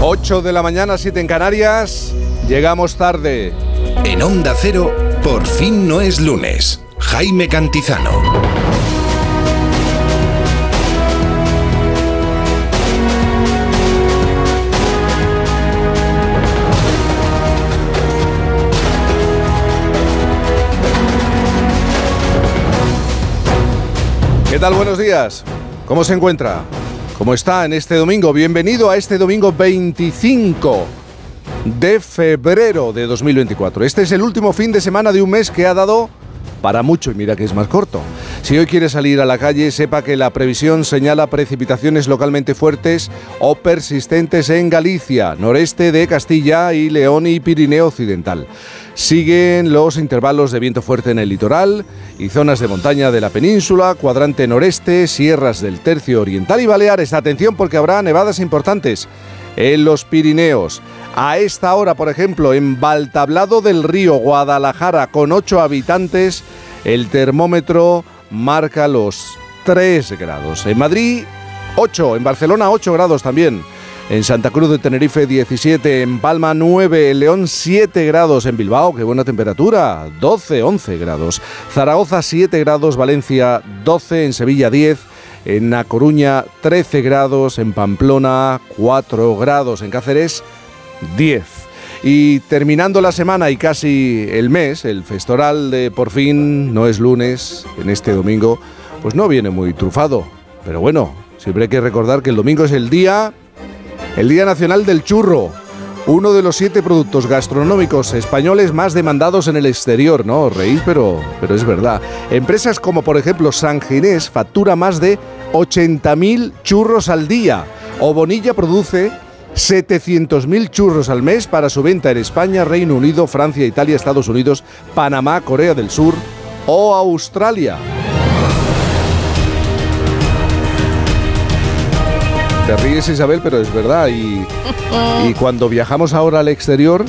8 de la mañana, 7 en Canarias. Llegamos tarde. En Onda Cero, por fin no es lunes. Jaime Cantizano. ¿Qué tal? Buenos días. ¿Cómo se encuentra? ¿Cómo está en este domingo? Bienvenido a este domingo 25 de febrero de 2024. Este es el último fin de semana de un mes que ha dado para mucho y mira que es más corto. Si hoy quiere salir a la calle, sepa que la previsión señala precipitaciones localmente fuertes o persistentes en Galicia, noreste de Castilla y León y Pirineo Occidental. Siguen los intervalos de viento fuerte en el litoral y zonas de montaña de la península, cuadrante noreste, sierras del tercio oriental y Baleares. Atención porque habrá nevadas importantes en los Pirineos. A esta hora, por ejemplo, en Baltablado del Río, Guadalajara, con 8 habitantes, el termómetro marca los 3 grados. En Madrid, 8. En Barcelona, 8 grados también. En Santa Cruz de Tenerife 17, en Palma 9, en León 7 grados, en Bilbao, qué buena temperatura, 12, 11 grados. Zaragoza 7 grados, Valencia 12, en Sevilla 10, en A Coruña 13 grados, en Pamplona 4 grados, en Cáceres 10. Y terminando la semana y casi el mes, el festoral de por fin no es lunes, en este domingo, pues no viene muy trufado. Pero bueno, siempre hay que recordar que el domingo es el día el Día Nacional del Churro, uno de los siete productos gastronómicos españoles más demandados en el exterior, ¿no? Reís, pero, pero es verdad. Empresas como por ejemplo San Ginés factura más de 80.000 churros al día. O Bonilla produce 700.000 churros al mes para su venta en España, Reino Unido, Francia, Italia, Estados Unidos, Panamá, Corea del Sur o Australia. Te ríes Isabel, pero es verdad. Y, y cuando viajamos ahora al exterior,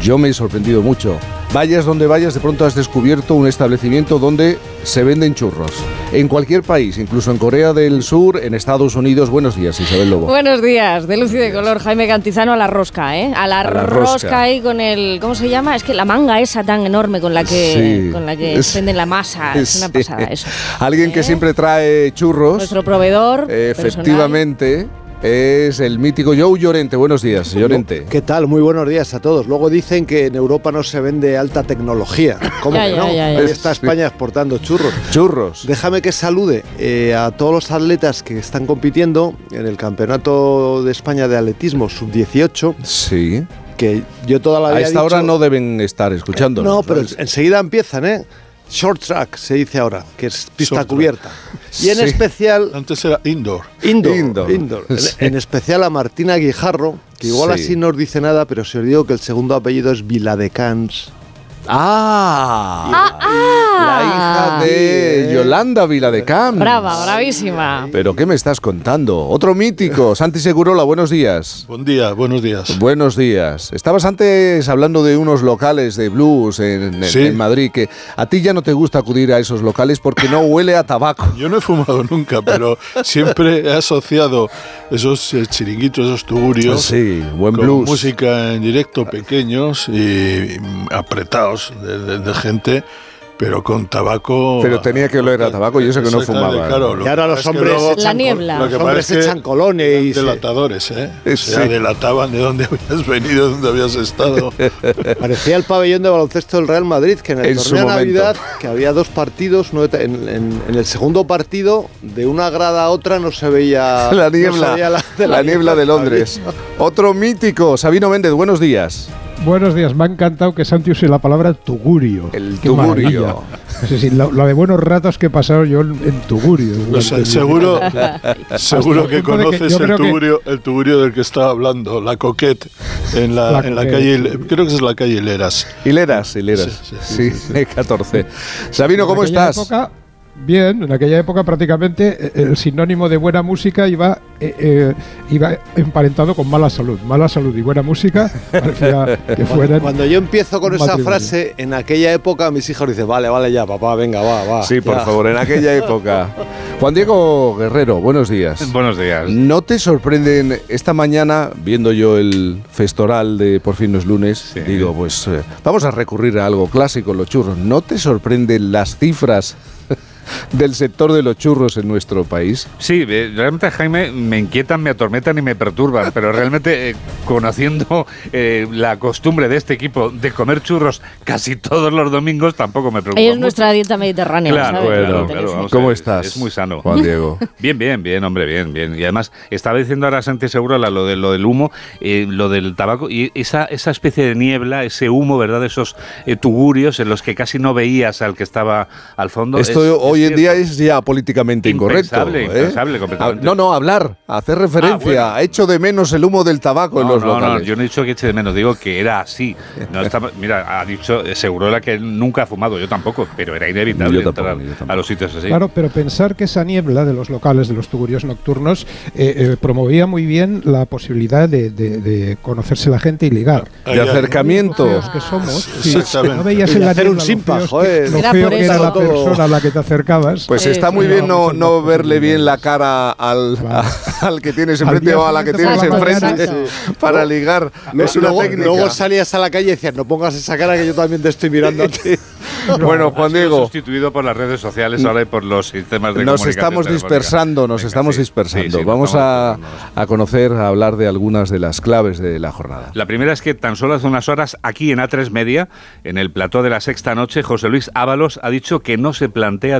yo me he sorprendido mucho. Vayas donde vayas, de pronto has descubierto un establecimiento donde se venden churros. En cualquier país, incluso en Corea del Sur, en Estados Unidos. Buenos días, Isabel Lobo. Buenos días, de luz y de color, Jaime Cantizano a la rosca, ¿eh? A la, A la rosca. rosca. ahí con el. ¿Cómo se llama? Es que la manga esa tan enorme con la que, Sí. con la que Es- venden la masa. Es una pasada eso. Alguien que ¿Eh? siempre trae churros. Nuestro proveedor. Efectivamente, es el mítico Joe Llorente. Buenos días, Llorente. ¿Qué tal? Muy buenos días a todos. Luego dicen que en Europa no se vende alta tecnología. ¿Cómo Ya, que ya, no? ya, está España exportando churros. Churros. Déjame que salude eh, a todos los atletas que están compitiendo en el Campeonato de España de Atletismo Sub-18, Sí. que yo toda la A vida esta he hora no deben estar escuchando. No, pero enseguida empiezan, ¿eh? Short track se dice ahora, que es pista Short track. cubierta. Y en Sí. especial Antes era indoor. Indoor. Indoor. indoor. En- Sí. En, especial a Martina Guijarro, que igual Sí. así no os dice nada, pero si os digo que el segundo apellido es Viladecans. ¡Ah! La hija Ah. de Yolanda Viladecam. Brava, bravísima. ¿Pero qué me estás contando? Otro mítico, Santi Segurola, buenos días. Buen día, buenos días. Buenos días. Estabas antes hablando de unos locales de blues en, en- Sí. en Madrid, que a ti ya no te gusta acudir a esos locales porque no huele a tabaco. Yo no he fumado nunca, pero siempre he asociado esos eh, chiringuitos, esos tugurios, Sí, buen con blues. música en directo, pequeños y mm, de, de- de gente, pero con tabaco. Pero tenía que oler a tabaco y eso que no fumaba. Claro, Y ahora los pasa es que hombres La niebla. Lo que Los hombres parece echan colonia y se- delatadores, ¿eh? O sea, sí. delataban de dónde habías venido, dónde habías estado. Parecía el pabellón de baloncesto del Real Madrid, que en el En torneo de momento. Navidad, que había dos partidos, no- en, en- en el segundo partido, de una grada a otra no se veía La no se niebla, veía la, la, niebla de Londres. Otro mítico, Sabino Méndez, buenos días. Buenos días, me ha encantado que Santi use la palabra tugurio. El Qué tugurio. Sí, sí, lo, lo de buenos ratos que he pasado yo en, en tugurio. Seguro, seguro que conoces el que- tugurio, el tugurio del que estaba hablando, la coquette, en la, La en la calle, creo que es la calle Hileras. Hileras, hileras. Sí, Sí, sí, 14. Sabino, ¿cómo estás? época, bien, en aquella época prácticamente eh, el sinónimo de buena música iba, eh, eh, iba emparentado con mala salud. Mala salud y buena música parecía que fueran. Cuando yo empiezo con esa frase, en aquella época mis hijos dicen, vale, vale ya, papá, venga, va, va. Sí, por ya". favor, en aquella época. Juan Diego Guerrero, buenos días. Buenos días. ¿No te sorprenden esta mañana, viendo yo el festoral de Por fin no es lunes, digo, pues eh, vamos a recurrir a algo clásico, los churros. ¿No te sorprenden las cifras del sector de los churros en nuestro país? Sí, eh, realmente Jaime me inquietan, me atormentan y me perturban, pero realmente eh, conociendo eh, la costumbre de este equipo de comer churros casi todos los domingos tampoco me preocupa. Es mucho. nuestra dieta mediterránea. Claro, ¿sabes? bueno, claro, vamos ¿Cómo estás, Es muy sano. Juan Diego? Bien, bien, bien, hombre, bien, bien. Y además, estaba diciendo ahora Santi Segurola lo, de, lo del humo, eh, lo del tabaco, y esa, esa especie de niebla, ese humo, ¿verdad? Esos eh, tugurios en los que casi no veías al que estaba al fondo. Esto es- hoy es en día es ya políticamente incorrecto. Impensable, ¿eh? impensable, completamente. Ah, No, no, hablar, hacer referencia. Ah, bueno. Hecho de menos el humo del tabaco en No, los no, no, locales. yo no he dicho que eche de menos, digo que era así. No estaba- mira, ha dicho Segurola que él nunca ha fumado, yo tampoco, pero era inevitable Yo tampoco, entrar yo tampoco. a los sitios así. Claro, pero pensar que esa niebla de los locales, de los tugurios nocturnos, eh, eh, promovía muy bien la posibilidad de, de- de conocerse la gente y ligar. De acercamiento. Que somos, sí, no veías en de la hacer un simpa, joder. lo Era feo por que era la persona a la que te acercabas. Pues Eh, está muy bien no, a no verle bien la cara al, Claro. al que tienes enfrente o a la que tienes enfrente para ligar. No, es una luego, técnica. luego salías a la calle y decías, no pongas esa cara que yo también te estoy mirando a ti. bueno, Juan Diego, sustituido por las redes sociales ahora y por los sistemas de nos comunicación estamos dispersando, nos Venga, estamos sí, dispersando. sí, Vamos a, a conocer, a hablar de algunas de las claves de la jornada. La primera es que tan solo hace unas horas, aquí en A3 Media, en el plató de la sexta noche, José Luis Ábalos ha dicho que no se plantea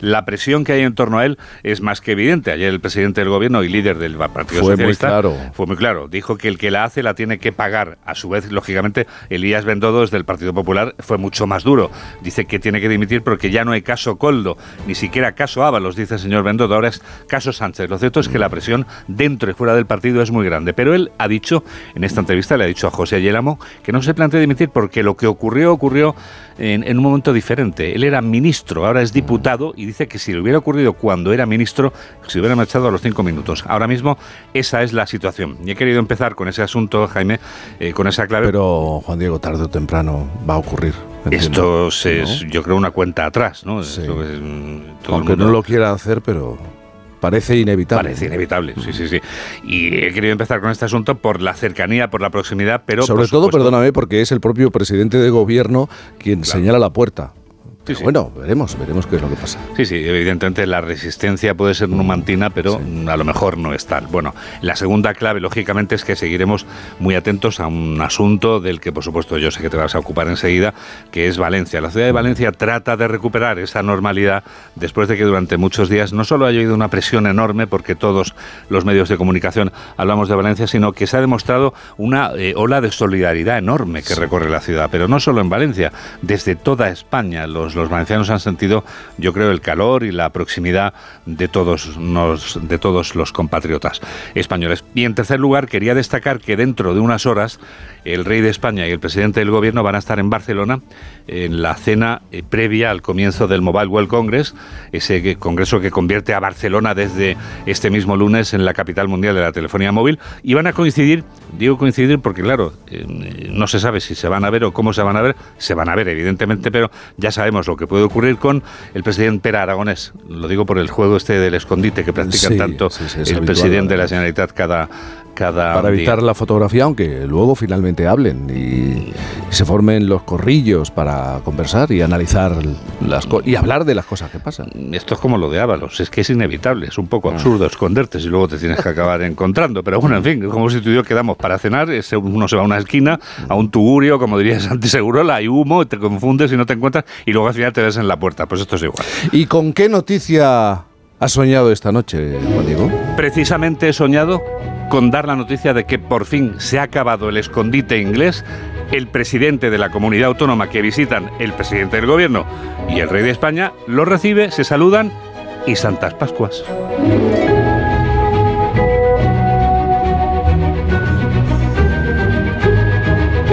La presión que hay en torno a él es más que evidente. Ayer el presidente del gobierno y líder del Partido Fue muy Socialista claro. fue muy claro. Dijo que el que la hace la tiene que pagar. A su vez, lógicamente, Elías Bendodo desde el Partido Popular fue mucho más duro. Dice que tiene que dimitir porque ya no hay caso Coldo, ni siquiera caso Ábalos, dice el señor Bendodo. Ahora es caso Sánchez. Lo cierto es que la presión dentro y fuera del partido es muy grande. Pero él ha dicho, en esta entrevista, le ha dicho a José Ayélamo que no se plantea dimitir porque lo que ocurrió, ocurrió en, en un momento diferente. Él era ministro, ahora es diputado y dice que si le hubiera ocurrido cuando era ministro, se hubiera marchado a los cinco minutos. Ahora mismo esa es la situación. Y he querido empezar con ese asunto, Jaime, eh, con esa clave. Pero, Juan Diego, tarde o temprano va a ocurrir. entiendo, Esto es, ¿no? yo creo, una cuenta atrás, ¿no? Sí. Es, mm, todo Aunque mundo- no lo quiera hacer, pero parece inevitable. Parece inevitable, sí, sí, sí. Y he querido empezar con este asunto por la cercanía, por la proximidad, pero... Sobre todo, supuesto- perdóname, porque es el propio presidente de gobierno quien Claro. señala la puerta. Sí, Pero sí. Bueno, veremos, veremos qué es lo que pasa. Sí, sí, evidentemente la resistencia puede ser numantina, pero Sí. a lo mejor no es tal. Bueno, la segunda clave, lógicamente, es que seguiremos muy atentos a un asunto del que, por supuesto, yo sé que te vas a ocupar enseguida, que es Valencia. La ciudad de Valencia trata de recuperar esa normalidad después de que durante muchos días no solo haya habido una presión enorme, porque todos los medios de comunicación hablamos de Valencia, sino que se ha demostrado una eh, ola de solidaridad enorme que recorre la ciudad. Pero no solo en Valencia, desde toda España. Los, los valencianos han sentido, yo creo, el calor y la proximidad de todos, nos, de todos los compatriotas españoles. Y en tercer lugar, quería destacar que dentro de unas horas el rey de España y el presidente del gobierno van a estar en Barcelona en la cena eh, previa al comienzo del Mobile World Congress, ese congreso que convierte a Barcelona desde este mismo lunes en la capital mundial de la telefonía móvil. Y van a coincidir, digo coincidir porque claro, eh, no se sabe si se van a ver o cómo se van a ver, se van a ver evidentemente, pero ya sabemos lo que puede ocurrir con el presidente Pera Aragonés. Lo digo por el juego este del escondite que practican Sí, tanto sí, sí, el habitual, presidente de la. Generalitat cada, cada Para día. evitar la fotografía, aunque luego finalmente hablen y se formen los corrillos para conversar y analizar las cosas y hablar de las cosas que pasan. Esto es como lo de Ábalos, es que es inevitable, es un Ah. poco absurdo esconderte si luego te tienes que acabar encontrando. Pero bueno, en fin, es como si tú y yo quedamos para cenar, uno se va a una esquina, a un tugurio, como diría Santi Segurola, hay humo, te confundes y no te encuentras, y luego al final te ves en la puerta. Pues esto es igual. ¿Y con qué noticia has soñado esta noche, Juan Diego? Precisamente he soñado con dar la noticia de que por fin se ha acabado el escondite inglés. El presidente de la comunidad autónoma que visitan el presidente del gobierno y el rey de España los recibe, se saludan y Santas Pascuas.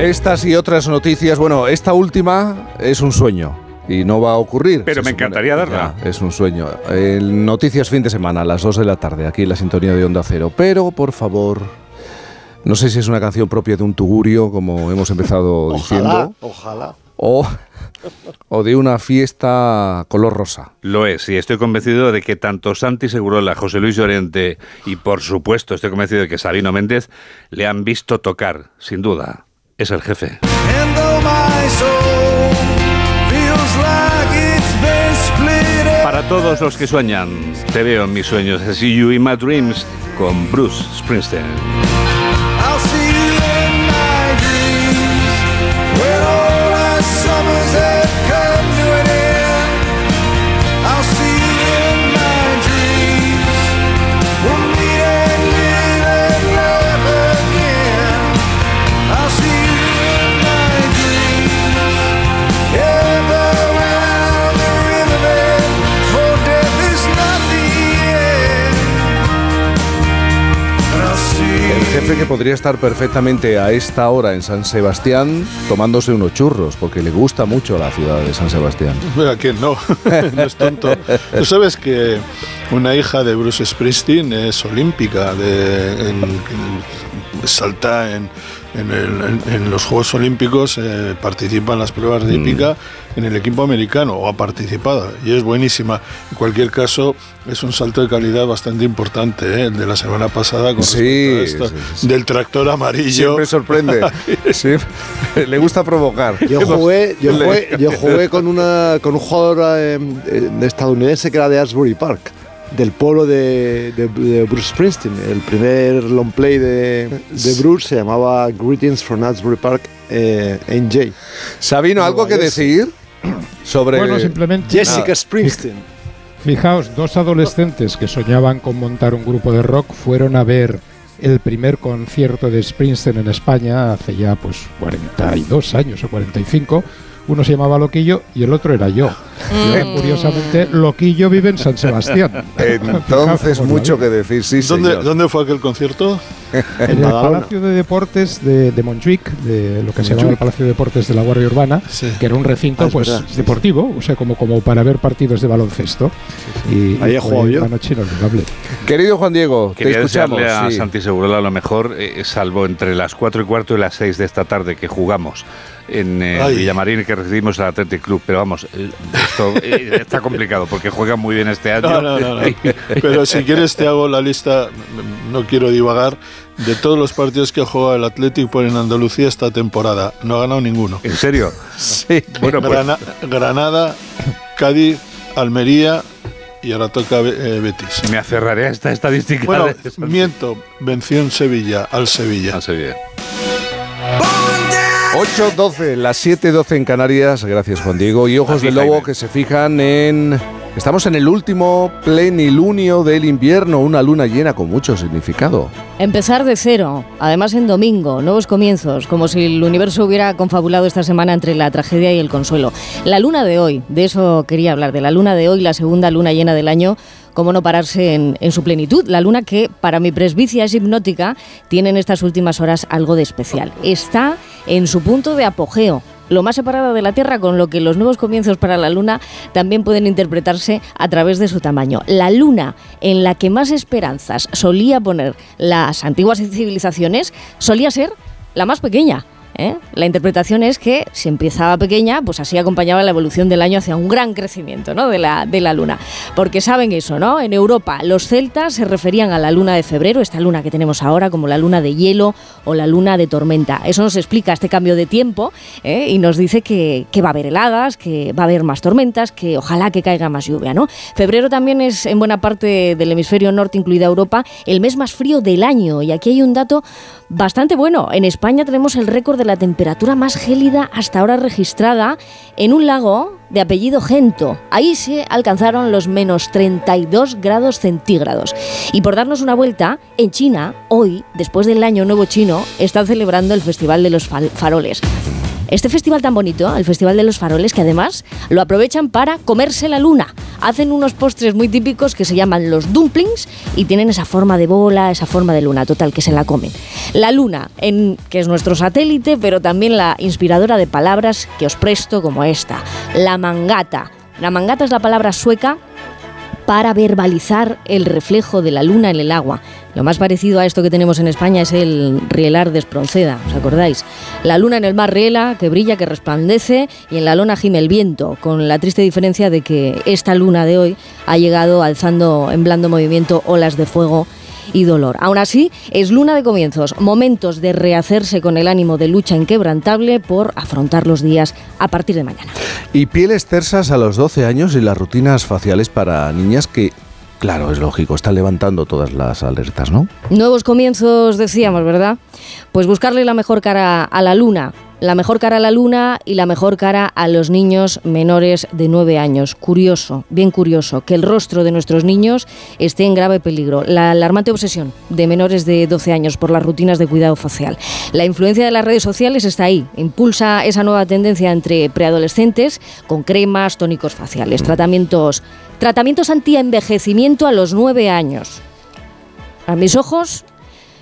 Estas y otras noticias, bueno, esta última es un sueño. Y no va a ocurrir. Pero me supone. encantaría darla. Ya, es un sueño. El noticias fin de semana, a las 2 de la tarde, aquí en la sintonía de Onda Cero. Pero, por favor, no sé si es una canción propia de un tugurio, como hemos empezado Ojalá, diciendo. ojalá. o, o de una fiesta color rosa. Lo es, y estoy convencido de que tanto Santi Segurola, José Luis Llorente y por supuesto estoy convencido de que Sabino Méndez le han visto tocar, sin duda. Es el jefe. Para todos los que sueñan, te veo en mis sueños, See You in My Dreams con Bruce Springsteen. Jefe que podría estar perfectamente a esta hora en San Sebastián tomándose unos churros, porque le gusta mucho la ciudad de San Sebastián. Mira, ¿quién no? no es tonto. Tú sabes que una hija de Bruce Springsteen es olímpica, de, salta en, en el- en- en los Juegos Olímpicos, eh, participa en las pruebas de hípica en el equipo americano, o ha participado, y es buenísima. En cualquier caso, es un salto de calidad bastante importante, ¿eh? el de la semana pasada con Sí, a sí, sí. del tractor amarillo. Siempre sorprende. Sí, le gusta provocar. Yo jugué, yo jugué, yo jugué con, una, con un jugador eh, eh, estadounidense que era de Asbury Park, del pueblo de, de- de Bruce Springsteen. El primer long play de, de Bruce se llamaba Greetings from Asbury Park eh, NJ. Sabino, ¿algo que decir sobre... Bueno, simplemente. Jessica Springsteen. Fijaos, dos adolescentes que soñaban con montar un grupo de rock fueron a ver el primer concierto de Springsteen en España hace ya pues 42 años o 45. Uno se llamaba Loquillo y el otro era yo. Yo, curiosamente, Loquillo vive en San Sebastián. Entonces, Fijaos, mucho que decir, sí, ¿Dónde, señor. ¿Dónde fue aquel concierto? En el. Palacio de Deportes de, de Montjuic, de lo que se llamaba el Palacio de Deportes de la Guardia Urbana, Sí. que era un recinto Ah, es pues verdad, sí, sí. deportivo, o sea, como, como para ver partidos de baloncesto. Y, Ahí he jugado yo. Noche inolvidable. Querido Juan Diego, te Quería escuchamos. desearle a sí. Santi Segurola lo mejor, eh, salvo entre las 4 y cuarto y las 6 de esta tarde que jugamos en eh. Villamarín que recibimos al Athletic Club. Pero vamos, esto eh, está complicado porque juega muy bien este año. No, no, no, no. Pero si quieres te hago la lista, no quiero divagar, de todos los partidos que ha jugado el Athletic por en Andalucía esta temporada. No ha ganado ninguno. ¿En serio? Sí. Bueno, pues Grana- Granada, Cádiz, Almería y ahora toca eh, Betis. me aferraré a esta estadística. Bueno, de- miento, venció en Sevilla, al Sevilla. Ah, Sevilla. 8.12, las 7.12 en Canarias. Gracias, Juan Diego. Y ojos A ti, de lobo Jaime. que se fijan en. Estamos en el último plenilunio del invierno, una luna llena con mucho significado. Empezar de cero, además en domingo, nuevos comienzos, como si el universo hubiera confabulado esta semana entre la tragedia y el consuelo. La luna de hoy, de eso quería hablar, de la luna de hoy, la segunda luna llena del año, cómo no pararse en, en su plenitud. La luna que, para mi presbicia, es hipnótica, tiene en estas últimas horas algo de especial. Está en su punto de apogeo, lo más separada de la Tierra, con lo que los nuevos comienzos para la Luna también pueden interpretarse a través de su tamaño. La Luna, en la que más esperanzas solía poner las antiguas civilizaciones, solía ser la más pequeña. ¿Eh? La interpretación es que si empezaba pequeña, pues así acompañaba la evolución del año hacia un gran crecimiento ¿no? de, la, de la luna. Porque saben eso, ¿no? En Europa los celtas se referían a la luna de febrero, esta luna que tenemos ahora, como la luna de hielo o la luna de tormenta. Eso nos explica este cambio de tiempo ¿eh? y nos dice que, va a haber heladas, que va a haber más tormentas, que ojalá que caiga más lluvia, ¿no? Febrero también es en buena parte del hemisferio norte, incluida Europa, el mes más frío del año. Y aquí hay un dato bastante bueno. En España tenemos el récord de la temperatura más gélida hasta ahora registrada en un lago de apellido Gento. Ahí se alcanzaron los menos 32 grados centígrados. Y por darnos una vuelta, en China, hoy, después del Año Nuevo Chino, están celebrando el Festival de los Faroles. Este festival tan bonito, el Festival de los Faroles, que además lo aprovechan para comerse la luna. Hacen unos postres muy típicos que se llaman los dumplings y tienen esa forma de bola, esa forma de luna, total, que se la comen. La luna, que es nuestro satélite, pero también la inspiradora de palabras que os presto como esta. La mangata. La mangata es la palabra sueca para verbalizar el reflejo de la luna en el agua. Lo más parecido a esto que tenemos en España es el rielar de Espronceda, ¿os acordáis? La luna en el mar riela, que brilla, que resplandece, y en la lona gime el viento, con la triste diferencia de que esta luna de hoy ha llegado alzando en blando movimiento olas de fuego y dolor. Aún así, es luna de comienzos, momentos de rehacerse con el ánimo de lucha inquebrantable por afrontar los días a partir de mañana. Y pieles tersas a los 12 años y las rutinas faciales para niñas que Claro, es lógico, están levantando todas las alertas, ¿no? Nuevos comienzos, decíamos, ¿verdad? Pues buscarle la mejor cara a la luna, la mejor cara a la luna y la mejor cara a los niños menores de 9 años. Curioso, bien curioso, que el rostro de nuestros niños esté en grave peligro. La alarmante obsesión de menores de 12 años por las rutinas de cuidado facial. La influencia de las redes sociales está ahí, impulsa esa nueva tendencia entre preadolescentes con cremas, tónicos faciales, tratamientos, tratamientos anti-envejecimiento a los 9 años. A mis ojos,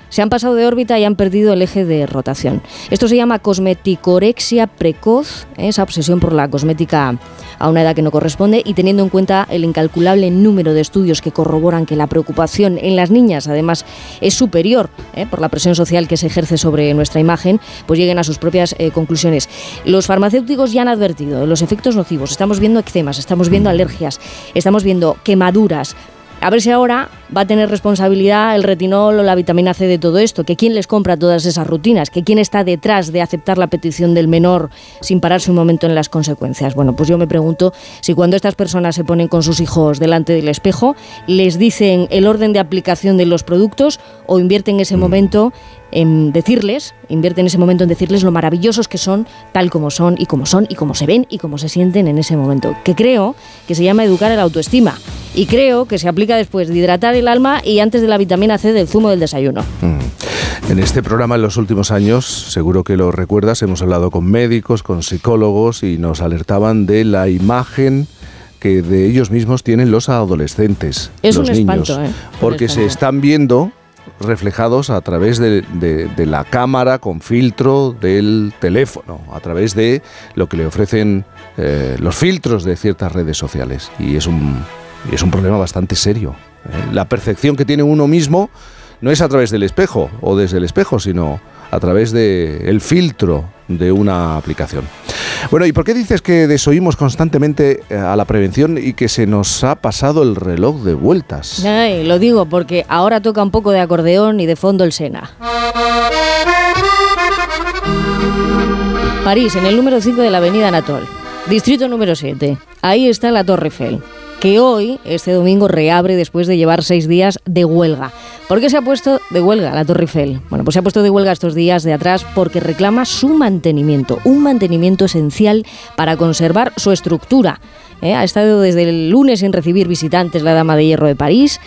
se han pasado de órbita y han perdido el eje de rotación. Esto se llama cosmeticorexia precoz, ¿eh? esa obsesión por la cosmética a una edad que no corresponde y teniendo en cuenta el incalculable número de estudios que corroboran que la preocupación en las niñas además es superior ¿eh? por la presión social que se ejerce sobre nuestra imagen, pues lleguen a sus propias eh, conclusiones. Los farmacéuticos ya han advertido los efectos nocivos, estamos viendo eczemas, estamos viendo alergias, estamos viendo quemaduras, a ver si ahora va a tener responsabilidad el retinol o la vitamina C de todo esto, que quién les compra todas esas rutinas, que quién está detrás de aceptar la petición del menor sin pararse un momento en las consecuencias. Bueno, pues yo me pregunto si cuando estas personas se ponen con sus hijos delante del espejo, les dicen el orden de aplicación de los productos o invierten ese momento en decirles, invierte en ese momento en decirles lo maravillosos que son, tal como son y como son y cómo se ven y cómo se sienten en ese momento. Que creo que se llama educar el autoestima y creo que se aplica después de hidratar el alma y antes de la vitamina C del zumo del desayuno. Mm. En este programa en los últimos años, seguro que lo recuerdas, hemos hablado con médicos, con psicólogos y nos alertaban de la imagen que de ellos mismos tienen los adolescentes, es los un niños, espanto, ¿eh? porque se están viendo reflejados a través de, de, de, la cámara con filtro del teléfono, a través de lo que le ofrecen eh, los filtros de ciertas redes sociales. Y es un, y es un problema bastante serio. ¿Eh? La percepción que tiene uno mismo no es a través del espejo o desde el espejo, sino a través del el filtro de una aplicación. Bueno, ¿y por qué dices que desoímos constantemente eh, a la prevención y que se nos ha pasado el reloj de vueltas? Lo digo porque ahora toca un poco de acordeón y de fondo el Sena. París, en el número 5 de la avenida Anatole, distrito número 7. Ahí está la Torre Eiffel que hoy, este domingo, reabre después de llevar seis días de huelga. ¿Por qué se ha puesto de huelga la Torre Eiffel? Bueno, pues se ha puesto de huelga estos días de atrás porque reclama su mantenimiento, un mantenimiento esencial para conservar su estructura. ¿eh? Ha estado desde el lunes sin recibir visitantes la Dama de Hierro de París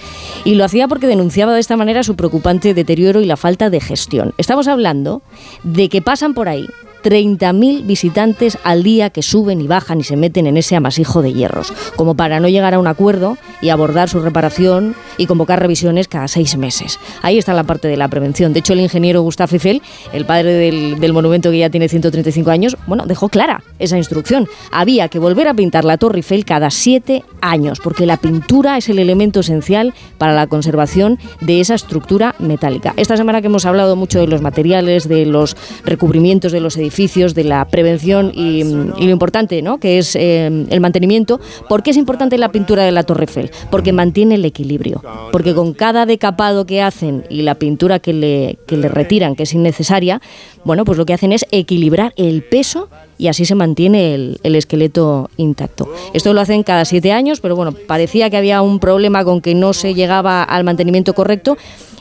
y lo hacía porque denunciaba de esta manera su preocupante deterioro y la falta de gestión. Estamos hablando de que pasan por ahí 30.000 visitantes al día que suben y bajan y se meten en ese amasijo de hierros, como para no llegar a un acuerdo y abordar su reparación y convocar revisiones cada seis meses. Ahí está la parte de la prevención. De hecho, el ingeniero Gustave Eiffel, el padre del, del monumento que ya tiene 135 años, bueno, dejó clara esa instrucción. Había que volver a pintar la Torre Eiffel cada siete años, porque la pintura es el elemento esencial para la conservación de esa estructura metálica. Esta semana que hemos hablado mucho de los materiales, de los recubrimientos de los edificios, de la prevención y, lo importante, ¿no? que es eh, el mantenimiento. ¿Por qué es importante la pintura de la Torre Eiffel? Porque mantiene el equilibrio. Porque con cada decapado que hacen y la pintura que le, que le retiran, que es innecesaria, bueno, pues lo que hacen es equilibrar el peso y así se mantiene el, el, esqueleto intacto. Esto lo hacen cada siete años, pero bueno, parecía que había un problema con que no se llegaba al mantenimiento correcto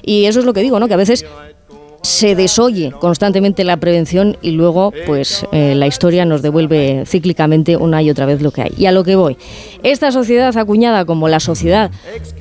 y eso es lo que digo, ¿no? Que a veces se desoye constantemente la prevención y luego pues eh, la historia nos devuelve cíclicamente una y otra vez lo que hay. Y a lo que voy. Esta sociedad acuñada como la sociedad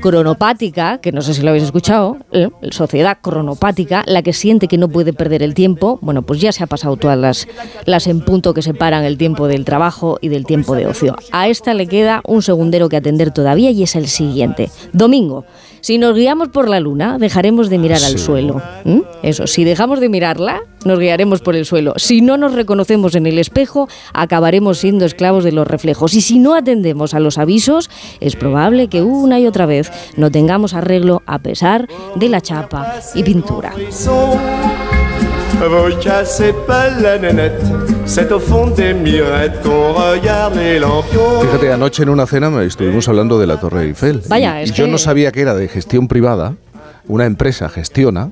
cronopática, que no sé si lo habéis escuchado, eh, sociedad cronopática, la que siente que no puede perder el tiempo, bueno, pues ya se ha pasado todas las, las en punto que separan el tiempo del trabajo y del tiempo de ocio. A esta le queda un segundero que atender todavía y es el siguiente. Domingo. Si nos guiamos por la luna, dejaremos de mirar Sí. al suelo. ¿Mm? Eso, Si dejamos de mirarla, nos guiaremos por el suelo. Si no nos reconocemos en el espejo, acabaremos siendo esclavos de los reflejos. Y si no atendemos a los avisos, es probable que una y otra vez no tengamos arreglo a pesar de la chapa y pintura. Fíjate, anoche en una cena me estuvimos hablando de la Torre Eiffel. Vaya, y, es y yo que- no sabía que era de gestión privada, una empresa gestiona,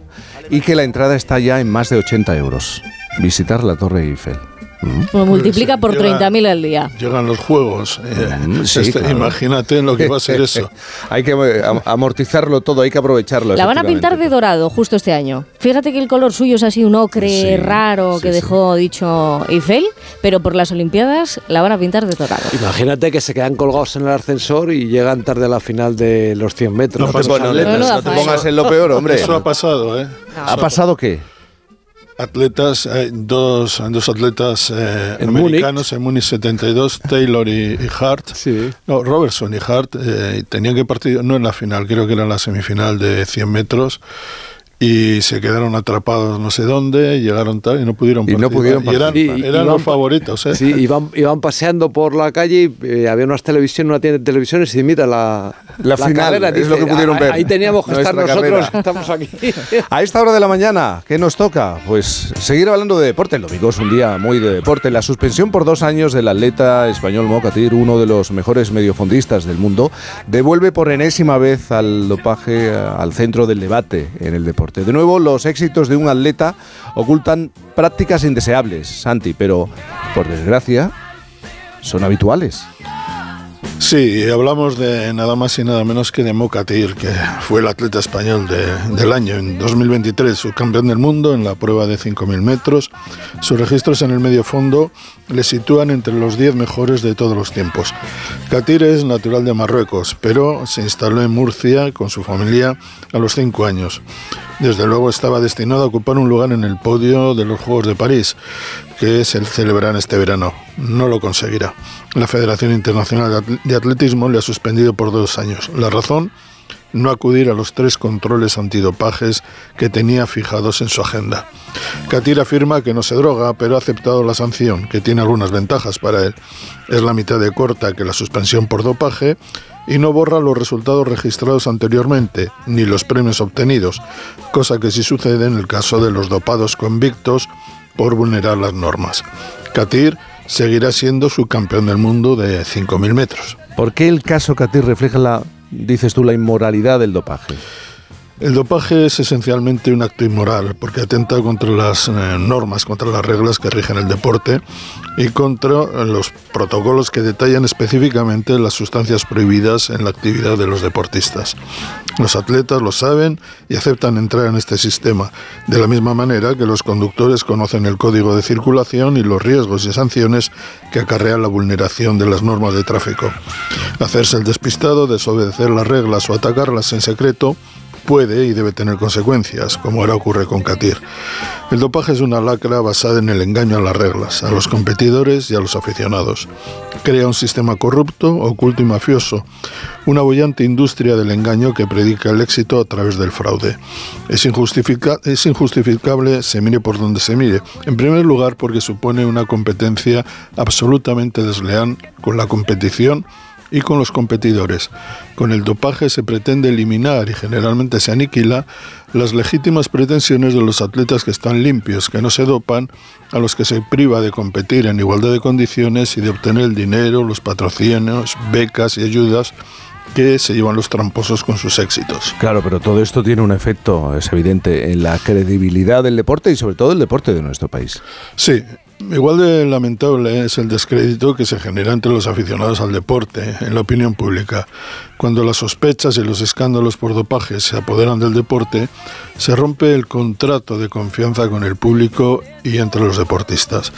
y que la entrada está ya en más de 80 euros. Visitar la Torre Eiffel. ¿Mm? Lo multiplica por Llega- 30.000 al día. Llegan los juegos. eh, Mm, sí, este, claro. Imagínate lo que va a ser eso. hay que eh, am- amortizarlo todo, hay que aprovecharlo. La van a pintar de dorado justo este año. Fíjate que el color suyo es así un ocre Sí, raro sí, que sí. dejó dicho Eiffel, pero por las Olimpiadas la van a pintar de dorado. Imagínate que se quedan colgados en el ascensor y llegan tarde a la final de los 100 metros. No No te, pasa pon- nada. no no te pongas en lo peor, hombre. Eso ha pasado, ¿eh? ¿Ha pasado qué? Atletas, hay dos, dos atletas eh, En americanos en Múnich 72, Taylor y, y Hart. Sí. No, Robertson y Hart eh, tenían que partir, no en la final, creo que era en la semifinal de 100 metros. Y se quedaron atrapados no sé dónde, llegaron tal y no pudieron Y no participar. pudieron Y eran, participar. Y- eran y los van favoritos, ¿eh? Sí, iban, iban paseando por la calle y eh, había unas televisiones, una tienda de televisiones y mira la, La final, carrera. es lo que pudieron "Ah, ver, Ahí teníamos que estar nosotros, carrera". estamos aquí. A esta hora de la mañana, ¿qué nos toca? Pues seguir hablando de deporte. El domingo es un día muy de deporte. La suspensión por dos años del atleta español Mocatir, uno de los mejores mediofondistas del mundo, devuelve por enésima vez al dopaje al centro del debate en el deporte. De nuevo, los éxitos de un atleta ocultan prácticas indeseables, Santi, pero por desgracia son habituales. Sí, hablamos de nada más y nada menos que de Mocatir, que fue el atleta español de- del año en 2023, subcampeón del mundo en la prueba de 5.000 metros. Sus registros en el medio fondo le sitúan entre los 10 mejores de todos los tiempos. Katir es natural de Marruecos, pero se instaló en Murcia con su familia a los 5 años. Desde luego estaba destinado a ocupar un lugar en el podio de los Juegos de París, que se celebran este verano. No lo conseguirá. La Federación Internacional de Atletismo le ha suspendido por dos años. La razón, no acudir a los tres controles antidopajes que tenía fijados en su agenda. Katir afirma que no se droga, pero ha aceptado la sanción, que tiene algunas ventajas para él. Es la mitad de corta que la suspensión por dopaje y no borra los resultados registrados anteriormente, ni los premios obtenidos, cosa que sí sucede en el caso de los dopados convictos por vulnerar las normas. Katir seguirá siendo subcampeón del mundo de 5.000 metros. ¿Por qué el caso Katir refleja la, dices tú, la inmoralidad del dopaje? El dopaje es esencialmente un acto inmoral porque atenta contra las eh, normas, contra las reglas que rigen el deporte y contra eh, los protocolos que detallan específicamente las sustancias prohibidas en la actividad de los deportistas. Los atletas lo saben y aceptan entrar en este sistema, de la misma manera que los conductores conocen el código de circulación y los riesgos y sanciones que acarrea la vulneración de las normas de tráfico. Hacerse el despistado, desobedecer las reglas o atacarlas en secreto puede y debe tener consecuencias, como ahora ocurre con Katir. El dopaje es una lacra basada en el engaño a las reglas, a los competidores y a los aficionados. Crea un sistema corrupto, oculto y mafioso, una bollante industria del engaño que predica el éxito a través del fraude. Es, injustifica- es injustificable, se mire por donde se mire. En primer lugar, porque supone una competencia absolutamente desleal con la competición y con los competidores. Con el dopaje se pretende eliminar y generalmente se aniquila las legítimas pretensiones de los atletas que están limpios, que no se dopan, a los que se priva de competir en igualdad de condiciones y de obtener el dinero, los patrocinios, becas y ayudas que se llevan los tramposos con sus éxitos. Claro, pero todo esto tiene un efecto, es evidente, en la credibilidad del deporte y sobre todo el deporte de nuestro país. Sí, igual de lamentable es el descrédito que se genera entre los aficionados al deporte, en la opinión pública. Cuando las sospechas y los escándalos por dopaje se apoderan del deporte, se rompe el contrato de confianza con el público y entre los deportistas.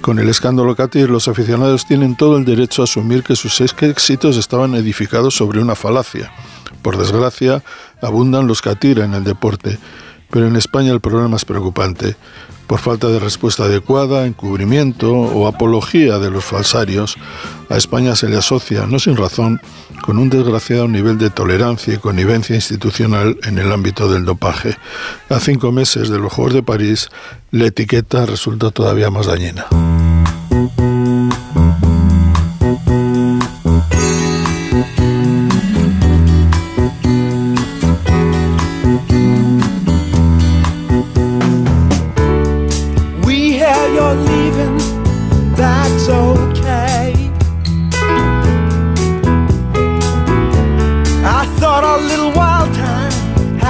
Con el escándalo Katir, los aficionados tienen todo el derecho a asumir que sus éxitos estaban edificados sobre una falacia. Por desgracia, abundan los Katir en el deporte pero en España el problema es preocupante. Por falta de respuesta adecuada, encubrimiento o apología de los falsarios, a España se le asocia, no sin razón, con un desgraciado nivel de tolerancia y connivencia institucional en el ámbito del dopaje. A cinco meses de los Juegos de París, la etiqueta resulta todavía más dañina.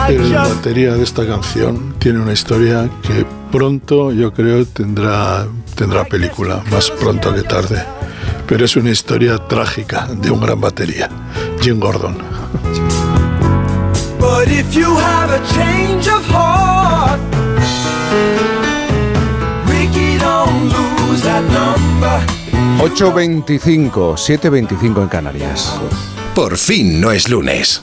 La batería de esta canción tiene una historia que pronto yo creo tendrá, tendrá película, más pronto que tarde. Pero es una historia trágica de un gran batería, Jim Gordon. But if you have a change of heart, Ricky, don't lose that number. 8.25, 7.25 en Canarias. Por fin no es lunes.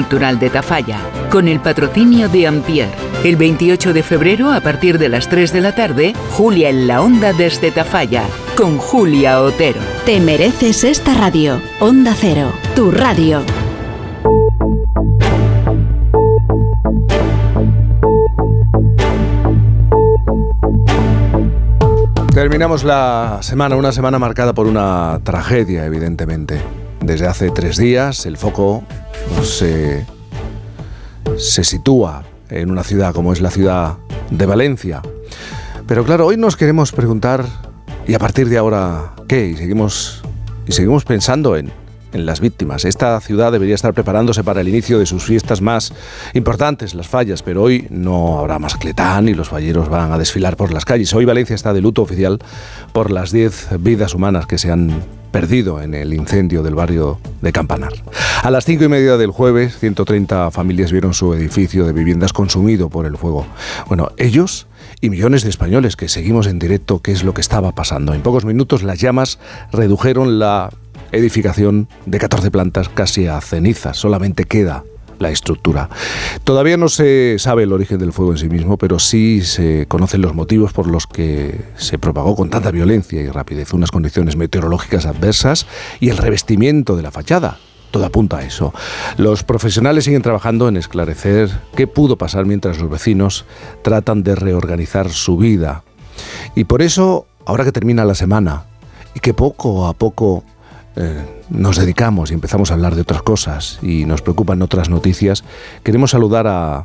de Tafalla, con el patrocinio de Ampier. El 28 de febrero, a partir de las 3 de la tarde, Julia en la Onda desde Tafalla, con Julia Otero. Te mereces esta radio. Onda Cero, tu radio. Terminamos la semana, una semana marcada por una tragedia, evidentemente. Desde hace tres días el foco se, se sitúa en una ciudad como es la ciudad de Valencia. Pero claro, hoy nos queremos preguntar, ¿y a partir de ahora qué? Y seguimos, y seguimos pensando en, en las víctimas. Esta ciudad debería estar preparándose para el inicio de sus fiestas más importantes, las fallas, pero hoy no habrá más cletán y los falleros van a desfilar por las calles. Hoy Valencia está de luto oficial por las 10 vidas humanas que se han perdido en el incendio del barrio de Campanar. A las cinco y media del jueves, 130 familias vieron su edificio de viviendas consumido por el fuego. Bueno, ellos y millones de españoles que seguimos en directo qué es lo que estaba pasando. En pocos minutos las llamas redujeron la edificación de 14 plantas casi a cenizas. Solamente queda la estructura. Todavía no se sabe el origen del fuego en sí mismo, pero sí se conocen los motivos por los que se propagó con tanta violencia y rapidez, unas condiciones meteorológicas adversas y el revestimiento de la fachada. Todo apunta a eso. Los profesionales siguen trabajando en esclarecer qué pudo pasar mientras los vecinos tratan de reorganizar su vida. Y por eso, ahora que termina la semana y que poco a poco eh, nos dedicamos y empezamos a hablar de otras cosas y nos preocupan otras noticias, queremos saludar a,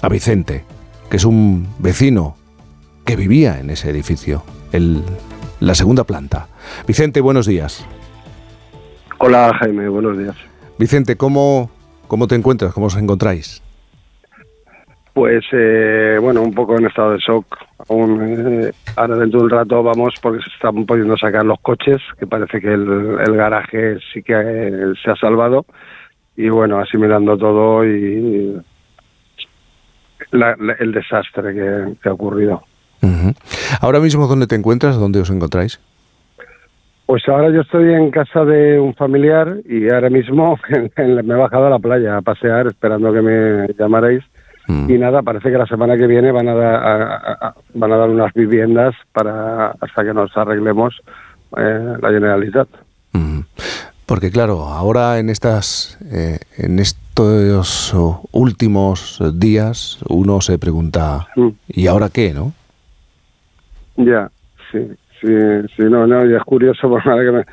a Vicente, que es un vecino que vivía en ese edificio, el, la segunda planta. Vicente, buenos días. Hola Jaime, buenos días. Vicente, ¿cómo, cómo te encuentras? ¿Cómo os encontráis? Pues eh, bueno, un poco en estado de shock. Aún, eh, ahora dentro de un rato vamos porque se están pudiendo sacar los coches, que parece que el, garaje sí que eh, se ha salvado. Y bueno, así mirando todo y, el desastre que, ha ocurrido. Ahora mismo, ¿dónde te encuentras? ¿Dónde os encontráis? Pues ahora yo estoy en casa de un familiar y ahora mismo me he bajado a la playa a pasear esperando que me llamarais Mm. Y nada, parece que la semana que viene van a, dar, van a dar unas viviendas para hasta que nos arreglemos eh, la Generalitat. Mm. Porque claro, ahora en estas eh, en estos últimos días uno se pregunta mm. ¿y ahora qué, no? Ya, sí, sí, sí, sí, no, no, y es curioso porque, que me,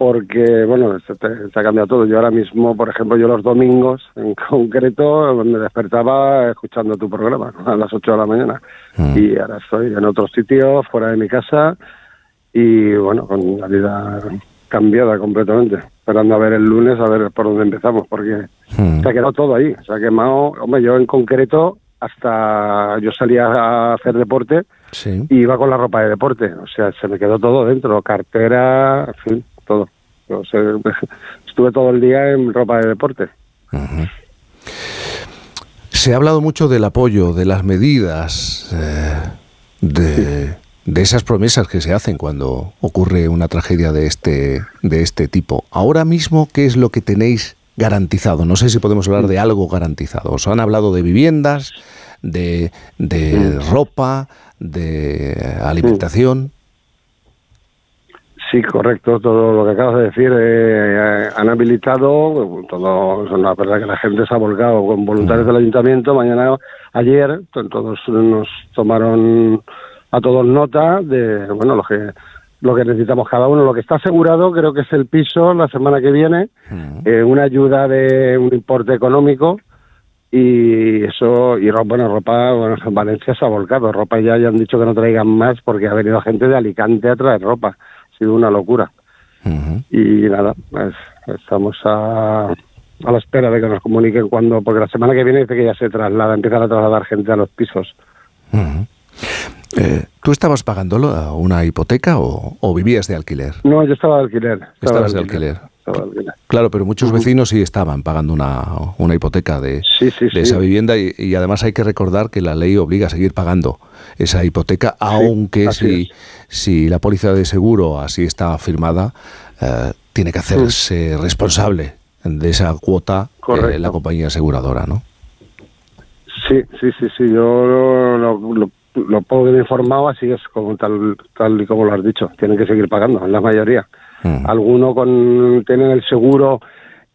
porque bueno, se, se, ha cambiado todo. Yo ahora mismo, por ejemplo, yo los domingos en concreto me despertaba escuchando tu programa a las 8 de la mañana mm. y ahora estoy en otro sitio, fuera de mi casa y bueno, con la vida cambiada completamente, esperando a ver el lunes a ver por dónde empezamos, porque mm. se ha quedado todo ahí, se ha quemado, hombre, yo en concreto hasta yo salía a hacer deporte y iba con la ropa de deporte, o sea, se me quedó todo dentro, cartera, en fin, todo. estuve todo el día en ropa de deporte. Se ha hablado mucho del apoyo, de las medidas, eh, de, de, esas promesas que se hacen cuando ocurre una tragedia de este, de este tipo. Ahora mismo, ¿qué es lo que tenéis garantizado? No sé si podemos hablar de algo garantizado. Os han hablado de viviendas, de, de ropa, de alimentación. Sí, correcto, todo lo que acabas de decir. Eh, han habilitado, todo, es una verdad que la gente se ha volcado con voluntarios del ayuntamiento. Mañana, ayer, todos nos tomaron a todos nota de, bueno, lo que lo que necesitamos cada uno. Lo que está asegurado creo que es el piso la semana que viene, eh, una ayuda de un importe económico y eso, y bueno, ropa, bueno, en Valencia se ha volcado, ropa ya, ya han dicho que no traigan más porque ha venido gente de Alicante a traer ropa sido una locura. Y nada, pues, estamos a, a la espera de que nos comuniquen cuando, porque la semana que viene dice que ya se traslada, empiezan a trasladar gente a los pisos. Eh, ¿Tú estabas pagando una hipoteca o, vivías de alquiler? No, yo estaba de alquiler. Estabas de alquiler. Claro, pero muchos vecinos sí estaban pagando una, una hipoteca de, de esa vivienda y, además hay que recordar que la ley obliga a seguir pagando esa hipoteca, aunque si, si la póliza de seguro así está firmada, eh, tiene que hacerse responsable de esa cuota eh, la compañía aseguradora, ¿no? Sí, sí, sí, sí, yo lo, lo, lo, puedo informado, así es como tal, tal y como lo has dicho, tienen que seguir pagando, en la mayoría. Mm. Algunos con, tienen el seguro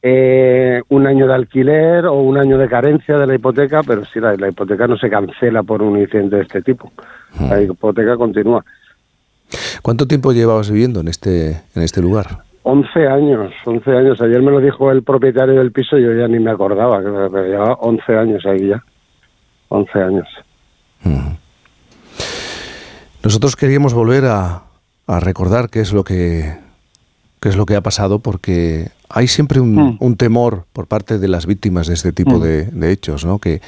eh, un año de alquiler o un año de carencia de la hipoteca, pero si la, hipoteca no se cancela por un incidente de este tipo. La hipoteca continúa. ¿Cuánto tiempo llevabas viviendo en este, en este lugar? 11 años, 11 años. Ayer me lo dijo el propietario del piso y yo ya ni me acordaba, que llevaba 11 años ahí ya. 11 años. Nosotros queríamos volver a, a recordar qué es lo que qué es lo que ha pasado, porque hay siempre un, mm. temor por parte de las víctimas de este tipo mm. de, hechos, ¿no? que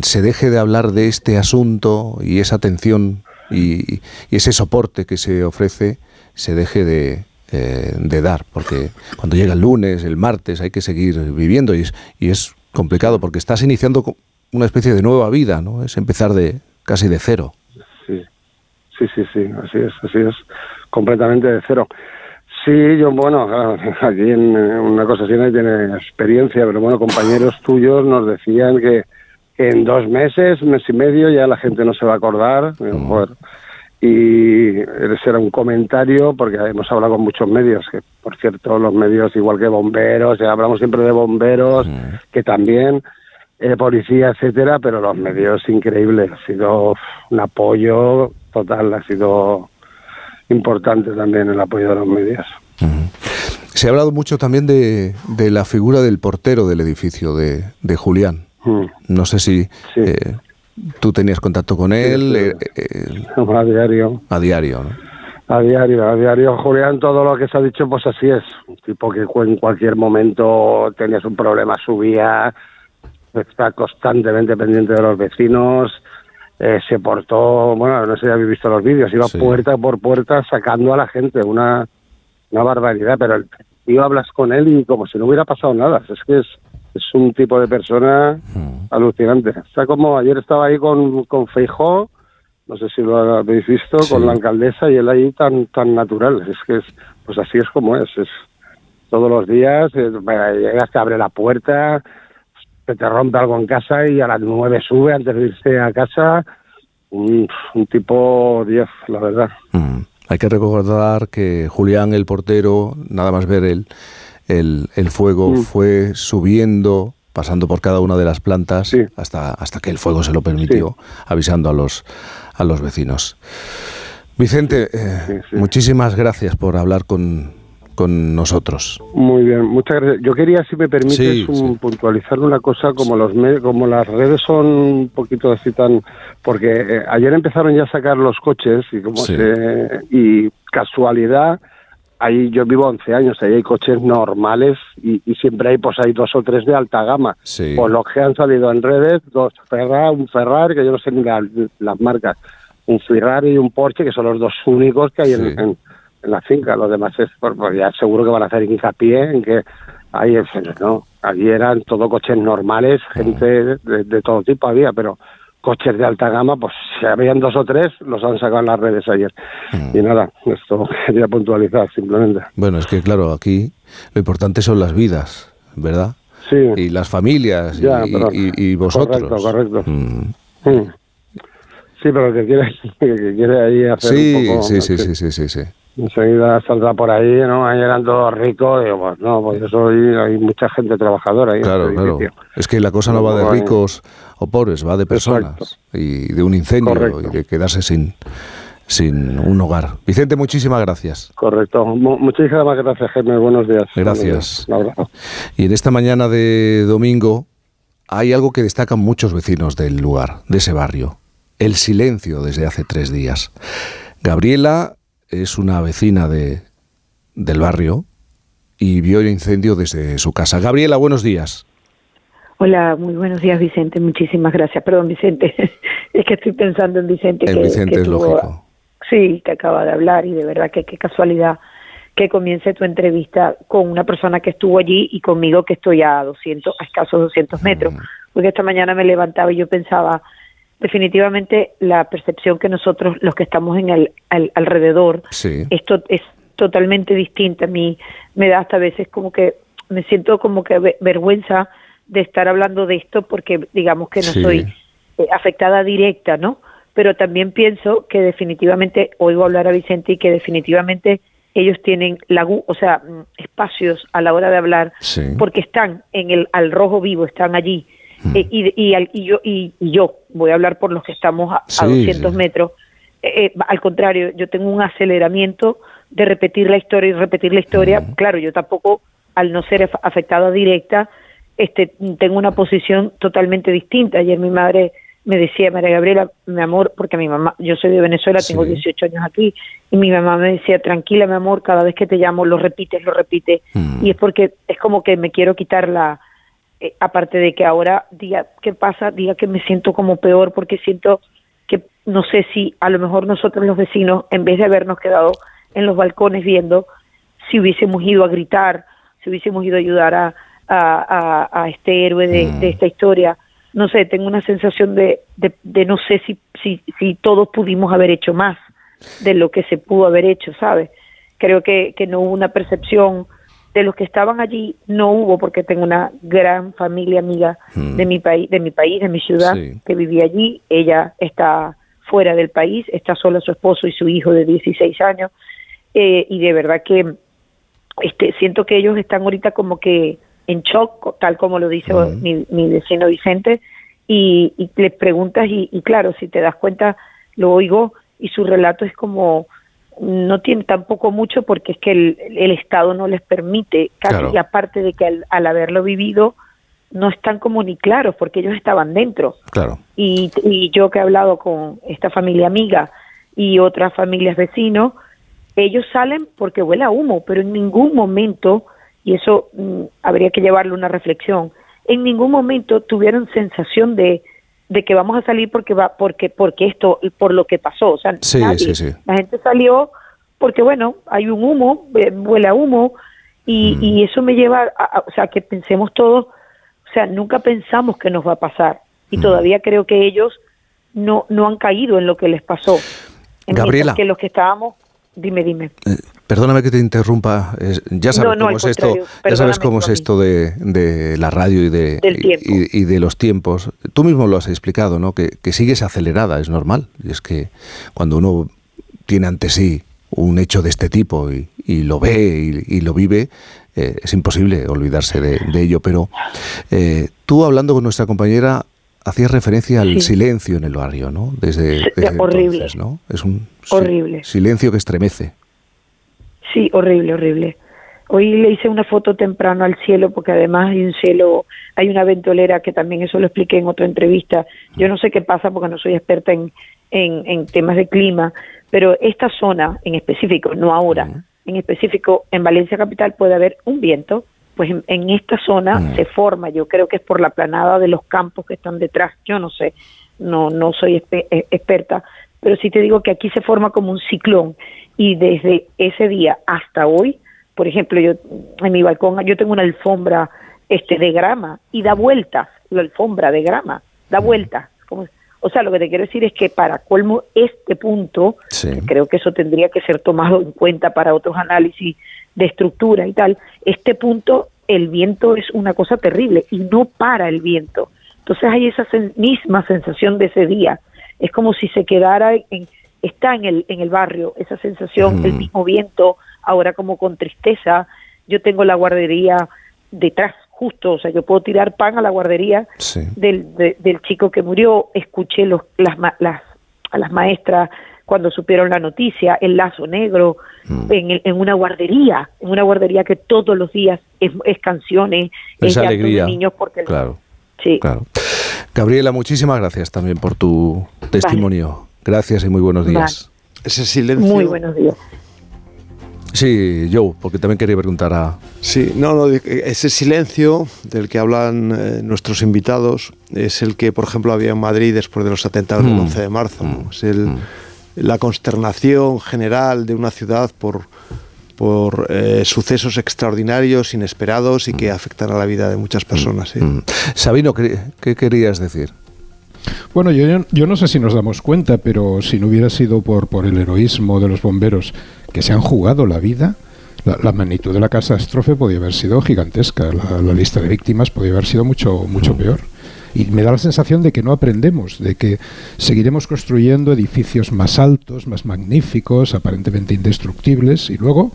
se deje de hablar de este asunto y esa atención y, ese soporte que se ofrece se deje de, eh, de, dar, porque cuando llega el lunes, el martes, hay que seguir viviendo y es, y es complicado porque estás iniciando una especie de nueva vida, ¿no? Es empezar de casi de cero. Sí, sí, sí, sí, así es, así es, completamente de cero. Sí, yo, bueno, aquí en una cosa así no tiene experiencia, pero bueno, compañeros tuyos nos decían que, en dos meses, mes y medio, ya la gente no se va a acordar. Mm. Y ese era un comentario, porque hemos hablado con muchos medios, que por cierto, los medios, igual que bomberos, ya hablamos siempre de bomberos, que también, eh, policía, etcétera, pero los medios, increíbles, ha sido un apoyo total, ha sido importante también el apoyo de los medios. Se ha hablado mucho también de, de, la figura del portero del edificio de, de Julián. Mm. No sé si eh, tú tenías contacto con él. Eh, eh, a diario. A diario, ¿no? A diario, a diario, Julián, todo lo que se ha dicho, pues así es. Un tipo que en cualquier momento tenías un problema, subía, está constantemente pendiente de los vecinos, eh, se portó, bueno, no sé si habéis visto los vídeos, iba puerta por puerta sacando a la gente, una, una barbaridad, pero el tío hablas con él y como si no hubiera pasado nada, es que es, es un tipo de persona hmm. alucinante. O sea, como ayer estaba ahí con, con Feijó, no sé si lo habéis visto, con la alcaldesa y él ahí tan, tan natural, es que es, pues así es como es, es todos los días, eh, llegas, te abre la puerta, se te rompe algo en casa y a las nueve sube antes de irse a casa. Un, tipo 10, la verdad. Mm. Hay que recordar que Julián, el portero, nada más ver el, el, fuego, mm. fue subiendo, pasando por cada una de las plantas hasta, hasta que el fuego se lo permitió, avisando a los, a los vecinos. Vicente, eh, muchísimas gracias por hablar con, con nosotros. Muy bien, muchas gracias. Yo quería, si me permites, puntualizar una cosa, como los como las redes son un poquito así tan... Porque eh, ayer empezaron ya a sacar los coches y como se, y casualidad, ahí yo vivo 11 años, ahí hay coches normales y, siempre hay pues hay dos o tres de alta gama. Pues los que han salido en redes, dos Ferrari, un Ferrari, que yo no sé ni las marcas, un Ferrari y un Porsche, que son los dos únicos que hay en en la finca. Los demás es, pues, pues, ya seguro que van a hacer hincapié en que ahí, no, allí eran todo coches normales, gente de, todo tipo había, pero coches de alta gama, pues si habían dos o tres, los han sacado en las redes ayer. Y nada, esto quería puntualizar simplemente. Bueno, es que claro, aquí lo importante son las vidas, ¿verdad? Sí. Y las familias y, vosotros. Correcto, correcto. Mm. Sí, pero que quiere, que quiere ahí hacer un poco... Sí, sí, sí, sí, sí, sí enseguida saldrá por ahí, ¿no? Ahí eran todos ricos, digo, pues no, pues yo soy, hay mucha gente trabajadora ahí. Claro, claro. Es que la cosa no va de ricos o pobres, va de personas y de un incendio y de quedarse sin, sin un hogar. Vicente, muchísimas gracias. Correcto. muchísimas gracias, Jaime. Buenos días. Gracias. Un abrazo. Y en esta mañana de domingo hay algo que destacan muchos vecinos del lugar, de ese barrio. El silencio desde hace tres días. Gabriela es una vecina de, del barrio y vio el incendio desde su casa. Gabriela, buenos días. Hola, muy buenos días, Vicente. Muchísimas gracias. Perdón, Vicente. es que estoy pensando en Vicente. En Vicente es lógico. Sí, que acaba de hablar y de verdad que qué casualidad que comience tu entrevista con una persona que estuvo allí y conmigo que estoy a 200, a escasos 200 metros. Mm. Porque esta mañana me levantaba y yo pensaba, definitivamente la percepción que nosotros, los que estamos en el alrededor, esto es totalmente distinta. A mí me da hasta a veces como que me siento como que vergüenza de estar hablando de esto porque digamos que no soy eh, afectada directa, ¿no? Pero también pienso que definitivamente oigo hablar a Vicente y que definitivamente ellos tienen la, o sea, mm, espacios a la hora de hablar porque están en el al rojo vivo, están allí eh, y, y, yo, y, yo voy a hablar por los que estamos a, 200 metros. Eh, eh, al contrario, yo tengo un aceleramiento de repetir la historia y repetir la historia. Claro, yo tampoco, al no ser afectada directa, este, tengo una posición totalmente distinta. Ayer mi madre me decía, María Gabriela, mi amor, porque mi mamá, yo soy de Venezuela, tengo 18 años aquí, y mi mamá me decía, tranquila, mi amor, cada vez que te llamo lo repites, lo repites. Y es porque es como que me quiero quitar la, eh, aparte de que ahora diga qué pasa, diga que me siento como peor porque siento que no sé si a lo mejor nosotros los vecinos, en vez de habernos quedado en los balcones viendo, si hubiésemos ido a gritar, si hubiésemos ido a ayudar a, a, este héroe de, mm. esta historia, no sé, tengo una sensación de, de, de no sé si, si, si todos pudimos haber hecho más de lo que se pudo haber hecho, ¿sabes? Creo que, que no hubo una percepción de los que estaban allí no hubo porque tengo una gran familia amiga hmm. de mi país de mi país de mi ciudad que vivía allí ella está fuera del país está sola su esposo y su hijo de 16 años eh, y de verdad que este siento que ellos están ahorita como que en shock tal como lo dice hmm. mi, vecino Vicente y, y les preguntas y, y claro si te das cuenta lo oigo y su relato es como no tiene tampoco mucho porque es que el, Estado no les permite, casi aparte de que al, haberlo vivido no están como ni claros porque ellos estaban dentro. Claro. Y, y yo que he hablado con esta familia amiga y otras familias vecinos, ellos salen porque huele a humo, pero en ningún momento, y eso mm, habría que llevarle una reflexión, en ningún momento tuvieron sensación de, de que vamos a salir porque va porque porque esto por lo que pasó o sea la gente salió porque bueno hay un humo huele a humo y, mm. y eso me lleva a, o sea que pensemos todos o sea nunca pensamos que nos va a pasar y mm. todavía creo que ellos no no han caído en lo que les pasó Gabriela que los que estábamos Dime, dime. Eh, perdóname que te interrumpa. ya sabes cómo es esto. Ya sabes cómo es esto de, la radio y de y, de los tiempos. Tú mismo lo has explicado, ¿no? Que, sigues acelerada, es normal. Y es que cuando uno tiene ante sí un hecho de este tipo y, lo ve y, lo vive, eh, es imposible olvidarse de, ello. Pero eh, tú hablando con nuestra compañera hacías referencia al Sí. silencio en el barrio, ¿no? Desde, Sí, desde horrible. entonces, ¿no? Es un Horrible. silencio que estremece. Sí, horrible, horrible. Hoy le hice una foto temprano al cielo porque además hay un cielo, hay una ventolera que también eso lo expliqué en otra entrevista. Yo no sé qué pasa porque no soy experta en, en, en temas de clima, pero esta zona en específico, no ahora, en específico en Valencia capital puede haber un viento, pues en, en esta zona se forma, yo creo que es por la planada de los campos que están detrás, yo no sé, no, no soy eh, experta, pero sí te digo que aquí se forma como un ciclón y desde ese día hasta hoy, por ejemplo, yo en mi balcón yo tengo una alfombra este de grama y da vueltas, la alfombra de grama, da vueltas. Como- o sea, lo que te quiero decir es que para colmo este punto, creo que eso tendría que ser tomado en cuenta para otros análisis de estructura y tal, este punto el viento es una cosa terrible y no para el viento. Entonces hay esa sen- misma sensación de ese día. Es como si se quedara en, está en el, en el barrio, esa sensación, el mismo viento, ahora como con tristeza. Yo tengo la guardería detrás, justo, o sea, yo puedo tirar pan a la guardería del, de- del chico que murió, escuché los, las, las, a las maestras cuando supieron la noticia, el lazo negro, en, el- en una guardería, en una guardería que todos los días es, es canciones, es de alegría. niños porque Claro. Sí. Claro. Gabriela, muchísimas gracias también por tu testimonio. Gracias y muy buenos días. Ese silencio. Muy buenos días. Sí, Joe, porque también quería preguntar a... Sí, no, no, ese silencio del que hablan eh, nuestros invitados es el que, por ejemplo, había en Madrid después de los atentados del Mm. 11 de marzo. ¿no? Es el, la consternación general de una ciudad por, por eh, sucesos extraordinarios, inesperados y Mm. que afectan a la vida de muchas personas. ¿sí? Sabino, ¿qué, qué querías decir? Bueno, yo, yo no sé si nos damos cuenta, pero si no hubiera sido por, por el heroísmo de los bomberos que se han jugado la vida, la, la magnitud de la catástrofe podía haber sido gigantesca. La, la lista de víctimas podía haber sido mucho, mucho peor. Y me da la sensación de que no aprendemos, de que seguiremos construyendo edificios más altos, más magníficos, aparentemente indestructibles, y luego,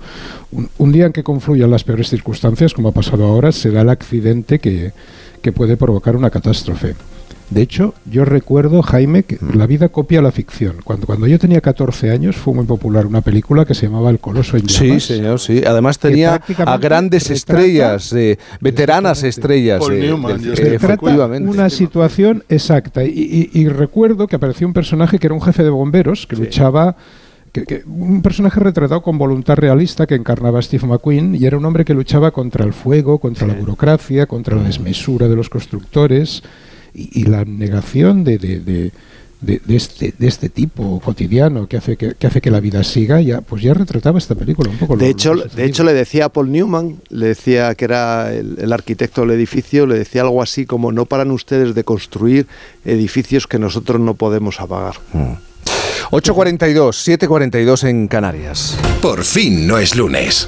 un, un día en que confluyan las peores circunstancias, como ha pasado ahora, será el accidente que, que puede provocar una catástrofe. De hecho, yo recuerdo, Jaime, que la vida copia la ficción. Cuando, cuando yo tenía 14 años fue muy popular una película que se llamaba El Coloso en Sí, señor, sí. Además tenía a grandes retrata- estrellas, eh, veteranas estrellas. Paul eh, Newman, del- yo eh, estoy- Trata efectivamente. una situación exacta. Y, y- y recuerdo que apareció un personaje que era un jefe de bomberos que luchaba. que- que- un personaje retratado con voluntad realista que encarnaba a Steve McQueen y era un hombre que luchaba contra el fuego, contra la burocracia, contra la desmesura de los constructores y, y la negación de, de- de- de- de este, de este tipo cotidiano que hace que, que hace que la vida siga, ya, pues ya retrataba esta película un poco. lo- De lo hecho, sucedido. de hecho, le decía a Paul Newman, le decía que era el, el arquitecto del edificio, le decía algo así como no paran ustedes de construir edificios que nosotros no podemos apagar. 8.42, 7.42 en Canarias. Por fin no es lunes.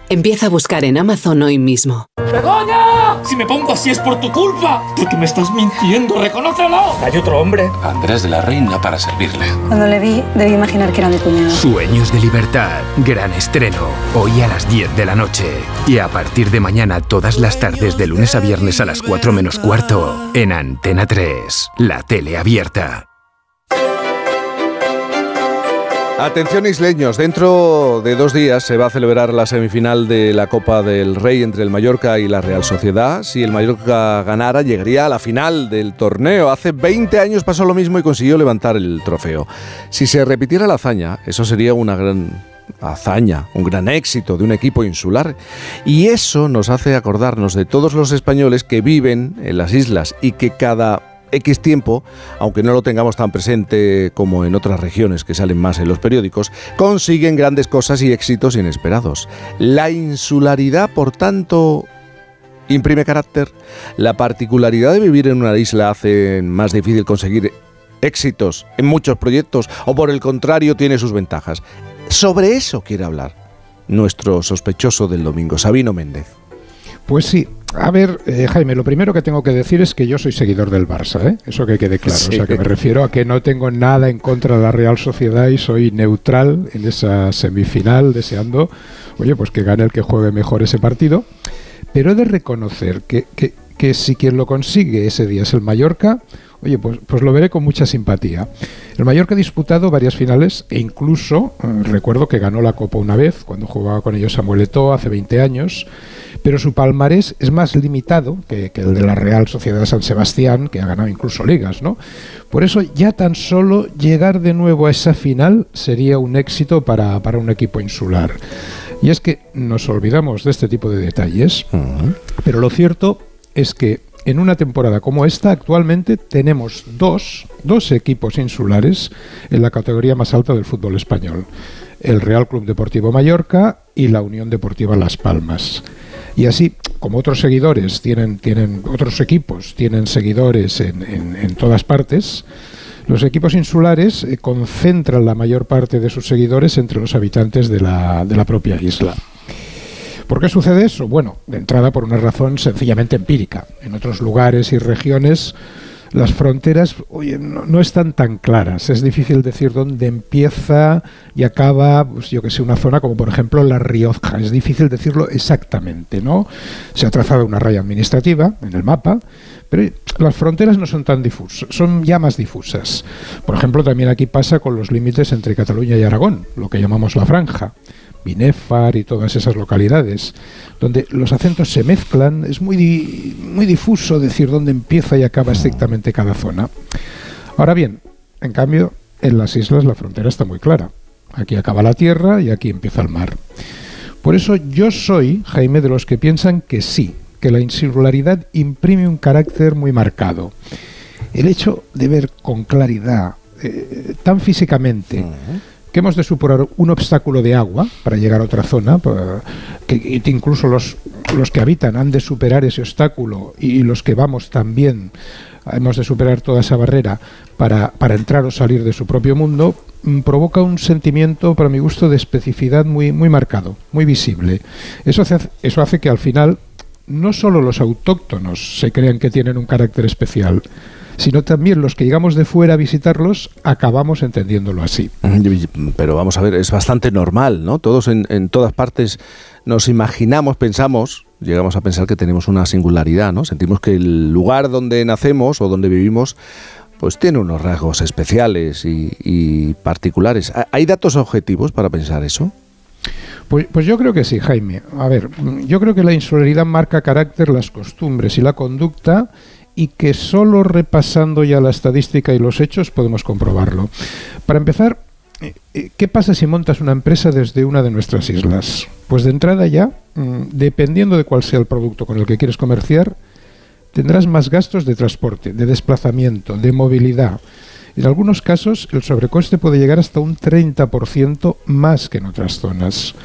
Empieza a buscar en Amazon hoy mismo. ¡Begoña! Si me pongo así es por tu culpa. Porque me estás mintiendo, reconócelo. Hay otro hombre. Andrés de la Reina para servirle. Cuando le vi, debí imaginar que era mi cuñado. Sueños de libertad, gran estreno, hoy a las 10 de la noche. Y a partir de mañana todas las tardes de lunes a viernes a las 4 menos cuarto, en Antena 3, la tele abierta. Atención isleños, dentro de dos días se va a celebrar la semifinal de la Copa del Rey entre el Mallorca y la Real Sociedad. Si el Mallorca ganara, llegaría a la final del torneo. Hace 20 años pasó lo mismo y consiguió levantar el trofeo. Si se repitiera la hazaña, eso sería una gran hazaña, un gran éxito de un equipo insular. Y eso nos hace acordarnos de todos los españoles que viven en las islas y que cada X tiempo, aunque no lo tengamos tan presente como en otras regiones que salen más en los periódicos, consiguen grandes cosas y éxitos inesperados. La insularidad, por tanto, imprime carácter. La particularidad de vivir en una isla hace más difícil conseguir éxitos en muchos proyectos o por el contrario tiene sus ventajas. Sobre eso quiere hablar nuestro sospechoso del domingo, Sabino Méndez. Pues sí, a ver, eh, Jaime, lo primero que tengo que decir es que yo soy seguidor del Barça, ¿eh? Eso que quede claro. O sea, que me refiero a que no tengo nada en contra de la Real Sociedad y soy neutral en esa semifinal, deseando, oye, pues que gane el que juegue mejor ese partido. Pero he de reconocer que, que, que si quien lo consigue ese día es el Mallorca, oye, pues, pues lo veré con mucha simpatía. El Mallorca ha disputado varias finales e incluso eh, recuerdo que ganó la Copa una vez, cuando jugaba con ellos Samuel Eto'o hace 20 años, pero su palmarés es más limitado que, el de la Real Sociedad de San Sebastián, que ha ganado incluso ligas, ¿no? Por eso ya tan solo llegar de nuevo a esa final sería un éxito para, para un equipo insular. Y es que nos olvidamos de este tipo de detalles, pero lo cierto es que en una temporada como esta, actualmente tenemos dos, dos equipos insulares en la categoría más alta del fútbol español. El Real Club Deportivo Mallorca y la Unión Deportiva Las Palmas. Y así, como otros seguidores tienen, tienen otros equipos tienen seguidores en, en, todas partes, los equipos insulares eh, concentran la mayor parte de sus seguidores entre los habitantes de la, de la propia isla. ¿Por qué sucede eso? Bueno, de entrada por una razón sencillamente empírica. En otros lugares y regiones las fronteras no, están tan claras. Es difícil decir dónde empieza y acaba, pues yo que sé, una zona como por ejemplo La Rioja. Es difícil decirlo exactamente, ¿no? Se ha trazado una raya administrativa en el mapa, pero las fronteras no son tan difusas, son ya más difusas. Por ejemplo, también aquí pasa con los límites entre Cataluña y Aragón, lo que llamamos la franja. Binefar y todas esas localidades, donde los acentos se mezclan, es muy, muy difuso decir dónde empieza y acaba estrictamente cada zona. Ahora bien, en cambio, en las islas la frontera está muy clara. Aquí acaba la tierra y aquí empieza el mar. Por eso yo soy, Jaime, de los que piensan que sí, que la insularidad imprime un carácter muy marcado. El hecho de ver con claridad, eh, tan físicamente, que hemos de superar un obstáculo de agua para llegar a otra zona, que incluso los, los que habitan han de superar ese obstáculo y los que vamos también hemos de superar toda esa barrera para, para entrar o salir de su propio mundo, mm, provoca un sentimiento, para mi gusto, de especificidad muy, muy marcado, muy visible. Eso hace, eso hace que al final no solo los autóctonos se crean que tienen un carácter especial, sino también los que llegamos de fuera a visitarlos acabamos entendiéndolo así. Pero vamos a ver, es bastante normal, ¿no? Todos en, en todas partes nos imaginamos, pensamos, llegamos a pensar que tenemos una singularidad, ¿no? Sentimos que el lugar donde nacemos o donde vivimos pues tiene unos rasgos especiales y, y particulares. ¿Hay datos objetivos para pensar eso? Pues, pues, yo creo que sí, Jaime. A ver, yo creo que la insularidad marca carácter, las costumbres y la conducta y que solo repasando ya la estadística y los hechos podemos comprobarlo. Para empezar, eh, ¿qué pasa si montas una empresa desde una de nuestras islas? Pues de entrada ya, mm, dependiendo de cuál sea el producto con el que quieres comerciar, tendrás más gastos de transporte, de desplazamiento, de movilidad. En algunos casos, el sobrecoste puede llegar hasta un 30% más que en otras zonas.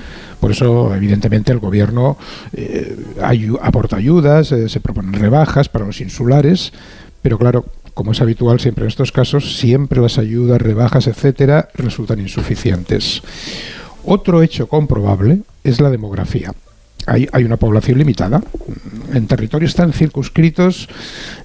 Por eso, evidentemente, el gobierno eh, aporta ayudas, eh, se proponen rebajas para los insulares, pero claro, como es habitual siempre en estos casos, siempre las ayudas, rebajas, etcétera, resultan insuficientes. Otro hecho comprobable es la demografía. Hay, una población limitada. En territorios tan circunscritos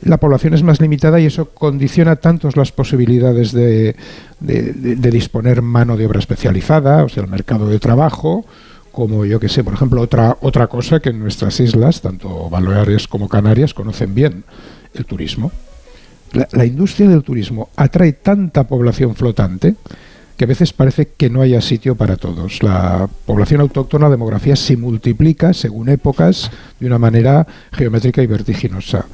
la población es más limitada y eso condiciona tanto las posibilidades de, de disponer mano de obra especializada, o sea, el mercado de trabajo, como yo que sé, por ejemplo, otra, otra cosa que en nuestras islas, tanto Baleares como Canarias, conocen bien, el turismo. La, industria del turismo atrae tanta población flotante que a veces parece que no haya sitio para todos. La población autóctona, la demografía, se multiplica según épocas de una manera geométrica y vertiginosa.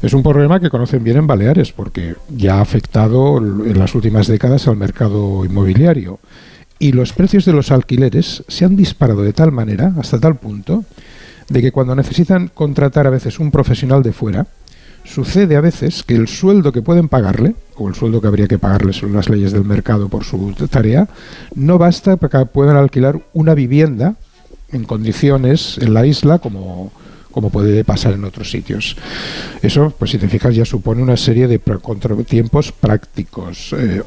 Es un problema que conocen bien en Baleares porque ya ha afectado en las últimas décadas al mercado inmobiliario y los precios de los alquileres se han disparado de tal manera, hasta tal punto, de que cuando necesitan contratar a veces un profesional de fuera, sucede a veces que el sueldo que pueden pagarle, o el sueldo que habría que pagarle según las leyes del mercado por su tarea, no basta para que puedan alquilar una vivienda en condiciones en la isla como, como puede pasar en otros sitios. Eso, pues si te fijas, ya supone una serie de contratiempos prácticos, eh,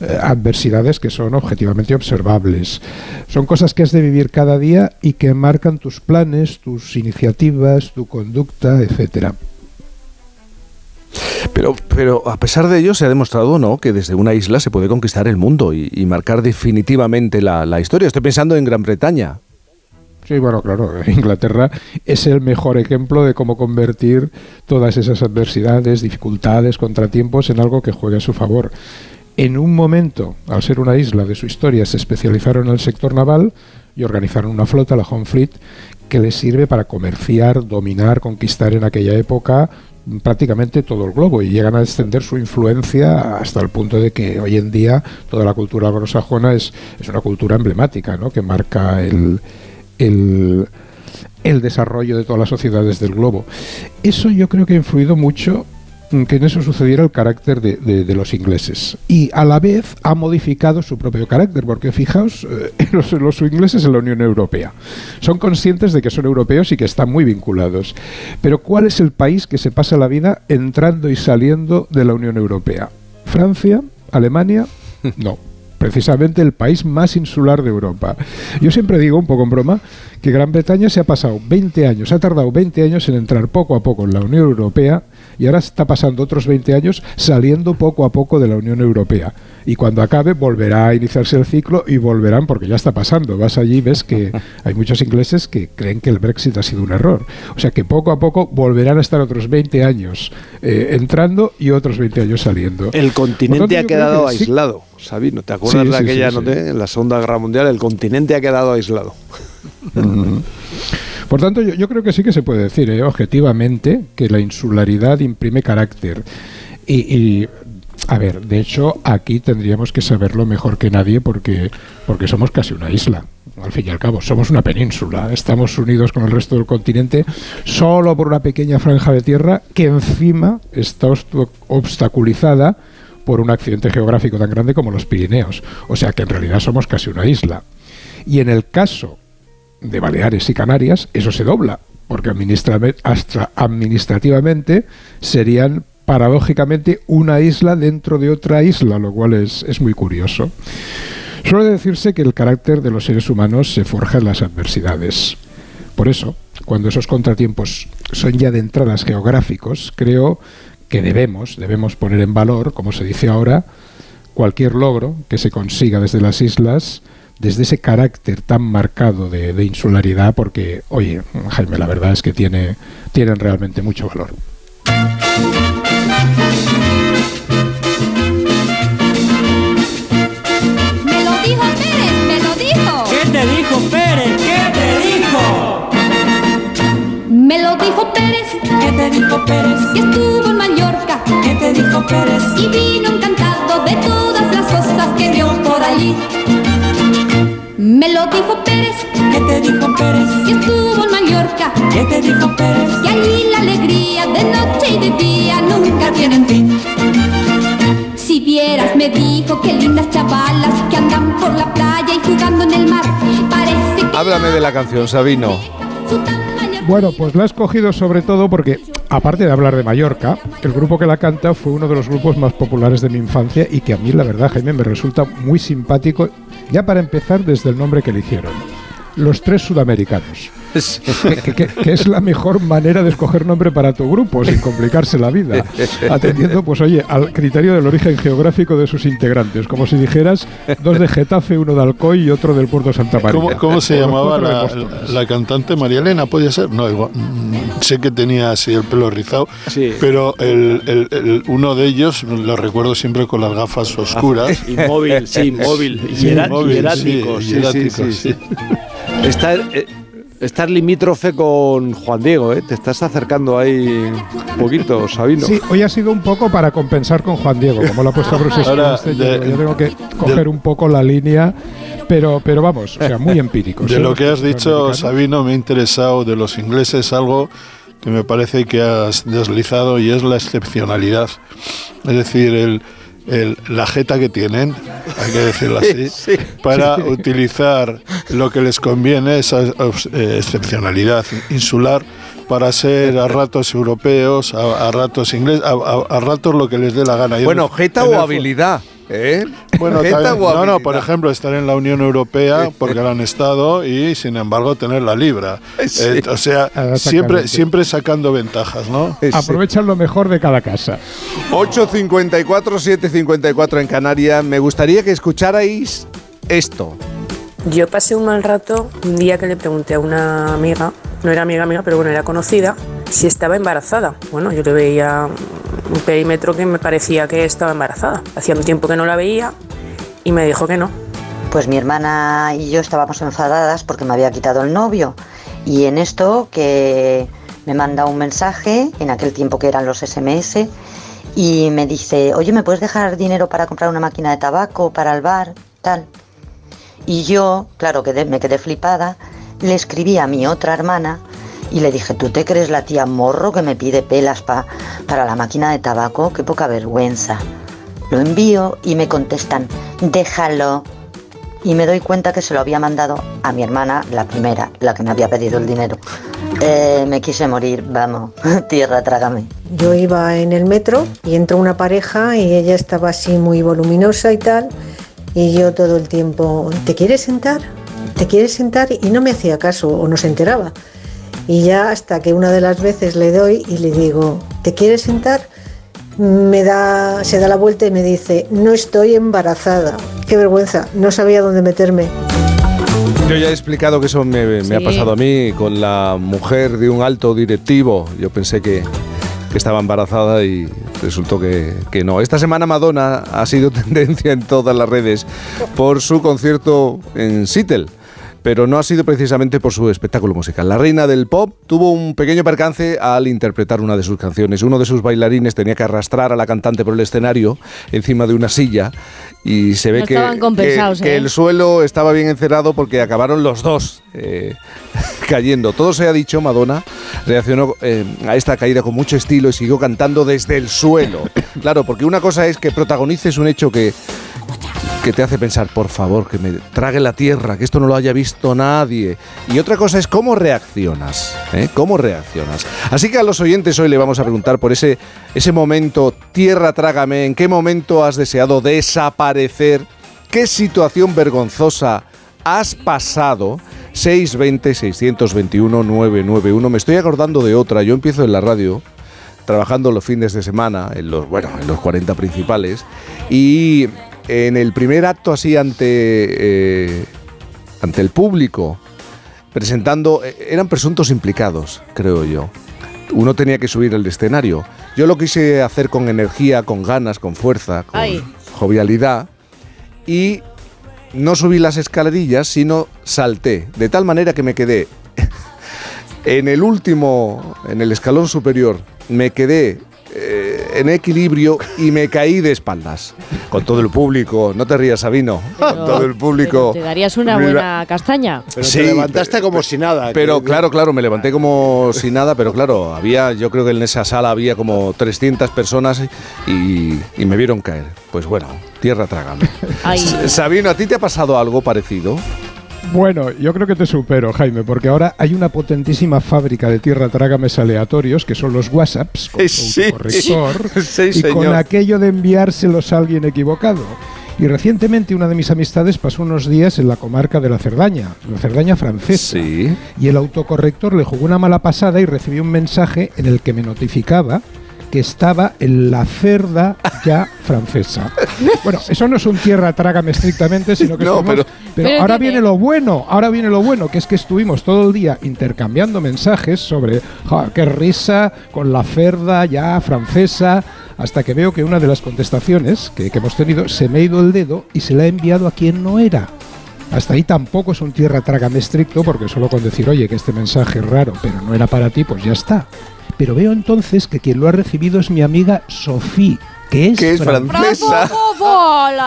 eh, adversidades que son objetivamente observables. Son cosas que has de vivir cada día y que marcan tus planes, tus iniciativas, tu conducta, etcétera. Pero, pero a pesar de ello se ha demostrado ¿no? que desde una isla se puede conquistar el mundo y, marcar definitivamente la, historia. Estoy pensando en Gran Bretaña. Sí, bueno, claro, Inglaterra es el mejor ejemplo de cómo convertir todas esas adversidades, dificultades, contratiempos en algo que juegue a su favor. En un momento, al ser una isla de su historia, se especializaron en el sector naval y organizaron una flota, la Home Fleet, que les sirve para comerciar, dominar, conquistar en aquella época prácticamente todo el globo y llegan a extender su influencia hasta el punto de que hoy en día toda la cultura anglosajona es, es una cultura emblemática, ¿no? que marca el, el, el desarrollo de todas las sociedades del globo. Eso yo creo que ha influido mucho que en eso sucediera el carácter de, los ingleses. Y a la vez ha modificado su propio carácter, porque fijaos, eh, los, los, ingleses en la Unión Europea son conscientes de que son europeos y que están muy vinculados. Pero ¿cuál es el país que se pasa la vida entrando y saliendo de la Unión Europea? ¿Francia? ¿Alemania? No precisamente el país más insular de Europa. Yo siempre digo, un poco en broma, que Gran Bretaña se ha pasado 20 años, ha tardado 20 años en entrar poco a poco en la Unión Europea y ahora está pasando otros 20 años saliendo poco a poco de la Unión Europea. Y cuando acabe volverá a iniciarse el ciclo y volverán, porque ya está pasando. Vas allí y ves que hay muchos ingleses que creen que el Brexit ha sido un error. O sea que poco a poco volverán a estar otros 20 años eh, entrando y otros 20 años saliendo. El continente ha quedado aislado, Sabino. ¿Te acuerdas de aquella noche en la Segunda Guerra Mundial? El continente ha quedado aislado. Por tanto, yo, creo que sí que se puede decir eh, objetivamente que la insularidad imprime carácter. Y, a ver, de hecho, aquí tendríamos que saberlo mejor que nadie porque, porque somos casi una isla. Al fin y al cabo, somos una península. Estamos unidos con el resto del continente solo por una pequeña franja de tierra que encima está obstaculizada por un accidente geográfico tan grande como los Pirineos. O sea que en realidad somos casi una isla. Y en el caso de Baleares y Canarias, eso se dobla, porque administrativamente serían paradójicamente una isla dentro de otra isla, lo cual es, es muy curioso. Suele decirse que el carácter de los seres humanos se forja en las adversidades. Por eso, cuando esos contratiempos son ya de entradas geográficos, creo que debemos, debemos poner en valor, como se dice ahora, cualquier logro que se consiga desde las islas desde ese carácter tan marcado de, insularidad, porque, oye, Jaime, la verdad es que tiene, tienen realmente mucho valor. Me lo dijo Pérez, me lo dijo. ¿Qué te dijo Pérez? ¿Qué te dijo? Me lo dijo Pérez. ¿Qué te dijo Pérez? Que estuvo en Mallorca. ¿Qué te dijo Pérez? Y vino encantado de todas las cosas que vio por allí. Me lo dijo Pérez. ¿Qué te dijo Pérez? Que estuvo en Mallorca. ¿Qué te dijo Pérez? Y allí la alegría de noche y de día nunca tienen fin. Si vieras, me dijo que lindas chavalas que andan por la playa y jugando en el mar. Parece que. Háblame de la canción, Sabino. Bueno, pues la he escogido sobre todo porque, aparte de hablar de Mallorca, el grupo que la canta fue uno de los grupos más populares de mi infancia y que a mí, la verdad, Jaime, me resulta muy simpático ya para empezar, desde el nombre que eligieron. Los tres sudamericanos. Que, es la mejor manera de escoger nombre para tu grupo, sin complicarse la vida. Atendiendo, pues oye, al criterio del origen geográfico de sus integrantes. Como si dijeras dos de Getafe, uno de Alcoy y otro del puerto Santa María. ¿Cómo, se llamaba la, cantante María Elena? ¿Podía ser? No, igual. Mm, sé que tenía así el pelo rizado, pero el, uno de ellos lo recuerdo siempre con las gafas oscuras. Inmóvil, sí, inmóvil. Y, erático, sí, Está, eh, estar limítrofe con Juan Diego, ¿eh? Te estás acercando ahí un poquito, Sabino. Sí, hoy ha sido un poco para compensar con Juan Diego, como lo ha puesto Bruce Ahora, yo, tengo que coger un poco la línea, pero, pero vamos, o sea, muy empírico. De lo que has dicho, Sabino, me ha interesado de los ingleses algo que me parece que has deslizado y es la excepcionalidad. Es decir, el el- la jeta que tienen, hay que decirlo así, Sí, sí. para Sí. utilizar lo que les conviene, esa eh, excepcionalidad insular, para ser a ratos europeos, a, a ratos ingleses, a, a- a ratos lo que les dé la gana. Bueno, jeta o habilidad. ¿Eh? Bueno, también- no, no, por ejemplo, estar en la Unión Europea porque lo han estado y sin embargo tener la libra. Sí. Eh, o sea, Ah, siempre, siempre sacando ventajas, ¿no? Aprovechan lo mejor de cada casa. 8.54, 7.54 en Canarias. Me gustaría que escucharais esto. Yo pasé un mal rato un día que le pregunté a una amiga, no era amiga mía, pero bueno, era conocida, si estaba embarazada. Bueno, yo le veía un perímetro que me parecía que estaba embarazada. Hacía un tiempo que no la veía y me dijo que no. Pues mi hermana y yo estábamos enfadadas porque me había quitado el novio. Y en esto que me manda un mensaje, en aquel tiempo que eran los SMS, y me dice, oye, ¿me puedes dejar dinero para comprar una máquina de tabaco para el bar? Tal. Y yo, claro, quedé- me quedé flipada, le escribí a mi otra hermana y le dije, ¿tú te crees la tía morro que me pide pelas pa- para la máquina de tabaco? Qué poca vergüenza. Lo envío y me contestan, déjalo. Y me doy cuenta que se lo había mandado a mi hermana, la primera, la que me había pedido el dinero. Eh, me quise morir, vamos, tierra, trágame. Yo iba en el metro y entró una pareja y ella estaba así muy voluminosa y tal. Y yo todo el tiempo, ¿te quieres sentar? ¿Te quieres sentar? Y no me hacía caso o no se enteraba. Y ya hasta que una de las veces le doy y le digo, ¿te quieres sentar? Me da, se da la vuelta y me dice, no estoy embarazada. Qué vergüenza, no sabía dónde meterme. Yo ya he explicado que eso me, me ha pasado a mí con la mujer de un alto directivo. Yo pensé que, que estaba embarazada y resultó que, que no. Esta semana Madonna ha sido tendencia en todas las redes por su concierto en Seattle. Pero no ha sido precisamente por su espectáculo musical. La reina del pop tuvo un pequeño percance al interpretar una de sus canciones. Uno de sus bailarines tenía que arrastrar a la cantante por el escenario encima de una silla y se ve No que, estaban compensados, que- que ¿eh? el suelo estaba bien encerado porque acabaron los dos eh, cayendo. Todo se ha dicho, Madonna reaccionó eh, a esta caída con mucho estilo y siguió cantando desde el suelo. Claro, porque una cosa es que protagonices un hecho que, que te hace pensar, por favor, que me trague la tierra, que esto no lo haya visto nadie. Y otra cosa es cómo reaccionas, ¿eh? ¿Cómo reaccionas? Así que a los oyentes hoy le vamos a preguntar por ese, ese momento, tierra, trágame, ¿en qué momento has deseado desaparecer? ¿Qué situación vergonzosa has pasado? 620-621-991. Me estoy acordando de otra. Yo empiezo en la radio trabajando los fines de semana, en los, bueno, en los 40 principales, y en el primer acto así ante, eh, ante el público, presentando, eh, eran presuntos implicados, creo yo. Uno tenía que subir al escenario. Yo lo quise hacer con energía, con ganas, con fuerza, con Ay. jovialidad, y no subí las escalerillas, sino salté, de tal manera que me quedé en el último, en el escalón superior, me quedé eh, en equilibrio y me caí de espaldas. Con todo el público, no te rías, Sabino, con todo el público. ¿Te darías una Mira, buena castaña? Pero Sí, te levantaste como si nada. Pero que- claro, claro, me levanté como si nada, pero claro, había, yo creo que en esa sala había como 300 personas y, y me vieron caer. Pues bueno, tierra trágame. Sabino, ¿a ti te ha pasado algo parecido? Bueno, yo creo que te supero, Jaime, porque ahora hay una potentísima fábrica de tierra trágames aleatorios, que son los WhatsApps, con Sí, autocorrector, sí, y con aquello de enviárselos a alguien equivocado. Y recientemente una de mis amistades pasó unos días en la comarca de la Cerdaña, la Cerdaña francesa. Y el autocorrector le jugó una mala pasada y recibió un mensaje en el que me notificaba que estaba en la cerda ya francesa. Bueno, eso no es un tierra trágame estrictamente, sino que No, estuvimos- pero- pero Pero ahora viene lo bueno, ahora viene lo bueno, que es que estuvimos todo el día intercambiando mensajes sobre "Ja, qué risa con la cerda ya francesa, hasta que veo que una de las contestaciones que, que hemos tenido se me ha ido el dedo y se la ha enviado a quien no era. Hasta ahí tampoco es un tierra trágame estricto, porque solo con decir, oye, que este mensaje es raro, pero no era para ti, pues ya está. Pero veo entonces que quien lo ha recibido es mi amiga Sofía. Que es, Que es francesa.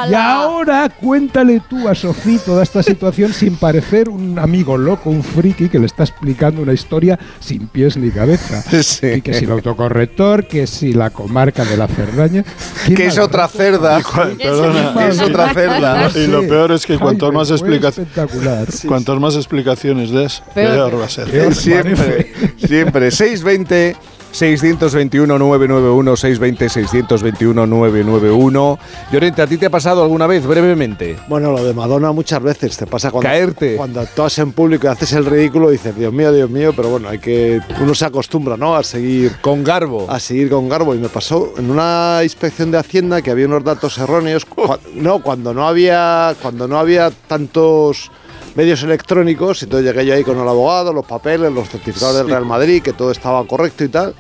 Y ahora cuéntale tú a Sofía toda esta situación sin parecer un amigo loco, un friki que le está explicando una historia sin pies ni cabeza. Y que si el autocorrector, que si la comarca de la Cerdaña. Qué Que es otra cerda. Perdona, Es otra cerda. Y lo peor es que cuantas más, fue explica- espectacular. cuantas más explicaciones des, Peor. peor va a ser. Siempre, siempre. 620 621 991 620 621 991 Llorente, ¿a ti te ha pasado alguna vez, brevemente? Bueno, lo de Madonna muchas veces te pasa cuando, Caerte. cuando actúas en público y haces el ridículo dices, Dios mío, Dios mío, pero bueno, hay que uno se acostumbra, ¿no? A seguir con garbo. A seguir con garbo y me pasó en una inspección de Hacienda que había unos datos erróneos, no, cuando no había cuando no había tantos medios electrónicos, entonces llegué yo ahí con el abogado, los papeles, los certificados del. Real Madrid, que todo estaba correcto y tal.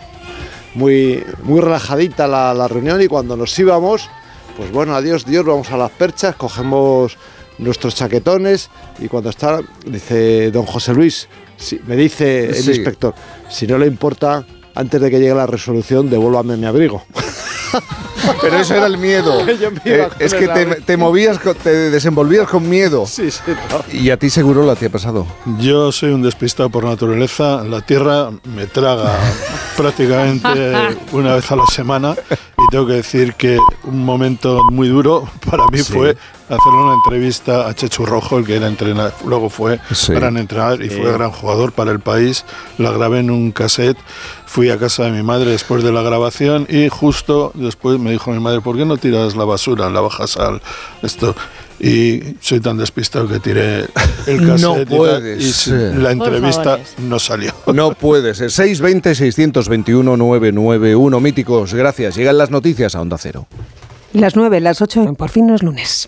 Muy, muy relajadita la, la reunión y cuando nos íbamos, pues bueno, adiós Dios, vamos a las perchas, cogemos nuestros chaquetones y cuando está, dice don José Luis, sí, me dice el Sí. inspector, si no le importa, antes de que llegue la resolución, devuélvame mi abrigo. Pero eso era el miedo. Eh, es que te, te movías, te desenvolvías con miedo. Sí, sí. Y a ti seguro la te ha pasado. Yo soy un despistado por naturaleza. La tierra me traga prácticamente una vez a la semana. Tengo que decir que un momento muy duro para mí Sí. fue hacerle una entrevista a Chechu Rojo, el que era entrenador, luego fue Sí. gran entrenador y Sí. fue gran jugador para el país. La grabé en un cassette. Fui a casa de mi madre después de la grabación y justo después me dijo mi madre, ¿por qué no tiras la basura, la bajas al esto? Y soy tan despistado que tiré el No cassette y tal, puede y, ser. la entrevista no salió. No puede ser. 620 621 991 Míticos, gracias. Llegan las noticias a Onda Cero. Las 9, las 8, por fin no es lunes.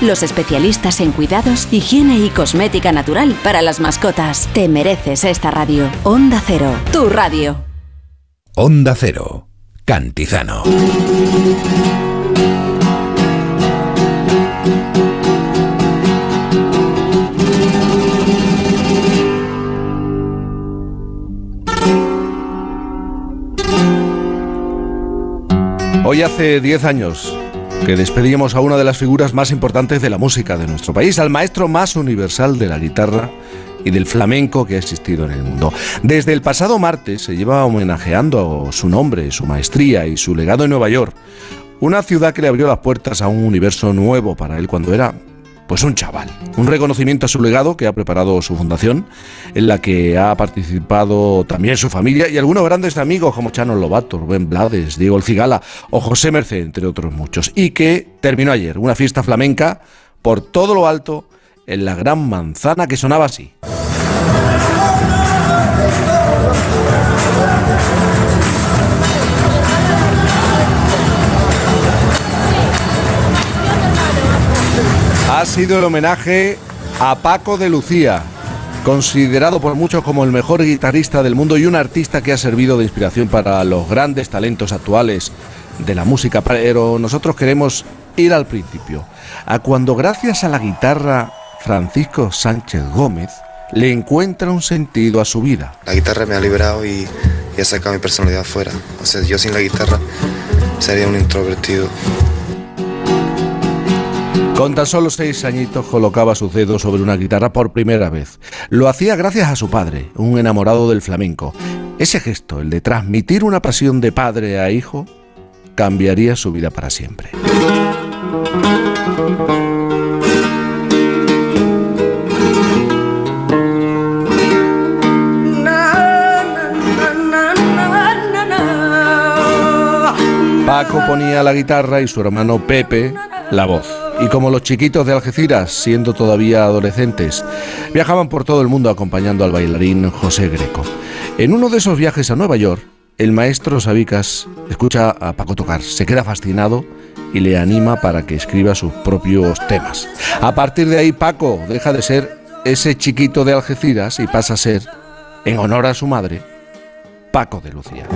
Los especialistas en cuidados, higiene y cosmética natural para las mascotas. Te mereces esta radio. Onda Cero, tu radio. Onda Cero. Cantizano. Hoy hace 10 años que despedíamos a una de las figuras más importantes de la música de nuestro país, al maestro más universal de la guitarra y del flamenco que ha existido en el mundo. Desde el pasado martes se lleva homenajeando su nombre, su maestría y su legado en Nueva York, una ciudad que le abrió las puertas a un universo nuevo para él cuando era pues un chaval. Un reconocimiento a su legado que ha preparado su fundación, en la que ha participado también su familia y algunos grandes amigos como Chano Lobato, Rubén Blades, Diego El Cigala o José Merced, entre otros muchos. Y que terminó ayer, una fiesta flamenca por todo lo alto en la Gran Manzana que sonaba así. Ha sido el homenaje a Paco de Lucía, considerado por muchos como el mejor guitarrista del mundo y un artista que ha servido de inspiración para los grandes talentos actuales de la música. Pero nosotros queremos ir al principio, a cuando gracias a la guitarra Francisco Sánchez Gómez le encuentra un sentido a su vida. La guitarra me ha liberado y, ha sacado mi personalidad afuera. O sea, yo sin la guitarra sería un introvertido. Con tan solo seis añitos colocaba sus dedos sobre una guitarra por primera vez. Lo hacía gracias a su padre, un enamorado del flamenco. Ese gesto, el de transmitir una pasión de padre a hijo, cambiaría su vida para siempre. Paco ponía la guitarra y su hermano Pepe la voz. Y como los chiquitos de Algeciras, siendo todavía adolescentes, viajaban por todo el mundo acompañando al bailarín José Greco. En uno de esos viajes a Nueva York, el maestro Sabicas escucha a Paco tocar, se queda fascinado y le anima para que escriba sus propios temas. A partir de ahí, Paco deja de ser ese chiquito de Algeciras y pasa a ser, en honor a su madre, Paco de Lucía.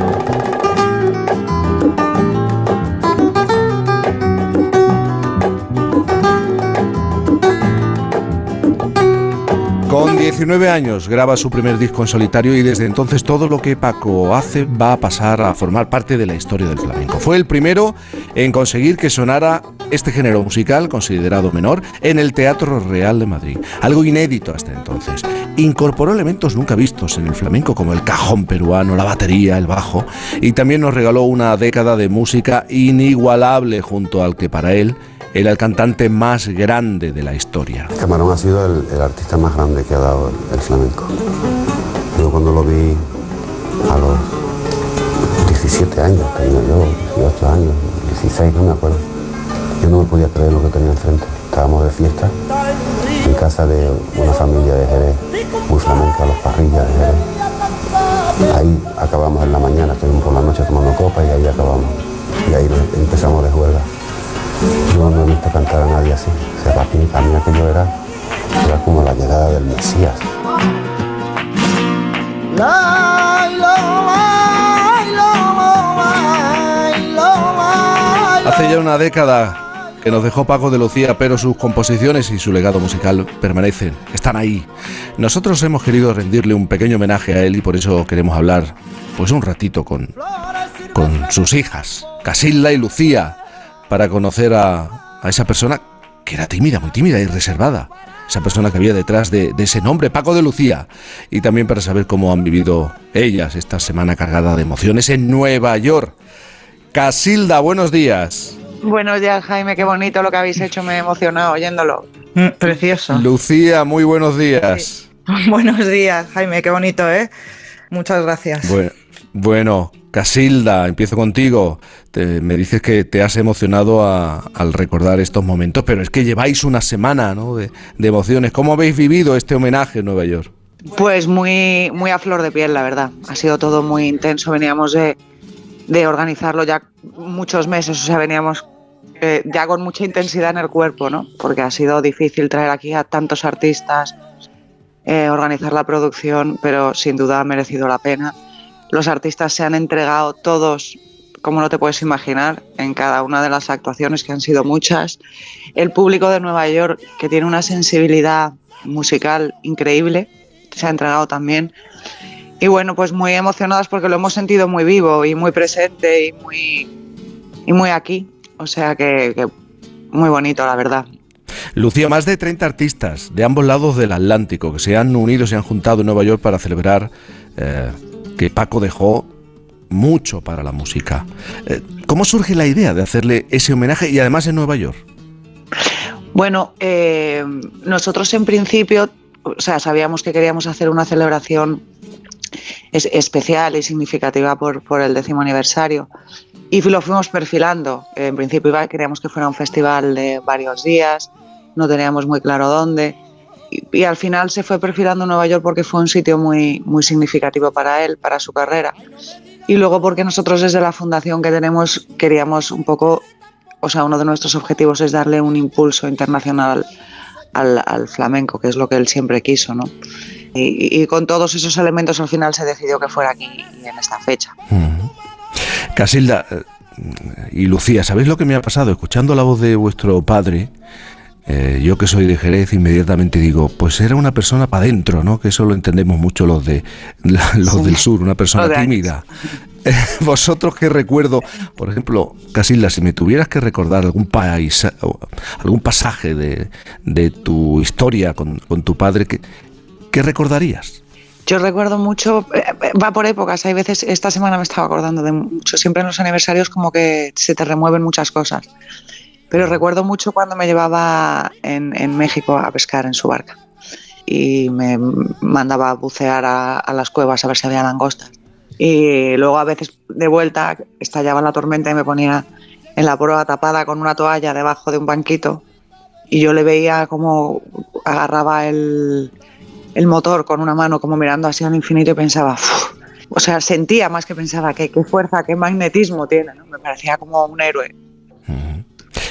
19 años graba su primer disco en solitario y desde entonces todo lo que Paco hace va a pasar a formar parte de la historia del flamenco. Fue el primero en conseguir que sonara este género musical, considerado menor, en el Teatro Real de Madrid, algo inédito hasta entonces. Incorporó elementos nunca vistos en el flamenco como el cajón peruano, la batería, el bajo y también nos regaló una década de música inigualable junto al que para él era el cantante más grande de la historia. Camarón ha sido el, artista más grande que ha dado el, el flamenco. Yo cuando lo vi a los 17 años, tenía yo, 18 años, 16, no me acuerdo. Yo no me podía creer lo que tenía enfrente. Estábamos de fiesta en casa de una familia de Jerez, muy flamenca, los parrillas de Jerez. Ahí acabamos en la mañana, estuvimos por la noche tomando copa y ahí acabamos. Y ahí empezamos de juerga. Yo no he visto cantar a nadie así. O sea, para mí, para mí aquello era, era como la llegada del Mesías. Hace ya una década que nos dejó Paco de Lucía, pero sus composiciones y su legado musical permanecen, están ahí. Nosotros hemos querido rendirle un pequeño homenaje a él y por eso queremos hablar pues un ratito con, con sus hijas, Casilda y Lucía, para conocer a, a esa persona que era tímida, muy tímida y reservada. Esa persona que había detrás de, de, ese nombre, Paco de Lucía. Y también para saber cómo han vivido ellas esta semana cargada de emociones en Nueva York. Casilda, buenos días. Buenos días, Jaime. Qué bonito lo que habéis hecho. Me he emocionado oyéndolo. Precioso. Lucía, muy buenos días. Sí. Buenos días, Jaime. Qué bonito, ¿eh? Muchas gracias. Bueno, bueno Casilda, empiezo contigo. Te, me dices que te has emocionado a, al recordar estos momentos, pero es que lleváis una semana ¿no? de, de, emociones. ¿Cómo habéis vivido este homenaje en Nueva York? Pues muy, muy a flor de piel, la verdad. Ha sido todo muy intenso. Veníamos de, organizarlo ya muchos meses, o sea, veníamos eh, ya con mucha intensidad en el cuerpo, ¿no? Porque ha sido difícil traer aquí a tantos artistas, eh, organizar la producción, pero sin duda ha merecido la pena los artistas se han entregado todos, como no te puedes imaginar, en cada una de las actuaciones, que han sido muchas. El público de Nueva York, que tiene una sensibilidad musical increíble, se ha entregado también. Y bueno, pues muy emocionadas porque lo hemos sentido muy vivo y muy presente y muy, y muy aquí. O sea que, muy bonito, la verdad. Lucía, más de 30 artistas de ambos lados del Atlántico que se han unido, se han juntado en Nueva York para celebrar eh, que Paco dejó mucho para la música. Eh, ¿Cómo surge la idea de hacerle ese homenaje y además en Nueva York? Bueno, eh, nosotros en principio, o sea, sabíamos que queríamos hacer una celebración es especial y significativa por, por, el décimo aniversario y lo fuimos perfilando. En principio queríamos que fuera un festival de varios días, no teníamos muy claro dónde y, al final se fue perfilando Nueva York porque fue un sitio muy, muy significativo para él, para su carrera. Y luego porque nosotros desde la fundación que tenemos queríamos un poco, o sea, uno de nuestros objetivos es darle un impulso internacional al, al flamenco, que es lo que él siempre quiso, ¿no? Y, y, con todos esos elementos al final se decidió que fuera aquí en esta fecha. Mm. Casilda eh, y Lucía, ¿sabéis lo que me ha pasado? Escuchando la voz de vuestro padre, eh, yo que soy de Jerez, inmediatamente digo, pues era una persona para adentro, ¿no? Que eso lo entendemos mucho los, de, los sí. del sur, una persona tímida. Vosotros que recuerdo, por ejemplo, Casilda, si me tuvieras que recordar algún país, algún pasaje de, de tu historia con, con tu padre, ¿qué, ¿qué recordarías? Yo recuerdo mucho, eh, va por épocas, hay veces, esta semana me estaba acordando de mucho, siempre en los aniversarios como que se te remueven muchas cosas. Pero recuerdo mucho cuando me llevaba en, México a pescar en su barca y me mandaba a bucear a, las cuevas a ver si había langostas. Y luego a veces de vuelta estallaba la tormenta y me ponía en la proa tapada con una toalla debajo de un banquito y yo le veía como agarraba el, el motor con una mano como mirando así al infinito y pensaba, o sea, sentía más que pensaba que qué fuerza, qué magnetismo tiene, ¿no? Me parecía como un héroe.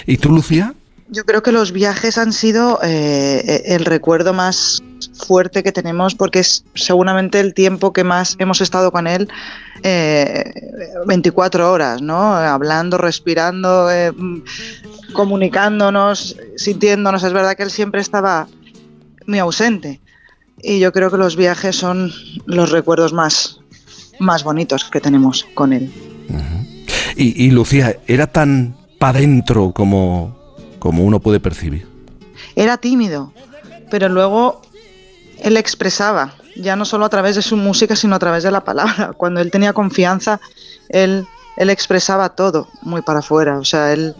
¿Y tú, Lucía? Yo creo que los viajes han sido eh, el recuerdo más fuerte que tenemos porque es seguramente el tiempo que más hemos estado con él, eh, 24 horas, ¿no? Hablando, respirando, eh, comunicándonos, sintiéndonos. Es verdad que él siempre estaba muy ausente y yo creo que los viajes son los recuerdos más, más bonitos que tenemos con él. y, y, Lucía, ¿era tan para dentro como, como uno puede percibir? Era tímido, pero luego él expresaba, ya no solo a través de su música, sino a través de la palabra. Cuando él tenía confianza, él, él expresaba todo muy para afuera. O sea, él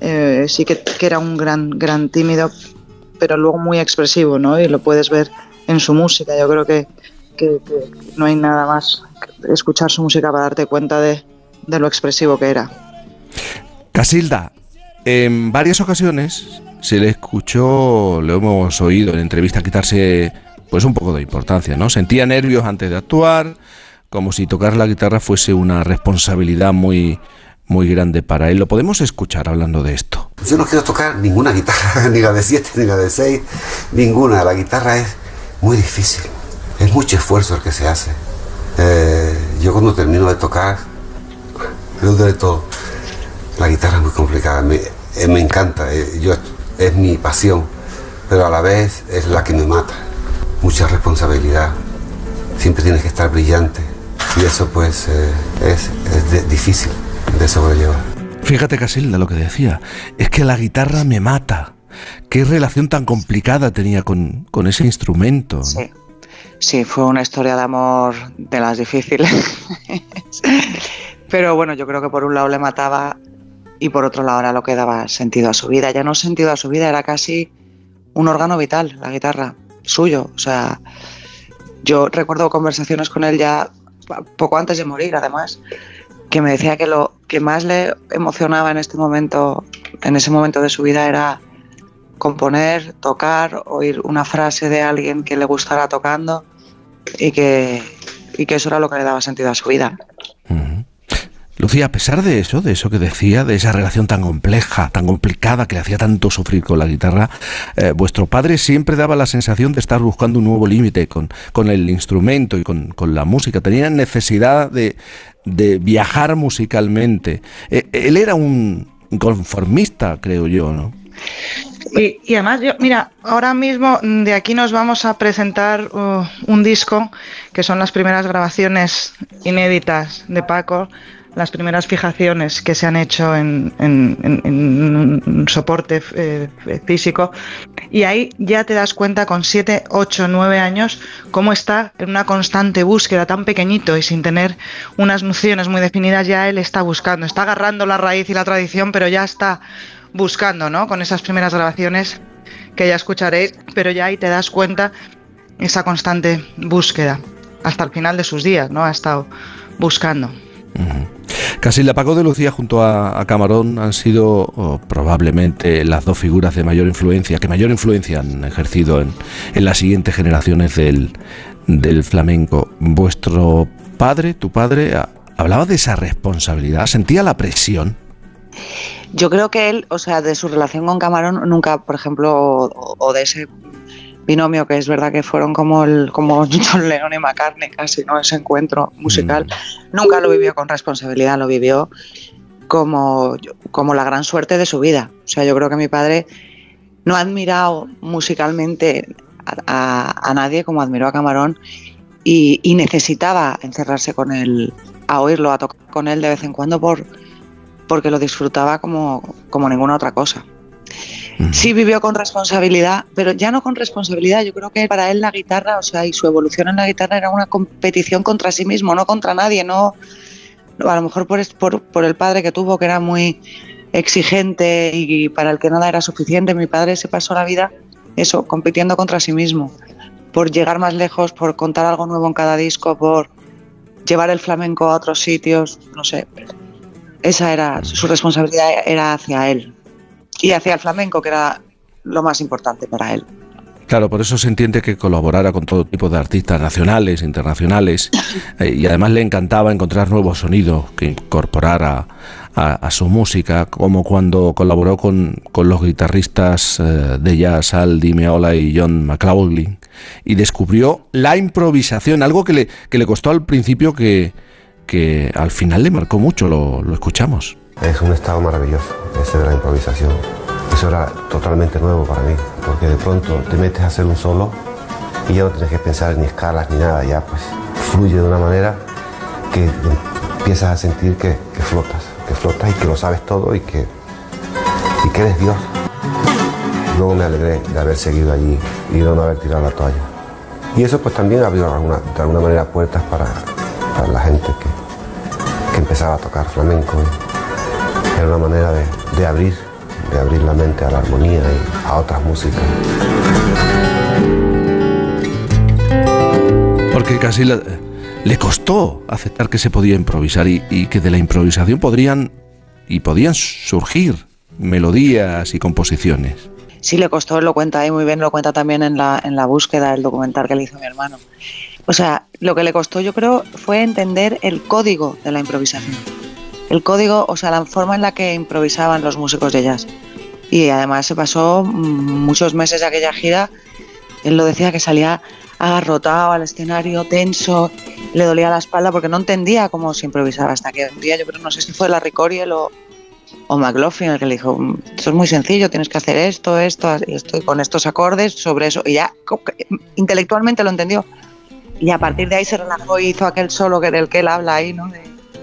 eh, sí que, que, era un gran, gran tímido, pero luego muy expresivo, ¿no? Y lo puedes ver en su música. Yo creo que, que, que no hay nada más que escuchar su música para darte cuenta de, de lo expresivo que era. Casilda, en varias ocasiones se le escuchó, lo hemos oído en entrevista, quitarse pues un poco de importancia, ¿no? Sentía nervios antes de actuar, como si tocar la guitarra fuese una responsabilidad muy, muy grande para él. Lo podemos escuchar hablando de esto. Yo no quiero tocar ninguna guitarra, ni la de 7, ni la de 6, ninguna. La guitarra es muy difícil, es mucho esfuerzo el que se hace. Eh, yo cuando termino de tocar, me duele todo. La guitarra es muy complicada, me, eh, me encanta, eh, yo, es mi pasión, pero a la vez es la que me mata. Mucha responsabilidad, siempre tienes que estar brillante y eso pues eh, es, es de, difícil de sobrellevar. Fíjate Casilda lo que decía, es que la guitarra me mata. Qué relación tan complicada tenía con, con ese instrumento. Sí. sí, fue una historia de amor de las difíciles. Pero bueno, yo creo que por un lado le mataba y por otro lado era lo que daba sentido a su vida. Ya no sentido a su vida, era casi un órgano vital, la guitarra, suyo. O sea, yo recuerdo conversaciones con él ya poco antes de morir, además, que me decía que lo que más le emocionaba en este momento, en ese momento de su vida, era componer, tocar, oír una frase de alguien que le gustara tocando y que, y que eso era lo que le daba sentido a su vida. Lucía, a pesar de eso, de eso que decía, de esa relación tan compleja, tan complicada, que le hacía tanto sufrir con la guitarra, eh, vuestro padre siempre daba la sensación de estar buscando un nuevo límite con, con, el instrumento y con, con, la música. Tenía necesidad de, de viajar musicalmente. Eh, él era un conformista, creo yo, ¿no? Y, además, yo, mira, ahora mismo de aquí nos vamos a presentar uh, un disco que son las primeras grabaciones inéditas de Paco, las primeras fijaciones que se han hecho en, en, en, un soporte eh, físico. Y ahí ya te das cuenta con 7, 8, 9 años cómo está en una constante búsqueda tan pequeñito y sin tener unas nociones muy definidas, ya él está buscando, está agarrando la raíz y la tradición, pero ya está buscando, ¿no? Con esas primeras grabaciones que ya escucharéis, pero ya ahí te das cuenta esa constante búsqueda hasta el final de sus días, ¿no? Ha estado buscando. Casi la Paco de Lucía junto a, Camarón han sido oh, probablemente las dos figuras de mayor influencia, que mayor influencia han ejercido en, las siguientes generaciones del, del, flamenco. Vuestro padre, tu padre, hablaba de esa responsabilidad, sentía la presión. Yo creo que él, o sea, de su relación con Camarón, nunca, por ejemplo, o de ese binomio que es verdad que fueron como el como John Lennon y McCartney casi no ese encuentro musical. Mm. nunca lo vivió con responsabilidad lo vivió como como la gran suerte de su vida. O sea yo creo que mi padre no ha admirado musicalmente a, a, a nadie como admiró a Camarón y, y, necesitaba encerrarse con él a oírlo a tocar con él de vez en cuando por porque lo disfrutaba como como ninguna otra cosa sí vivió con responsabilidad, pero ya no con responsabilidad. Yo creo que para él la guitarra, o sea, y su evolución en la guitarra era una competición contra sí mismo, no contra nadie, no, a lo mejor por, por, por el padre que tuvo, que era muy exigente y para el que nada era suficiente. Mi padre se pasó la vida eso, compitiendo contra sí mismo, por llegar más lejos, por contar algo nuevo en cada disco, por llevar el flamenco a otros sitios, no sé. Esa era su responsabilidad era hacia él, y hacia el flamenco, que era lo más importante para él. Claro, por eso se entiende que colaborara con todo tipo de artistas nacionales, internacionales, eh, y además le encantaba encontrar nuevos sonidos que incorporara a, a su música, como cuando colaboró con, con los guitarristas eh, de jazz Al Di Meola y John McLaughlin, y descubrió la improvisación, algo que le, que le costó al principio que, que al final le marcó mucho, lo, lo escuchamos. Es un estado maravilloso, ese de la improvisación. Eso era totalmente nuevo para mí, porque de pronto te metes a hacer un solo y ya no tienes que pensar ni escalas ni nada, ya pues fluye de una manera que empiezas a sentir que, flotas, que flotas y que lo sabes todo y que, y que eres Dios. Luego me alegré de haber seguido allí y de no haber tirado la toalla. Y eso pues también abrió alguna- de alguna manera puertas para, para la gente que, que empezaba a tocar flamenco. Era una manera de, de abrir, de abrir la mente a la armonía y a otras músicas. Porque casi la- le costó aceptar que se podía improvisar y, y que de la improvisación podrían y podían surgir melodías y composiciones. Sí, le costó, lo cuenta ahí muy bien, lo cuenta también en la, en la búsqueda del documental que le hizo mi hermano. O sea, lo que le costó yo creo fue entender el código de la improvisación. El código, o sea, la forma en la que improvisaban los músicos de jazz. Y además se pasó mm, muchos meses de aquella gira, él lo decía que salía agarrotado al escenario, tenso, le dolía la espalda porque no entendía cómo se improvisaba hasta que un día yo creo, no sé si fue la Ricoriel o, o McLaughlin el que le dijo, "Mm, esto es muy sencillo, tienes que hacer esto, esto, esto, con estos acordes sobre eso. Y ya que- intelectualmente lo entendió. Y a partir de ahí se relajó y hizo aquel solo que del que él habla ahí, ¿no?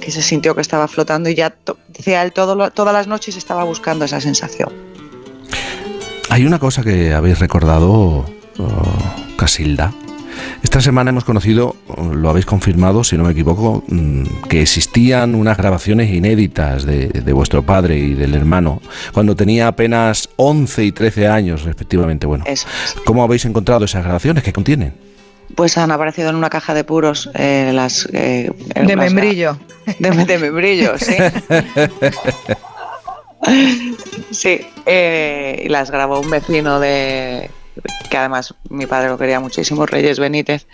Que se sintió que estaba flotando y ya, decía él, todo todas las noches estaba buscando esa sensación. Hay una cosa que habéis recordado, oh, Casilda. Esta semana hemos conocido, oh, lo habéis confirmado, si no me equivoco, mm, que existían unas grabaciones inéditas de, de vuestro padre y del hermano cuando tenía apenas 11 y 13 años, respectivamente. Bueno, Eso ¿cómo habéis encontrado esas grabaciones? ¿Qué contienen? Pues han aparecido en una caja de puros eh, las... eh, De las- membrillo. De, de membrillo, sí. Sí, eh, y las grabó un vecino de que además mi padre lo quería muchísimo, Reyes Benítez,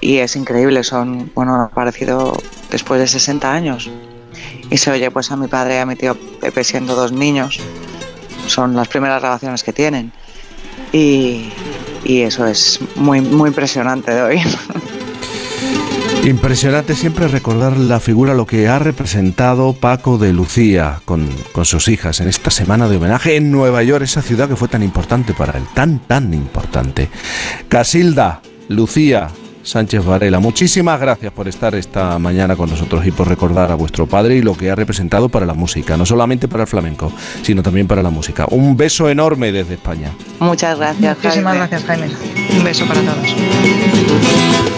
y es increíble, son, bueno, han aparecido después de 60 años. Y se oye pues a mi padre y a mi tío Pepe siendo dos niños, son las primeras grabaciones que tienen. Y, y eso es muy, muy impresionante de oír. Impresionante siempre recordar la figura, lo que ha representado Paco de Lucía con, con sus hijas en esta semana de homenaje en Nueva York, esa ciudad que fue tan importante para él, tan, tan importante. Casilda, Lucía, Sánchez Varela, muchísimas gracias por estar esta mañana con nosotros y por recordar a vuestro padre y lo que ha representado para la música, no solamente para el flamenco, sino también para la música. Un beso enorme desde España. Muchas gracias. Muchísimas Jaime. gracias, Jaime. Un beso para todos.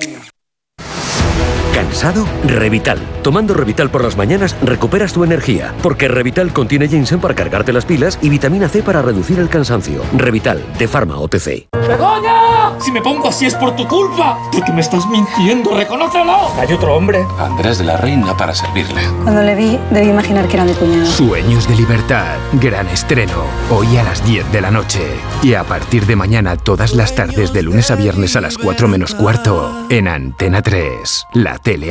¿Cansado? Revital. Tomando Revital por las mañanas recuperas tu energía, porque Revital contiene ginseng para cargarte las pilas y vitamina C para reducir el cansancio. Revital, de Pharma OTC. ¡Begoña! Si me pongo así es por tu culpa. Porque me estás mintiendo, reconócelo. Hay otro hombre. Andrés de la Reina para servirle. Cuando le vi, debí imaginar que era mi cuñado. Sueños de libertad. Gran estreno. Hoy a las 10 de la noche. Y a partir de mañana todas las tardes de lunes a viernes a las 4 menos cuarto. En Antena 3. La tele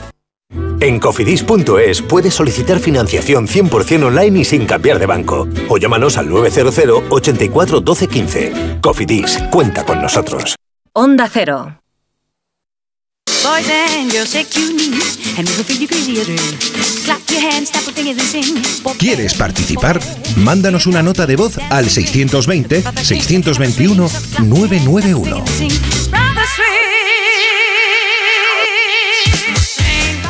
En cofidis.es puedes solicitar financiación 100% online y sin cambiar de banco. O llámanos al 900 84 12 15. Cofidis, cuenta con nosotros. Onda Cero. Boys and girls, take you and we'll feel you crazy as well. Clap your hands, snap your fingers and sing. ¿Quieres participar? Mándanos una nota de voz al 620-621-991.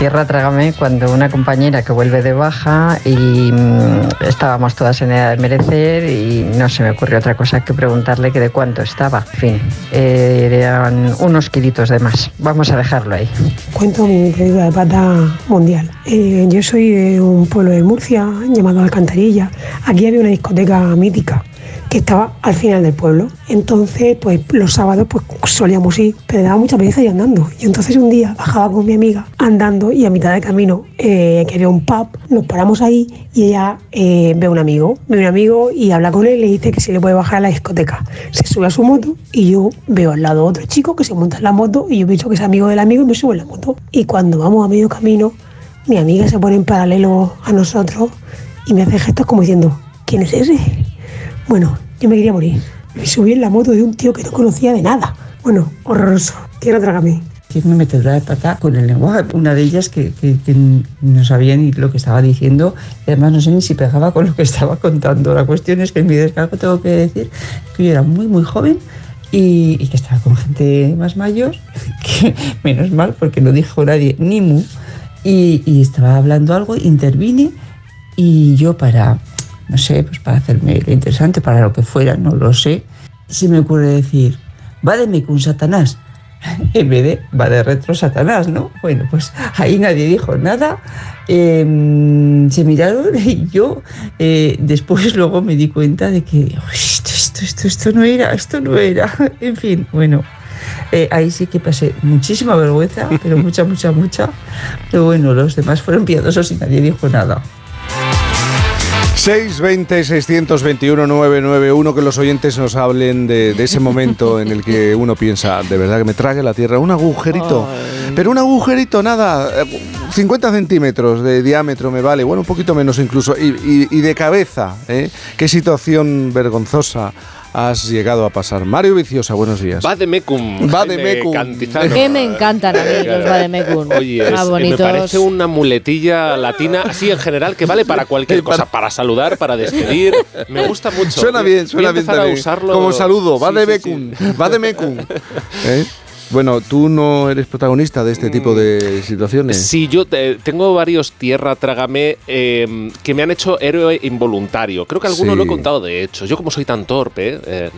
Tierra Trágame cuando una compañera que vuelve de baja y mm, estábamos todas en edad de merecer y no se me ocurrió otra cosa que preguntarle que de cuánto estaba. En fin, eran unos kilitos de más. Vamos a dejarlo ahí. Cuento mi querida de pata mundial. Eh, yo soy de un pueblo de Murcia llamado Alcantarilla. Aquí había una discoteca mítica que estaba al final del pueblo. Entonces, pues los sábados pues solíamos ir, pero daba mucha pereza ir andando. Y entonces un día bajaba con mi amiga andando y a mitad de camino, eh, que había un pub, nos paramos ahí y ella eh, ve un amigo, ve un amigo y habla con él y le dice que se le puede bajar a la discoteca. Se sube a su moto y yo veo al lado otro chico que se monta en la moto y yo pienso que es amigo del amigo y me subo en la moto. Y cuando vamos a medio camino, mi amiga se pone en paralelo a nosotros y me hace gestos como diciendo, ¿quién es ese? Bueno, yo me quería morir. Me subí en la moto de un tío que no conocía de nada. Bueno, horroroso. Quiero trágame. que me de pata con el lenguaje. Una de ellas que, que- no sabía ni lo que estaba diciendo, además no sé ni si pegaba con lo que estaba contando. La cuestión es que en mi descargo tengo que decir que yo era muy, muy joven y, y que estaba con gente más mayor, menos mal porque no dijo nadie ni mu, y, y estaba hablando algo, intervine y yo para, no sé, pues para hacerme lo interesante, para lo que fuera, no lo sé, se me ocurre decir, va de mí con Satanás en vez de va de retro Satanás, ¿no? Bueno, pues ahí nadie dijo nada, eh, se miraron y yo eh, después luego me di cuenta de que "Uy, esto, esto, esto, esto no era, esto no era, en fin, bueno. eh, ahí sí que pasé muchísima vergüenza, pero mucha, mucha, mucha. Pero bueno, los demás fueron piadosos y nadie dijo nada. 620-621-991, que los oyentes nos hablen de, de ese momento en el que uno piensa, de verdad que me trague la tierra, un agujerito, pero un agujerito, nada, eh, 50 centímetros de diámetro me vale, bueno, un poquito menos incluso, y, y- y de cabeza, ¿eh? Qué situación vergonzosa has llegado a pasar. Mario Viciosa, buenos días. Vademecum. Vademecum. Que me encantan a mí los Vademecum. Oye, es- me bonitos. parece una muletilla latina, así en general, que vale para cualquier cosa, para saludar, para despedir. Me gusta mucho. Suena bien, suena Voy a bien también. usarlo. Como saludo, va Sí, de sí, Mecum, va de Mecum. ¿Eh? Bueno, tú no eres protagonista de este tipo de situaciones. Sí, yo eh, tengo varios tierra trágame eh, que me han hecho héroe involuntario. Creo que algunos Sí. lo he contado de hecho. Yo como soy tan torpe, eh,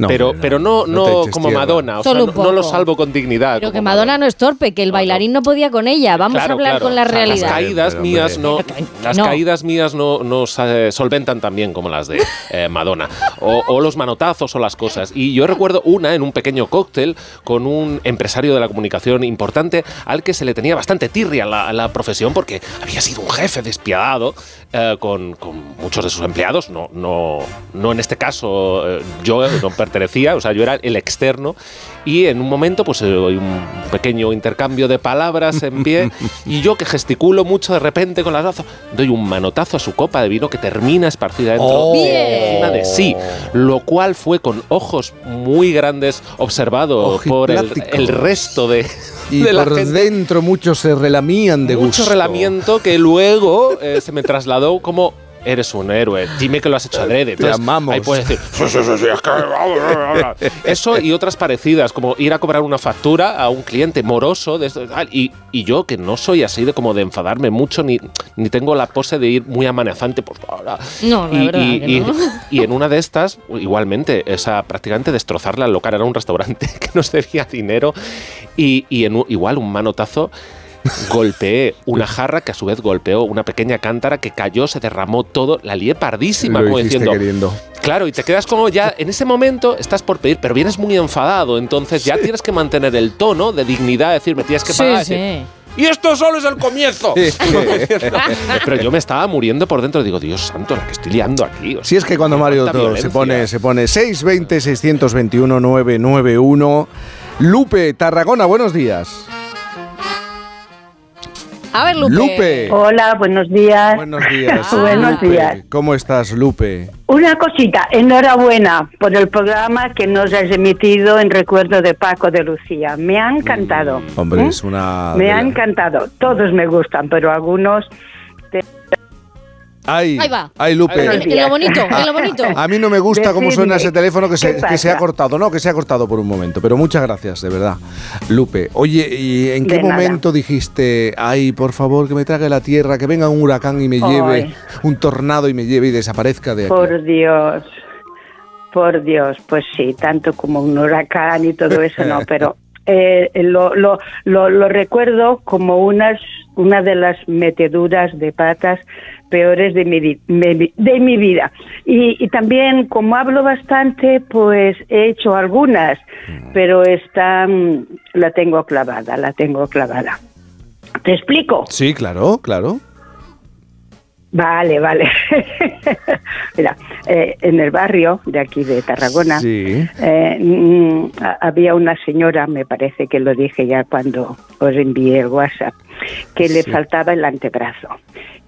No, pero, pero no, No no, como tierra. Madonna, o sea, Solo no, un no lo salvo con dignidad. Pero que Madonna no es torpe, que el bailarín no podía con ella. Vamos Claro, a hablar claro. con la O sea, realidad. Las caídas Pero, mías no, las No. caídas mías no, no solventan tan bien como las de eh, Madonna. O, o los manotazos o las cosas. Y yo recuerdo una en un pequeño cóctel con un empresario de la comunicación importante al que se le tenía bastante tirria la, a la profesión porque había sido un jefe despiadado eh, con, con muchos de sus empleados. No, no, no en este caso eh, yo no pertenecía, o sea, yo era el externo. Y en un momento, pues eh, hay un pequeño intercambio de palabras en pie. y yo que gesticulo mucho de repente con las brazos, doy un manotazo a su copa de vino que termina esparcida dentro Oh. encima de sí. Lo cual fue con ojos muy grandes observado por el, resto de, Y de la por gente. dentro muchos se relamían de Mucho gusto. relamiento que luego eh, se me trasladó como eres un héroe, dime que lo has hecho adrede. Te amamos. Ahí puedes decir, "Sí, sí, sí, sí, es que vamos, vamos, vamos". Eso y otras parecidas, como ir a cobrar una factura a un cliente moroso de esto, y, y yo que no soy así de como de enfadarme mucho, ni, ni tengo la pose de ir muy amenazante, pues ahora. No, la y, verdad y- que y- no. y en una de estas, igualmente, esa prácticamente destrozarla al local, era un restaurante que nos debía dinero, y, y en un- igual un manotazo golpeé una jarra que a su vez golpeó una pequeña cántara que cayó, se derramó todo, la lié pardísima, Lo como diciendo. queriendo. Claro, y te quedas como ya, en ese momento estás por pedir, pero vienes muy enfadado, entonces ya tienes que mantener el tono de dignidad, decir, me tienes que pagar. sí. y esto solo es el comienzo. pero yo me estaba muriendo por dentro, digo, Dios santo, la que estoy liando aquí. o Si es que cuando Mario todo se pone, se pone 620 621 991. Lupe, Tarragona, buenos días. A ver, Lupe. Lupe. Hola, buenos días. Buenos días. Buenos Lupe. días. ¿Cómo estás, Lupe? Una cosita, enhorabuena por el programa que nos has emitido en recuerdo de Paco de Lucía. Me ha encantado. Hombre, ¿eh? es una... Me ha encantado. Todos me gustan, pero algunos... te- Ay, Ahí va. ay, Lupe. En, en lo bonito, en lo bonito. A mí no me gusta cómo suena Decidme, ese teléfono que se, ¿qué que se ha cortado. No, que se ha cortado por un momento. Pero muchas gracias, de verdad. Lupe, oye, ¿y en qué De nada. momento dijiste, ay, por favor, que me trague la tierra, que venga un huracán y me lleve, un tornado y me lleve y desaparezca de aquí? Por Dios, por Dios, pues sí, tanto como un huracán y todo eso, no, pero eh, lo, lo, lo, lo recuerdo como unas, una de las meteduras de patas peores de mi, de mi vida. Y, y también, como hablo bastante, pues he hecho algunas, pero esta mm, la tengo clavada, la tengo clavada. ¿Te explico? Sí, claro, claro. Vale, vale. Mira, eh, en el barrio de aquí de Tarragona Sí. eh, mm, había una señora, me parece que lo dije ya cuando os envié el WhatsApp, que le faltaba el antebrazo.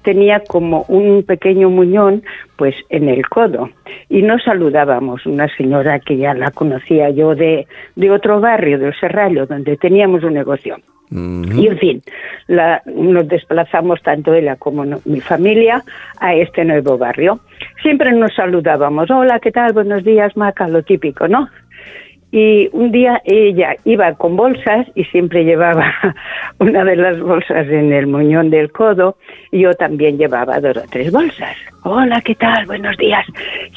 Tenía como un pequeño muñón, pues en el codo. Y nos saludábamos, una señora que ya la conocía yo de, de otro barrio, del Serrallo, donde teníamos un negocio. Y en fin, la- nos desplazamos tanto ella como no- mi familia a este nuevo barrio. Siempre nos saludábamos, hola, ¿qué tal? Buenos días, Maca, lo típico, ¿no? Y un día ella iba con bolsas y siempre llevaba una de las bolsas en el muñón del codo y yo también llevaba dos o tres bolsas. Hola, ¿qué tal? Buenos días.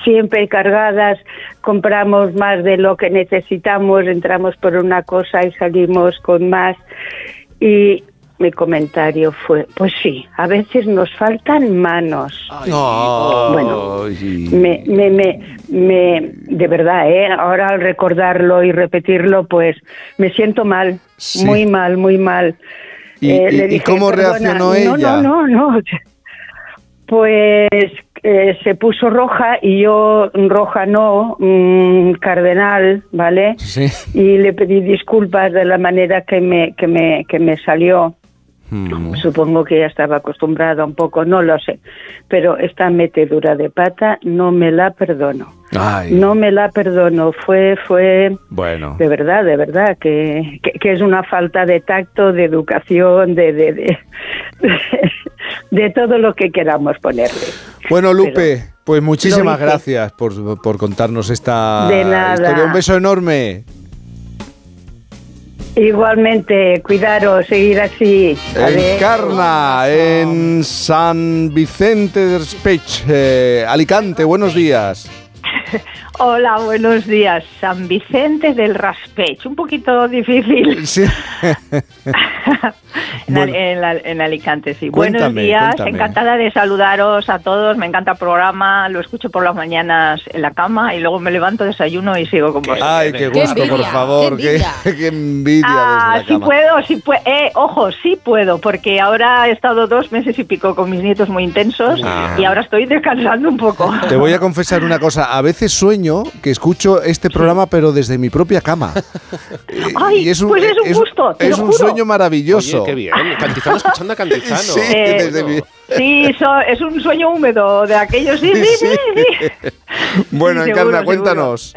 Siempre cargadas, compramos más de lo que necesitamos, entramos por una cosa y salimos con más. Y mi comentario fue, pues sí, a veces nos faltan manos. Bueno, me, me, me, me- de verdad, ¿eh? ahora al recordarlo y repetirlo, pues me siento mal, Sí. muy mal, muy mal. ¿Y- Eh, y- le y dije, cómo reaccionó no, ella? No, no, no. Pues eh, se puso roja y yo roja no, mm, cardenal, ¿vale? Sí. Y le pedí disculpas de la manera que me, que me, que me salió. Mm. Supongo que ya estaba acostumbrada un poco, no lo sé. Pero esta metedura de pata no me la perdono. Ay, No me la perdono. Fue, fue, bueno. de verdad, de verdad, que, que, que es una falta de tacto, de educación, de, de, de, de todo lo que queramos ponerle. Bueno, Lupe, pues muchísimas gracias por, por contarnos esta De nada. historia. Un beso enorme. Igualmente, cuidaros, seguir así. En. Carna, en San Vicente del Spech, eh, Alicante, buenos días. Hola, buenos días. San Vicente del Raspech. Un poquito difícil. Sí. En, Al- en la- en Alicante, sí. Cuéntame, buenos días. cuéntame. Encantada de saludaros a todos. Me encanta el programa. Lo escucho por las mañanas en la cama y luego me levanto, desayuno y sigo con vosotros. Ay, qué gusto, por favor. Qué, qué envidia Ah, desde la sí cama. puedo, sí puedo. Eh, ojo, sí puedo, porque ahora he estado dos meses y pico con mis nietos muy intensos Ah. y ahora estoy descansando un poco. Te voy a confesar una cosa. A veces sueño que escucho este programa, pero desde mi propia cama. Ay, Y pues es un gusto, te es lo un juro. sueño maravilloso. Oye, qué bien. Cantizano escuchando a Cantizano. Sí, Eh, desde mi- Sí, so- es un sueño húmedo de aquellos. Sí, sí, sí. sí. Bueno, Sí, Encarna, seguro, cuéntanos.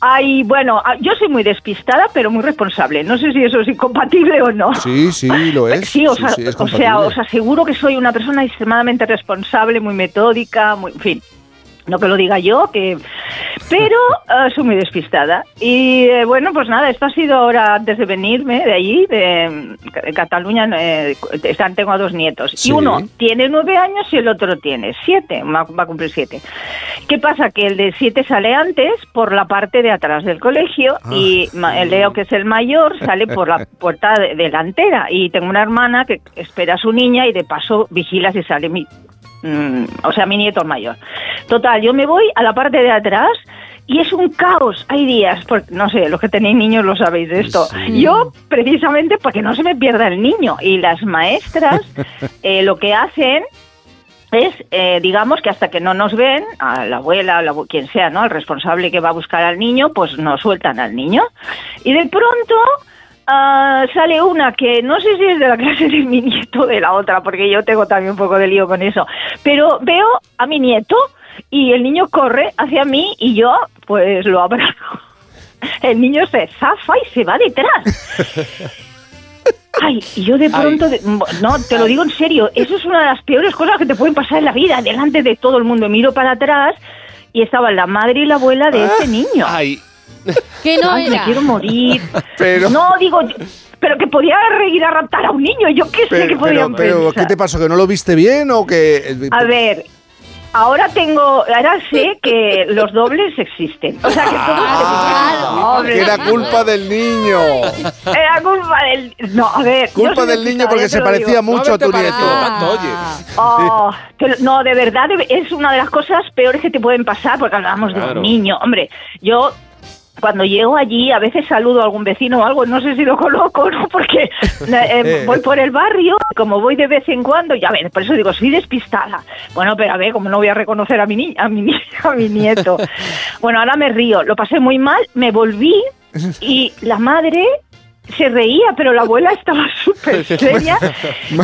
Ay, bueno, ah, yo soy muy despistada, pero muy responsable. No sé si eso es incompatible o no. Sí, sí, lo es. Sí, o, sea, sí, es o sea, os aseguro que soy una persona extremadamente responsable, muy metódica, muy, en fin. No que lo diga yo, que pero eh, soy muy despistada. Y eh, bueno, pues nada, esto ha sido ahora antes de venirme de allí, de, de Cataluña. eh, están, tengo a dos nietos. Sí. Y uno tiene nueve años y el otro tiene siete, va, va a cumplir siete. ¿Qué pasa? Que el de siete sale antes por la parte de atrás del colegio y ma- el Leo, que es el mayor, sale por la puerta de- delantera. Y tengo una hermana que espera a su niña y de paso vigila si sale mi, mm, o sea, mi nieto mayor. Total, yo me voy a la parte de atrás y es un caos. Hay días, porque, no sé, los que tenéis niños lo sabéis de esto. Yo, precisamente, porque no se me pierda el niño. Y las maestras eh, lo que hacen es, eh, digamos, que hasta que no nos ven, a la abuela, a la quien sea, ¿no? El responsable que va a buscar al niño, pues nos sueltan al niño. Y de pronto ah, sale una que no sé si es de la clase de mi nieto o de la otra, porque yo tengo también un poco de lío con eso. Pero veo a mi nieto y el niño corre hacia mí y yo, pues lo abrazo. El niño se zafa y se va detrás. Ay, y yo de pronto, de- no, te lo digo en serio, eso es una de las peores cosas que te pueden pasar en la vida, delante de todo el mundo. Miro para atrás y estaban la madre y la abuela de ese niño. Ay. Que no Ay, me era. quiero morir. Pero- No, digo, yo- pero que podía ir a raptar a un niño, yo qué sé que Pero, podían pero, pero, ¿qué pensar. te pasó? ¿Que no lo viste bien o que...? A ver, ahora tengo, ahora sé que los dobles existen. O sea que todo Ah, Hombre, que era culpa del niño. Era culpa del... No, a ver... Culpa del niño porque se parecía digo. mucho a tu nieto. Oh, que- no, de verdad, es una de las cosas peores que te pueden pasar porque hablábamos de un niño. Hombre, yo cuando llego allí a veces saludo a algún vecino o algo, no sé si lo coloco no, porque eh, eh, voy por el barrio, como voy de vez en cuando, ya ves, por eso digo, soy despistada. Bueno, pero a ver, como no voy a reconocer a mi, ni- a mi, ni- a mi nieto. Bueno, ahora me río, lo pasé muy mal, me volví y la madre se reía, pero la abuela estaba súper seria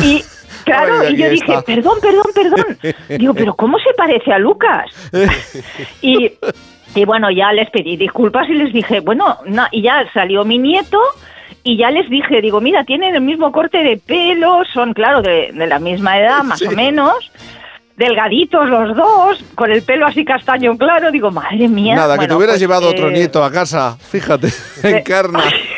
y claro, Ay, y yo dije, está. perdón, perdón, perdón. Digo, pero ¿cómo se parece a Lucas? Y, y bueno, ya les pedí disculpas y les dije, bueno, no, y ya salió mi nieto y ya les dije, digo, mira, tienen el mismo corte de pelo, son, claro, de, de la misma edad, más o menos. Delgaditos los dos, con el pelo así castaño claro, digo, madre mía. Nada, que te hubieras pues, llevado otro eh, nieto a casa. Fíjate, encarna.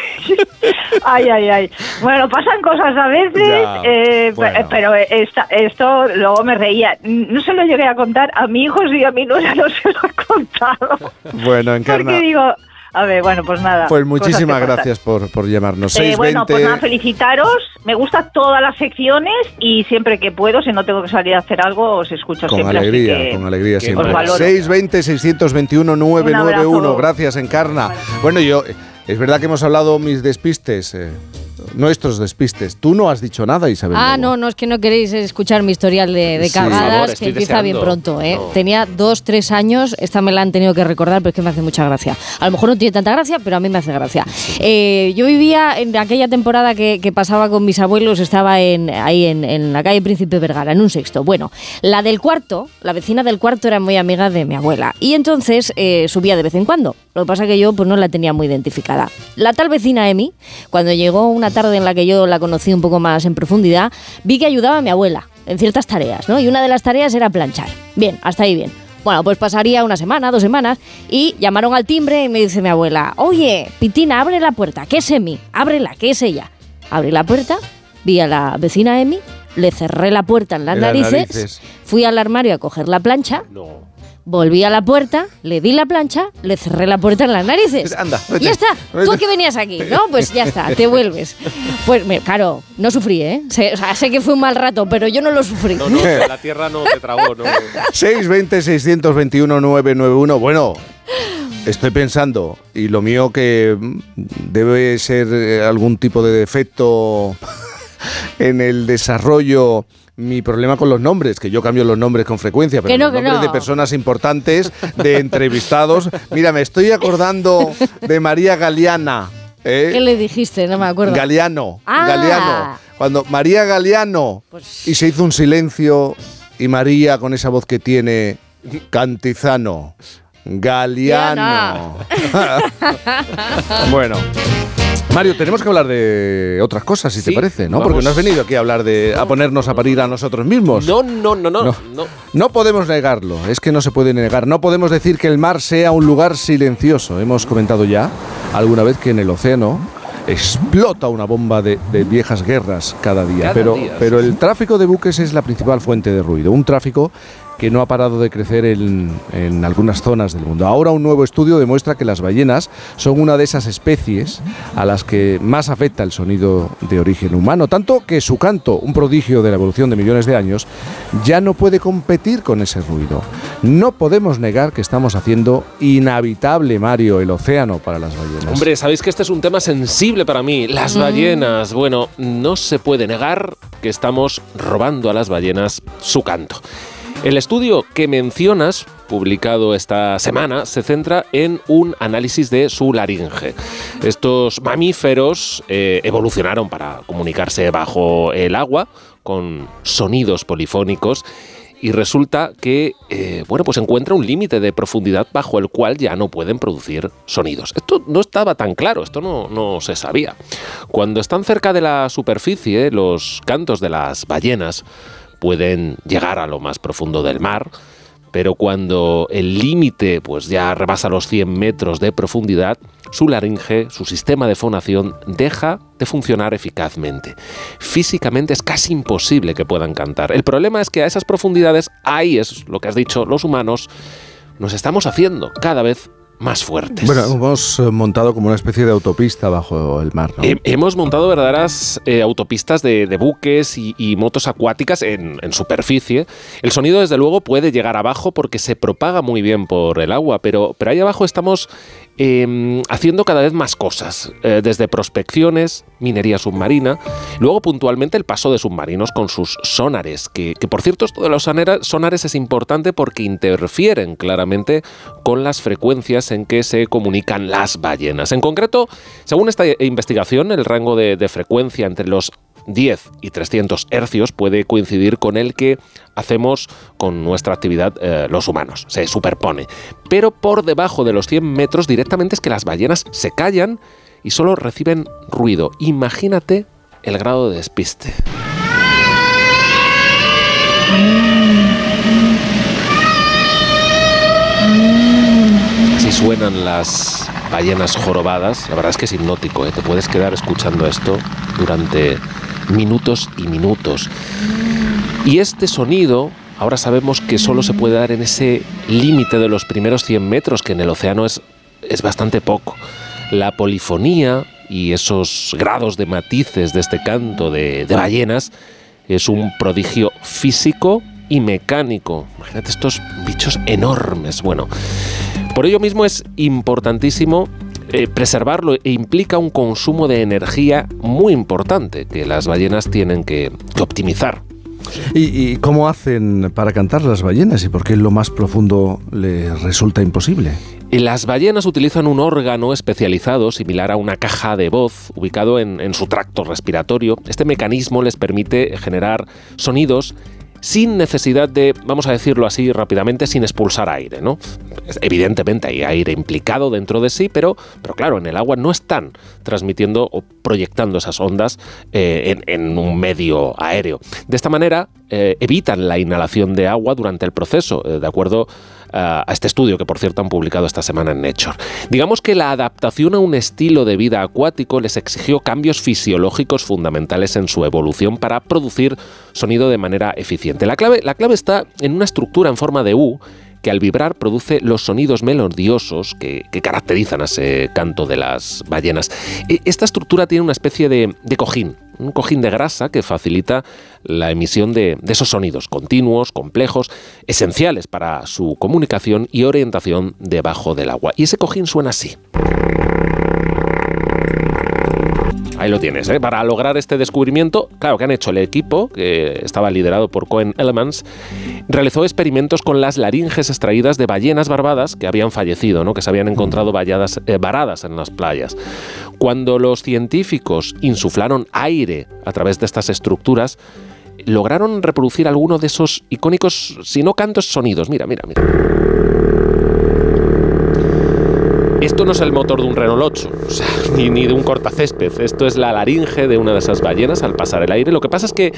Ay, ay, ay. Bueno, pasan cosas a veces, Ya, eh, bueno. pe- pero esta- esto luego me reía. No se lo llegué a contar a mi hijo, sí, a mi nuera no se lo he contado. Bueno, encarna. Porque digo, a ver, bueno, pues nada. Pues muchísimas gracias por, por llamarnos. Eh, 620. bueno, pues nada, felicitaros. Me gustan todas las secciones y siempre que puedo, si no tengo que salir a hacer algo, os escucho Con siempre. así alegría, que con alegría siempre. valoro. 620-621-991. abrazo. Gracias, Encarna. Bueno, yo, es verdad que hemos hablado mis despistes, eh, nuestros despistes. Tú no has dicho nada, Isabel. Ah, Lobo. no, no es que no queréis escuchar mi historial de, de Sí. Cagadas, favor, que empieza bien deseando. pronto. ¿eh? No. Tenía dos, tres años, esta me la han tenido que recordar, pero es que me hace mucha gracia. A lo mejor no tiene tanta gracia, pero a mí me hace gracia. Eh, yo vivía en aquella temporada que, que pasaba con mis abuelos, estaba en, ahí en, en la calle Príncipe Vergara, en un sexto. Bueno, la del cuarto, la vecina del cuarto era muy amiga de mi abuela y entonces eh, subía de vez en cuando. Lo que pasa que yo pues no la tenía muy identificada. La tal vecina Emi, cuando llegó una tarde en la que yo la conocí un poco más en profundidad, vi que ayudaba a mi abuela en ciertas tareas, ¿no? Y una de las tareas era planchar. Bien, hasta ahí bien. Bueno, pues pasaría una semana, dos semanas, y llamaron al timbre y me dice mi abuela, oye, Pitina, abre la puerta, que es Emi, ábrela, que es ella. Abrí la puerta, vi a la vecina Emi, le cerré la puerta en las, En las narices, narices. fui al armario a coger la plancha, volví a la puerta, le di la plancha, le cerré la puerta en las narices. Anda, vete. ya está, tú que venías aquí, ¿no? Pues ya está, te vuelves. Pues claro, no sufrí, ¿eh? Sé, o sea, sé que fue un mal rato, pero yo no lo sufrí. No, no, la tierra no te tragó, no. 620-621-991. Bueno, estoy pensando, y lo mío que debe ser eh, algún tipo de defecto en el desarrollo. Mi problema con los nombres, que yo cambio los nombres con frecuencia, pero Que no, los que nombres no. de personas importantes, de entrevistados. Mira, me estoy acordando de María Galeana. ¿eh? ¿Qué le dijiste? No me acuerdo. Galeano, Ah. Pues Galeano. Cuando María Galeano y se hizo un silencio y María con esa voz que tiene Cantizano, Galeano. bueno, Mario, tenemos que hablar de otras cosas, si te parece, ¿no? vamos. Porque no has venido aquí a hablar de. a ponernos a parir a nosotros mismos. No, no, no, no, No. no. No podemos negarlo, es que no se puede negar. No podemos decir que el mar sea un lugar silencioso. Hemos comentado ya alguna vez que en el océano explota una bomba de, de viejas guerras cada día. Cada pero, día, pero el tráfico de buques es la principal fuente de ruido. Un tráfico que no ha parado de crecer en, en algunas zonas del mundo. Ahora un nuevo estudio demuestra que las ballenas son una de esas especies a las que más afecta el sonido de origen humano, tanto que su canto, un prodigio de la evolución de millones de años, ya no puede competir con ese ruido. No podemos negar que estamos haciendo inhabitable, Mario, el océano para las ballenas. Hombre, sabéis que este es un tema sensible para mí. Las Mm. ballenas. Bueno, no se puede negar que estamos robando a las ballenas su canto. El estudio que mencionas, publicado esta semana, se centra en un análisis de su laringe. Estos mamíferos eh, evolucionaron para comunicarse bajo el agua con sonidos polifónicos y resulta que eh, bueno pues encuentra un límite de profundidad bajo el cual ya no pueden producir sonidos. Esto no estaba tan claro, esto no, no se sabía. Cuando están cerca de la superficie, los cantos de las ballenas pueden llegar a lo más profundo del mar, pero cuando el límite pues ya rebasa los 100 metros de profundidad, su laringe, su sistema de fonación deja de funcionar eficazmente. Físicamente es casi imposible que puedan cantar. El problema es que a esas profundidades, ahí es lo que has dicho, los humanos nos estamos haciendo cada vez más fuertes. Bueno, hemos eh, montado como una especie de autopista bajo el mar. ¿no? He- hemos montado verdaderas eh, autopistas de, de buques y, y motos acuáticas en, en superficie. El sonido, desde luego, puede llegar abajo porque se propaga muy bien por el agua, pero, pero ahí abajo estamos eh, haciendo cada vez más cosas, eh, desde prospecciones, minería submarina, luego puntualmente el paso de submarinos con sus sonares, que, por cierto esto de los sonares es importante porque interfieren claramente con las frecuencias en que se comunican las ballenas. En concreto, según esta investigación, el rango de frecuencia entre los 10 y 300 hercios puede coincidir con el que hacemos con nuestra actividad eh, los humanos. Se superpone. Pero por debajo de los 100 metros directamente es que las ballenas se callan y solo reciben ruido. Imagínate el grado de despiste. Así suenan las ballenas jorobadas. La verdad es que es hipnótico, ¿eh? te puedes quedar escuchando esto durante minutos y minutos. Y este sonido, ahora sabemos que solo se puede dar en ese límite de los primeros 100 metros, que en el océano es, es bastante poco. La polifonía y esos grados de matices de este canto de, de ballenas es un prodigio físico y mecánico. Imagínate estos bichos enormes. Bueno, por ello mismo es importantísimo eh, preservarlo e implica un consumo de energía muy importante que las ballenas tienen que, que optimizar. ¿Y, y cómo hacen para cantar las ballenas y por qué en lo más profundo les resulta imposible? Y Las ballenas utilizan un órgano especializado similar a una caja de voz ubicado en, en su tracto respiratorio. Este mecanismo les permite generar sonidos sin necesidad de, vamos a decirlo así rápidamente, sin expulsar aire, ¿no? Evidentemente hay aire implicado dentro de sí, pero, pero claro, en el agua no están transmitiendo o proyectando esas ondas eh, en, un medio aéreo. De esta manera eh, evitan la inhalación de agua durante el proceso, eh, de acuerdo a este estudio que por cierto han publicado esta semana en Nature. Digamos que la adaptación a un estilo de vida acuático les exigió cambios fisiológicos fundamentales en su evolución para producir sonido de manera eficiente. La clave, la clave está en una estructura en forma de U que al vibrar produce los sonidos melodiosos que, que caracterizan a ese canto de las ballenas. E- Esta estructura tiene una especie de, de cojín, un cojín de grasa que facilita la emisión de, esos sonidos continuos, complejos, esenciales para su comunicación y orientación debajo del agua. Y ese cojín suena así. Lo tienes, ¿eh? Para lograr este descubrimiento, claro, que han hecho el equipo, que estaba liderado por Cohen Elements, realizó experimentos con las laringes extraídas de ballenas barbadas que habían fallecido, ¿no? que se habían encontrado eh, varadas en las playas. Cuando los científicos insuflaron aire a través de estas estructuras, lograron reproducir alguno de esos icónicos, si no cantos, sonidos. Mira, mira, mira. Esto no es el motor de un Renault 8, o sea, ni, ni de un cortacésped. Esto es la laringe de una de esas ballenas al pasar el aire. Lo que pasa es que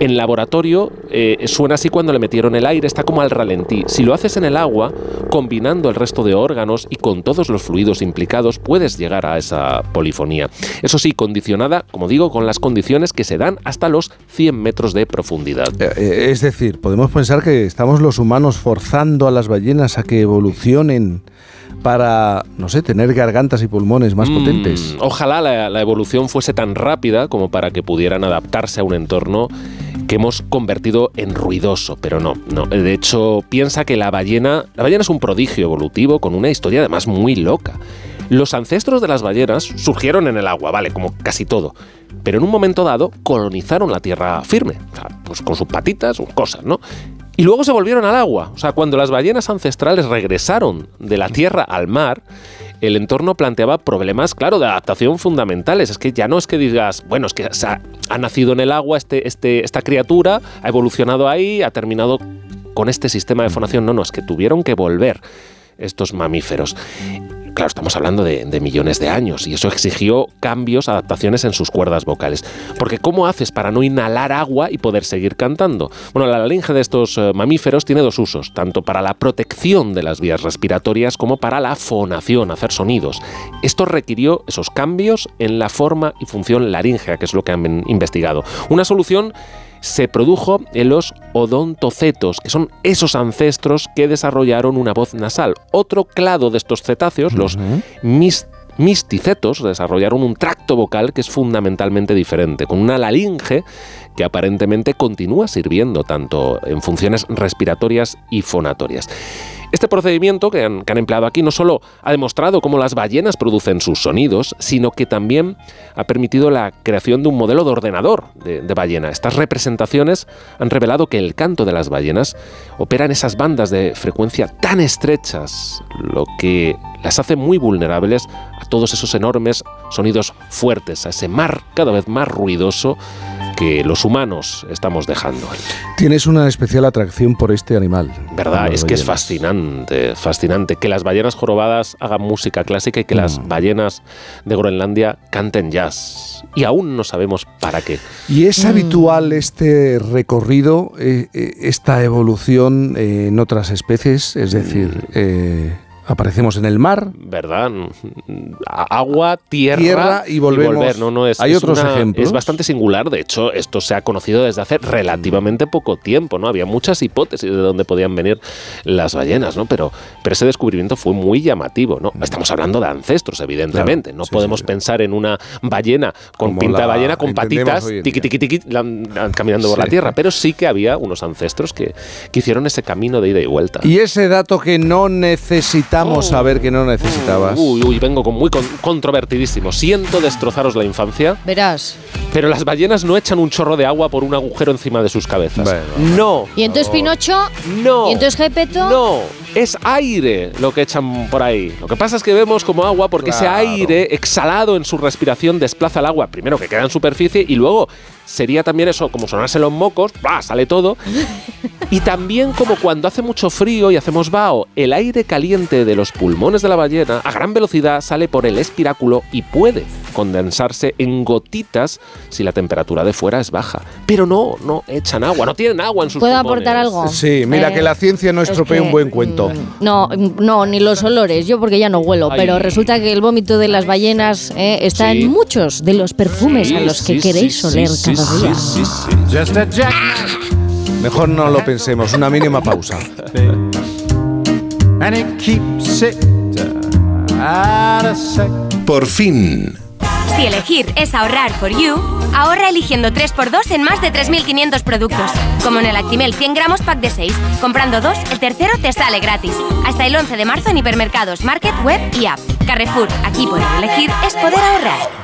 en laboratorio eh, suena así cuando le metieron el aire, está como al ralentí. Si lo haces en el agua, combinando el resto de órganos y con todos los fluidos implicados, puedes llegar a esa polifonía. Eso sí, condicionada, como digo, con las condiciones que se dan hasta los 100 metros de profundidad. Eh, eh, es decir, podemos pensar que estamos los humanos forzando a las ballenas a que evolucionen para, no sé, tener gargantas y pulmones más Mm, potentes. Ojalá la, la evolución fuese tan rápida como para que pudieran adaptarse a un entorno que hemos convertido en ruidoso, pero no, no. De hecho, piensa que la ballena, la ballena es un prodigio evolutivo con una historia además muy loca. Los ancestros de las ballenas surgieron en el agua, vale, como casi todo. Pero en un momento dado colonizaron la tierra firme, pues con sus patitas, sus cosas, ¿no? Y luego se volvieron al agua. O sea, cuando las ballenas ancestrales regresaron de la tierra al mar, el entorno planteaba problemas, claro, de adaptación fundamentales. Es que ya no es que digas, bueno, es que ha nacido en el agua este, este, esta criatura, ha evolucionado ahí, ha terminado con este sistema de fonación. No, no, es que tuvieron que volver estos mamíferos. Claro, estamos hablando de, millones de años y eso exigió cambios, adaptaciones en sus cuerdas vocales. Porque ¿cómo haces para no inhalar agua y poder seguir cantando? Bueno, la laringe de estos eh, mamíferos tiene dos usos, tanto para la protección de las vías respiratorias como para la fonación, hacer sonidos. Esto requirió esos cambios en la forma y función laríngea, que es lo que han investigado. Una solución se produjo en los odontocetos, que son esos ancestros que desarrollaron una voz nasal. Otro clado de estos cetáceos, los mis misticetos, desarrollaron un tracto vocal que es fundamentalmente diferente, con una laringe que aparentemente continúa sirviendo tanto en funciones respiratorias y fonatorias. Este procedimiento que han, empleado aquí no solo ha demostrado cómo las ballenas producen sus sonidos, sino que también ha permitido la creación de un modelo de ordenador de, de, ballena. Estas representaciones han revelado que el canto de las ballenas opera en esas bandas de frecuencia tan estrechas, lo que las hace muy vulnerables a todos esos enormes sonidos fuertes, a ese mar cada vez más ruidoso que los humanos estamos dejando. Tienes una especial atracción por este animal. ¿Verdad? Es que es fascinante, fascinante. Que las ballenas jorobadas hagan música clásica y que mm. las ballenas de Groenlandia canten jazz. Y aún no sabemos para qué. ¿Y es mm. habitual este recorrido, eh, esta evolución eh, en otras especies? Es decir... Mm. Eh, aparecemos en el mar. ¿Verdad? Agua, tierra, tierra y, volvemos. y volver. No, no, es, Hay es otros una, ejemplos. Es bastante singular. De hecho, esto se ha conocido desde hace relativamente poco tiempo. ¿no? Había muchas hipótesis de dónde podían venir las ballenas, ¿no? Pero, pero ese descubrimiento fue muy llamativo. ¿no? Estamos hablando de ancestros, evidentemente. Claro, no sí, podemos sí. pensar en una ballena con Como pinta de ballena, con patitas, tiqui, tiqui, tiqui, la- la- caminando por la tierra. Pero sí que había unos ancestros que, que hicieron ese camino de ida y vuelta. Y ese dato que no necesitamos saber que no necesitabas. Uy, uy, vengo con muy con- controvertidísimo. Siento destrozaros la infancia, Verás. pero las ballenas no echan un chorro de agua por un agujero encima de sus cabezas. No. ¿Y entonces Pinocho? No. ¿Y entonces Gepeto? No, es aire lo que echan por ahí. Lo que pasa es que vemos como agua porque ese Claro. aire exhalado en su respiración desplaza el agua, primero que queda en superficie y luego sería también eso, como sonarse los mocos, ¡bla! sale todo. Y también como cuando hace mucho frío y hacemos vaho, el aire caliente de los pulmones de la ballena a gran velocidad sale por el espiráculo y puede condensarse en gotitas si la temperatura de fuera es baja. Pero no, no echan agua, no tienen agua en sus ¿Puedo pulmones. aportar algo? Sí, mira Eh, que la ciencia no es estropea que, un buen cuento. No, no, ni los olores, yo porque ya no huelo, Ay. pero resulta que el vómito de las ballenas eh, está Sí. en muchos de los perfumes Sí, a los que sí, queréis sí, oler sí, cada sí, día. sí, sí. Mejor no lo pensemos, una mínima pausa. and it keeps it out of sight. Por fin. Si elegir es ahorrar for you, ahorra eligiendo 3x2 en más de 3.500 productos. Como en el Actimel 100 gramos pack de 6. Comprando dos, el tercero te sale gratis. Hasta el 11 de marzo en hipermercados, market, web y app. Carrefour, aquí poder elegir es poder ahorrar.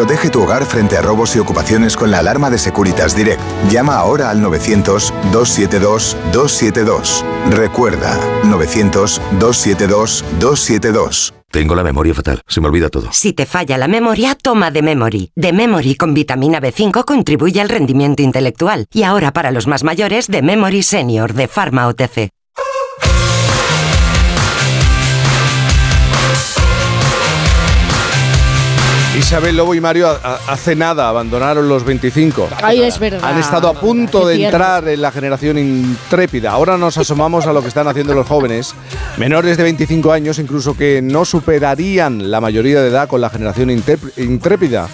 Protege tu hogar frente a robos y ocupaciones con la alarma de Securitas Direct. Llama ahora al 900-272-272. Recuerda, 900-272-272. Tengo la memoria fatal, se me olvida todo. Si te falla la memoria, toma de Memory. De Memory con vitamina B5 contribuye al rendimiento intelectual. Y ahora para los más mayores, de Memory Senior de Pharma OTC. Isabel Lobo y Mario hace nada abandonaron los 25. Ay, es verdad. Han estado a punto de entrar en la generación intrépida. Ahora nos asomamos a lo que están haciendo los jóvenes, menores de 25 años, incluso que no superarían la mayoría de edad con la generación intrép- intrépida.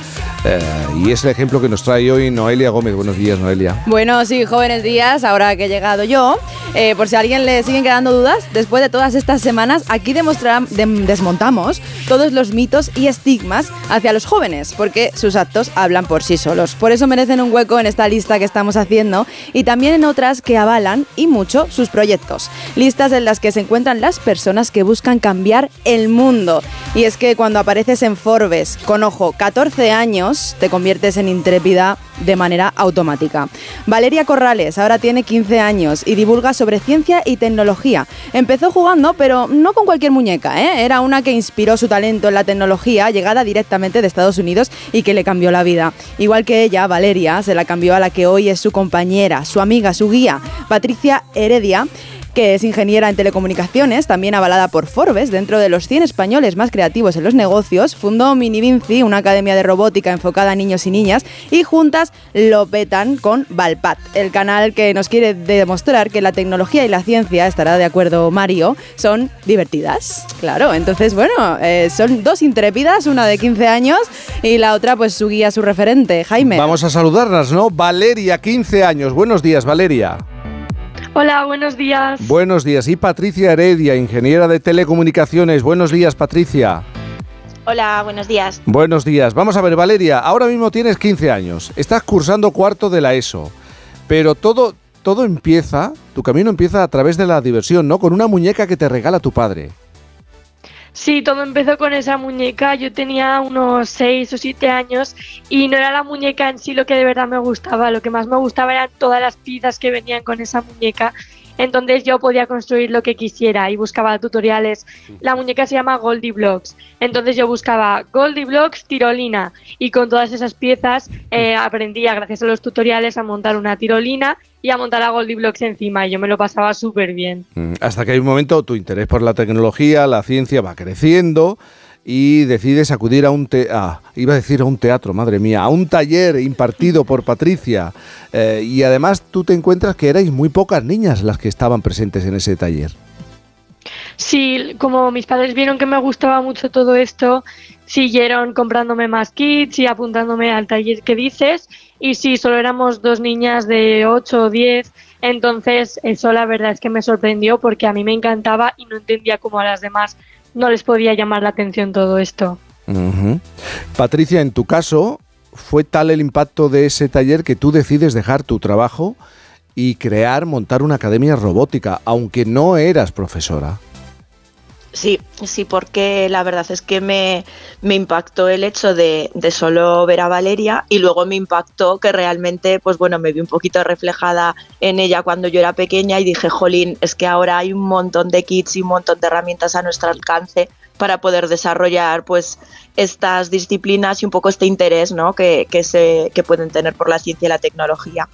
Eh, y es el ejemplo que nos trae hoy Noelia Gómez. Buenos días, Noelia. Bueno, sí, jóvenes días, ahora que he llegado yo. Eh, por si a alguien le siguen quedando dudas, después de todas estas semanas, aquí desmontamos todos los mitos y estigmas hacia los jóvenes, porque sus actos hablan por sí solos. Por eso merecen un hueco en esta lista que estamos haciendo y también en otras que avalan y mucho sus proyectos. Listas en las que se encuentran las personas que buscan cambiar el mundo. Y es que cuando apareces en Forbes con, ojo, 14 años, te conviertes en intrépida de manera automática. Valeria Corrales ahora tiene 15 años y divulga sobre ciencia y tecnología. Empezó jugando, pero no con cualquier muñeca, ¿eh? era una que inspiró su talento en la tecnología, llegada directamente de Estados Unidos y que le cambió la vida. Igual que ella, Valeria, se la cambió a la que hoy es su compañera, su amiga, su guía, Patricia Heredia que es ingeniera en telecomunicaciones, también avalada por Forbes, dentro de los 100 españoles más creativos en los negocios, fundó Mini Vinci, una academia de robótica enfocada a niños y niñas, y juntas lo petan con Valpat, el canal que nos quiere demostrar que la tecnología y la ciencia, estará de acuerdo Mario, son divertidas. Claro, entonces, bueno, eh, son dos intrépidas, una de 15 años y la otra, pues su guía, su referente, Jaime. Vamos a saludarlas, ¿no? Valeria, 15 años. Buenos días, Valeria. Hola, buenos días. Buenos días. Y Patricia Heredia, ingeniera de telecomunicaciones. Buenos días, Patricia. Hola, buenos días. Buenos días. Vamos a ver, Valeria, ahora mismo tienes 15 años. Estás cursando cuarto de la ESO. Pero todo, todo empieza, tu camino empieza a través de la diversión, ¿no? Con una muñeca que te regala tu padre. Sí, todo empezó con esa muñeca. Yo tenía unos 6 o 7 años y no era la muñeca en sí lo que de verdad me gustaba. Lo que más me gustaba eran todas las piezas que venían con esa muñeca. Entonces yo podía construir lo que quisiera y buscaba tutoriales. La muñeca se llama Goldie Blocks. Entonces yo buscaba Goldie Blocks tirolina y con todas esas piezas eh, aprendía gracias a los tutoriales a montar una tirolina y a montar a Goldie Blocks encima y yo me lo pasaba súper bien. Mm, Hasta que hay un momento tu interés por la tecnología, la ciencia va creciendo y decides acudir a un te ah, iba a decir a un teatro, madre mía, a un taller impartido por Patricia. Eh, y además tú te encuentras que erais muy pocas niñas las que estaban presentes en ese taller. Sí, como mis padres vieron que me gustaba mucho todo esto, siguieron comprándome más kits y apuntándome al taller que dices. Y sí, solo éramos dos niñas de 8 o 10. Entonces, eso la verdad es que me sorprendió porque a mí me encantaba y no entendía cómo a las demás no les podía llamar la atención todo esto. Patricia, en tu caso, ¿fue tal el impacto de ese taller que tú decides dejar tu trabajo y crear, montar una academia robótica, aunque no eras profesora? Sí, sí, porque la verdad es que me, me impactó el hecho de, de solo ver a Valeria y luego me impactó que realmente, pues bueno, me vi un poquito reflejada en ella cuando yo era pequeña y dije, jolín, es que ahora hay un montón de kits y un montón de herramientas a nuestro alcance para poder desarrollar pues estas disciplinas y un poco este interés ¿no? que, que, se, que pueden tener por la ciencia y la tecnología.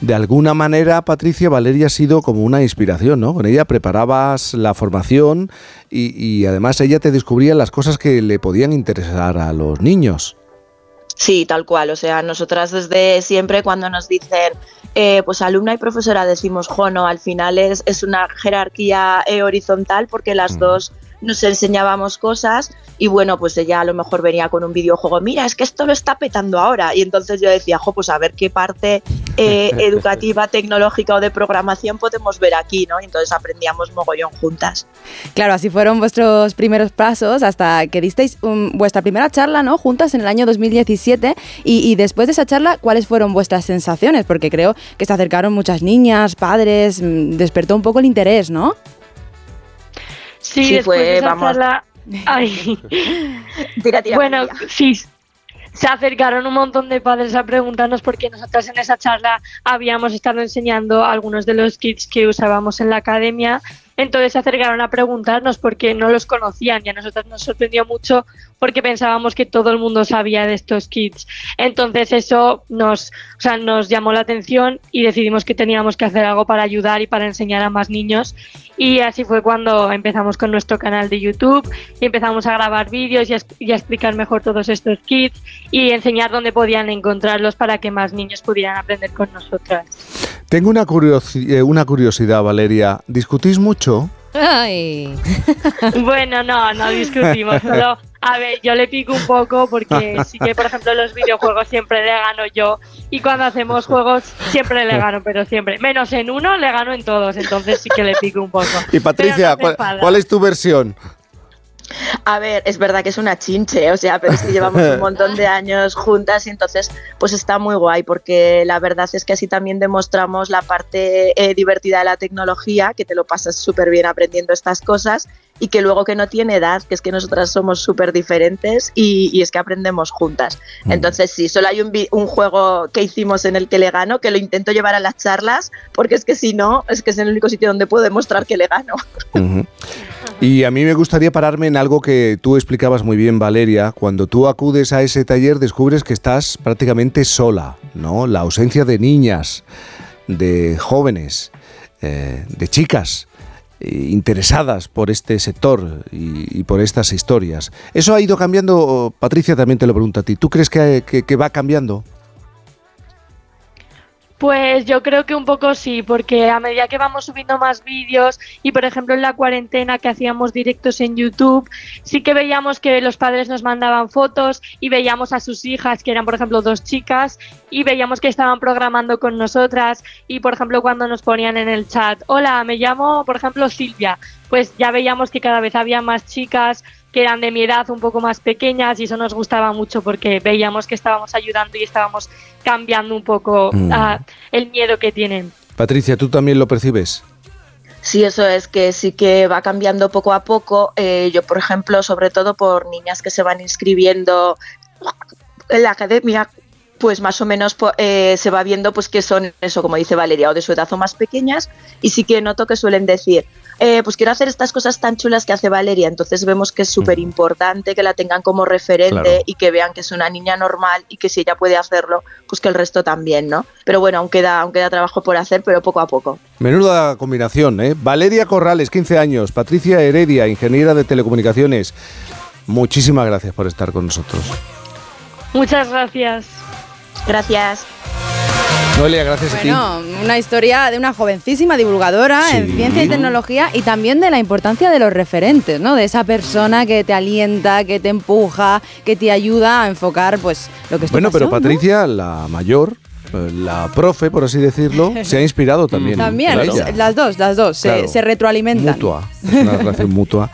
De alguna manera, Patricia, Valeria ha sido como una inspiración, ¿no? Con ella preparabas la formación y, y además ella te descubría las cosas que le podían interesar a los niños. Sí, tal cual. O sea, nosotras desde siempre cuando nos dicen, eh, pues alumna y profesora, decimos, jo, no, al final es, es una jerarquía eh, horizontal porque las dos nos enseñábamos cosas y bueno, pues ella a lo mejor venía con un videojuego, mira, es que esto lo está petando ahora. Y entonces yo decía, jo, pues a ver qué parte eh, educativa, tecnológica o de programación podemos ver aquí, ¿no? Y entonces aprendíamos mogollón juntas. Claro, así fueron vuestros primeros pasos hasta que disteis um, vuestra primera charla, ¿no? Juntas en el año 2017. Y, y después de esa charla, ¿cuáles fueron vuestras sensaciones? Porque creo que se acercaron muchas niñas, padres, mm, despertó un poco el interés, ¿no? Sí, Sí, fue, vamos. charla... Ay. Tira, tira, bueno, sí, se acercaron un montón de padres a preguntarnos porque nosotras en esa charla habíamos estado enseñando algunos de los kits que usábamos en la academia Entonces se acercaron a preguntarnos porque no los conocían y a nosotros nos sorprendió mucho porque pensábamos que todo el mundo sabía de estos kits. Entonces eso nos, o sea, nos llamó la atención y decidimos que teníamos que hacer algo para ayudar y para enseñar a más niños. Y así fue cuando empezamos con nuestro canal de YouTube y empezamos a grabar vídeos y a, explicar mejor todos estos kits y enseñar dónde podían encontrarlos para que más niños pudieran aprender con nosotras. Tengo una, curiosi- eh, una curiosidad, Valeria. ¿Discutís mucho? Ay. Bueno, no, no discutimos, solo, a ver, yo le pico un poco porque sí que, por ejemplo, en los videojuegos siempre le gano yo y cuando hacemos juegos siempre le gano, pero siempre, menos en uno, le gano en todos, entonces sí que le pico un poco. Y Patricia, Pero no se ¿cuál, enfada. cuál es tu versión? A ver, es verdad que es una chinche, o sea, pero es que llevamos un montón de años juntas y entonces pues está muy guay porque la verdad es que así también demostramos la parte eh, divertida de la tecnología, que te lo pasas súper bien aprendiendo estas cosas y que luego que no tiene edad, que es que nosotras somos súper diferentes y, y es que aprendemos juntas. Entonces sí, solo hay un, un juego que hicimos en el que le gano, que lo intento llevar a las charlas, porque es que si no, es que es el único sitio donde puedo demostrar que le gano. Y a mí me gustaría pararme en algo que tú explicabas muy bien, Valeria. Cuando tú acudes a ese taller descubres que estás prácticamente sola, ¿no? La ausencia de niñas, de jóvenes, eh, de chicas interesadas por este sector y, por estas historias. ¿Eso ha ido cambiando? Patricia también te lo pregunto a ti. ¿Tú crees que va cambiando? Pues yo creo que un poco sí, porque a medida que vamos subiendo más vídeos y por ejemplo en la cuarentena que hacíamos directos en YouTube, sí que veíamos que los padres nos mandaban fotos y veíamos a sus hijas, que eran por ejemplo dos chicas, y veíamos que estaban programando con nosotras. Y por ejemplo cuando nos ponían en el chat, hola, me llamo por ejemplo Silvia, pues ya veíamos que cada vez había más chicas que eran de mi edad un poco más pequeñas y eso nos gustaba mucho porque veíamos que estábamos ayudando y estábamos cambiando un poco Mm. ah, el miedo que tienen. Patricia, ¿tú también lo percibes? Sí, eso es que sí que va cambiando poco a poco. Eh, yo, por ejemplo, sobre todo por niñas que se van inscribiendo en la academia, pues más o menos eh, se va viendo pues que son eso, como dice Valeria, o de su edad o más pequeñas, y sí que noto que suelen decir, eh, pues quiero hacer estas cosas tan chulas que hace Valeria, entonces vemos que es súper importante que la tengan como referente Claro. y que vean que es una niña normal y que si ella puede hacerlo, pues que el resto también, ¿no? Pero bueno, aún queda, aún queda trabajo por hacer, pero poco a poco. Menuda combinación, ¿eh? Valeria Corrales, 15 años. Patricia Heredia, ingeniera de telecomunicaciones. Muchísimas gracias por estar con nosotros. Muchas gracias. Gracias. Noelia, gracias a ti. Bueno, una historia de una jovencísima divulgadora en ciencia y tecnología y también de la importancia de los referentes, ¿no? De esa persona que te alienta, que te empuja, que te ayuda a enfocar, pues, lo que Bueno, pero. Patricia, la mayor, la profe, por así decirlo, se ha inspirado también. También, las dos, las dos, se- Claro. se, retroalimentan. Mutua. Es una relación mutua,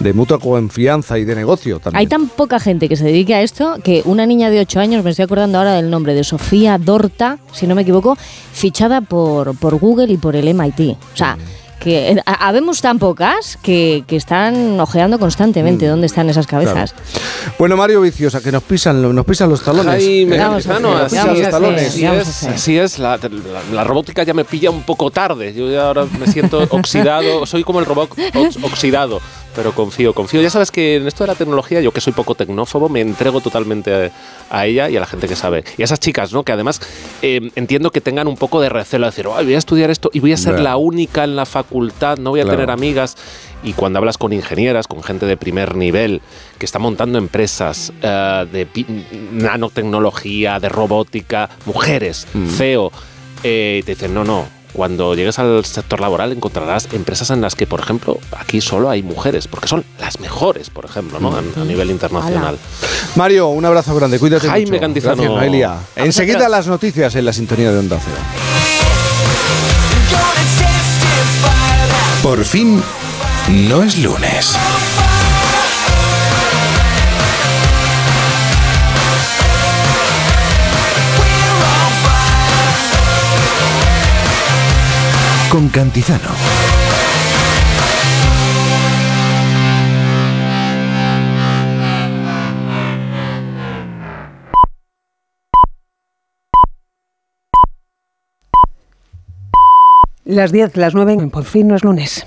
de mutua confianza y de negocio también. Hay tan poca gente que se dedique a esto que una niña de 8 años, me estoy acordando ahora del nombre, de Sofía Dorta, si no me equivoco, fichada por, por Google y por el MIT. O sea, que eh, habemos tan pocas que, que están ojeando constantemente dónde están esas cabezas. Bueno, Mario Viciosa, que nos pisan, nos pisan los talones. ¿eh? Cantizano, Nos así pisan los es, talones. así es, así es, la, la- la robótica ya me pilla un poco tarde. Yo ya ahora me siento oxidado, soy como el robot ox- oxidado, pero confío, confío. Ya sabes que en esto de la tecnología, yo que soy poco tecnófobo, me entrego totalmente a, a ella y a la gente que sabe. Y a esas chicas, ¿no? Que además eh, entiendo que tengan un poco de recelo, de decir, "Ay, voy a estudiar esto y voy a ser la única en la facultad, no voy a Claro. tener amigas. Y cuando hablas con ingenieras, con gente de primer nivel, que está montando empresas eh, de nanotecnología, de robótica, mujeres, Mm. feo, eh, te dicen, no, no, cuando llegues al sector laboral encontrarás empresas en las que, por ejemplo, aquí solo hay mujeres, porque son las mejores, por ejemplo, ¿no? a, a nivel internacional. Mario, un abrazo grande, cuídate Jaime mucho. Cantizano. Gracias, Noelia. Enseguida gracias. las noticias en la sintonía de Onda Cero. Por fin, no es lunes. Con Cantizano. Las 10, las 9, por fin no es lunes.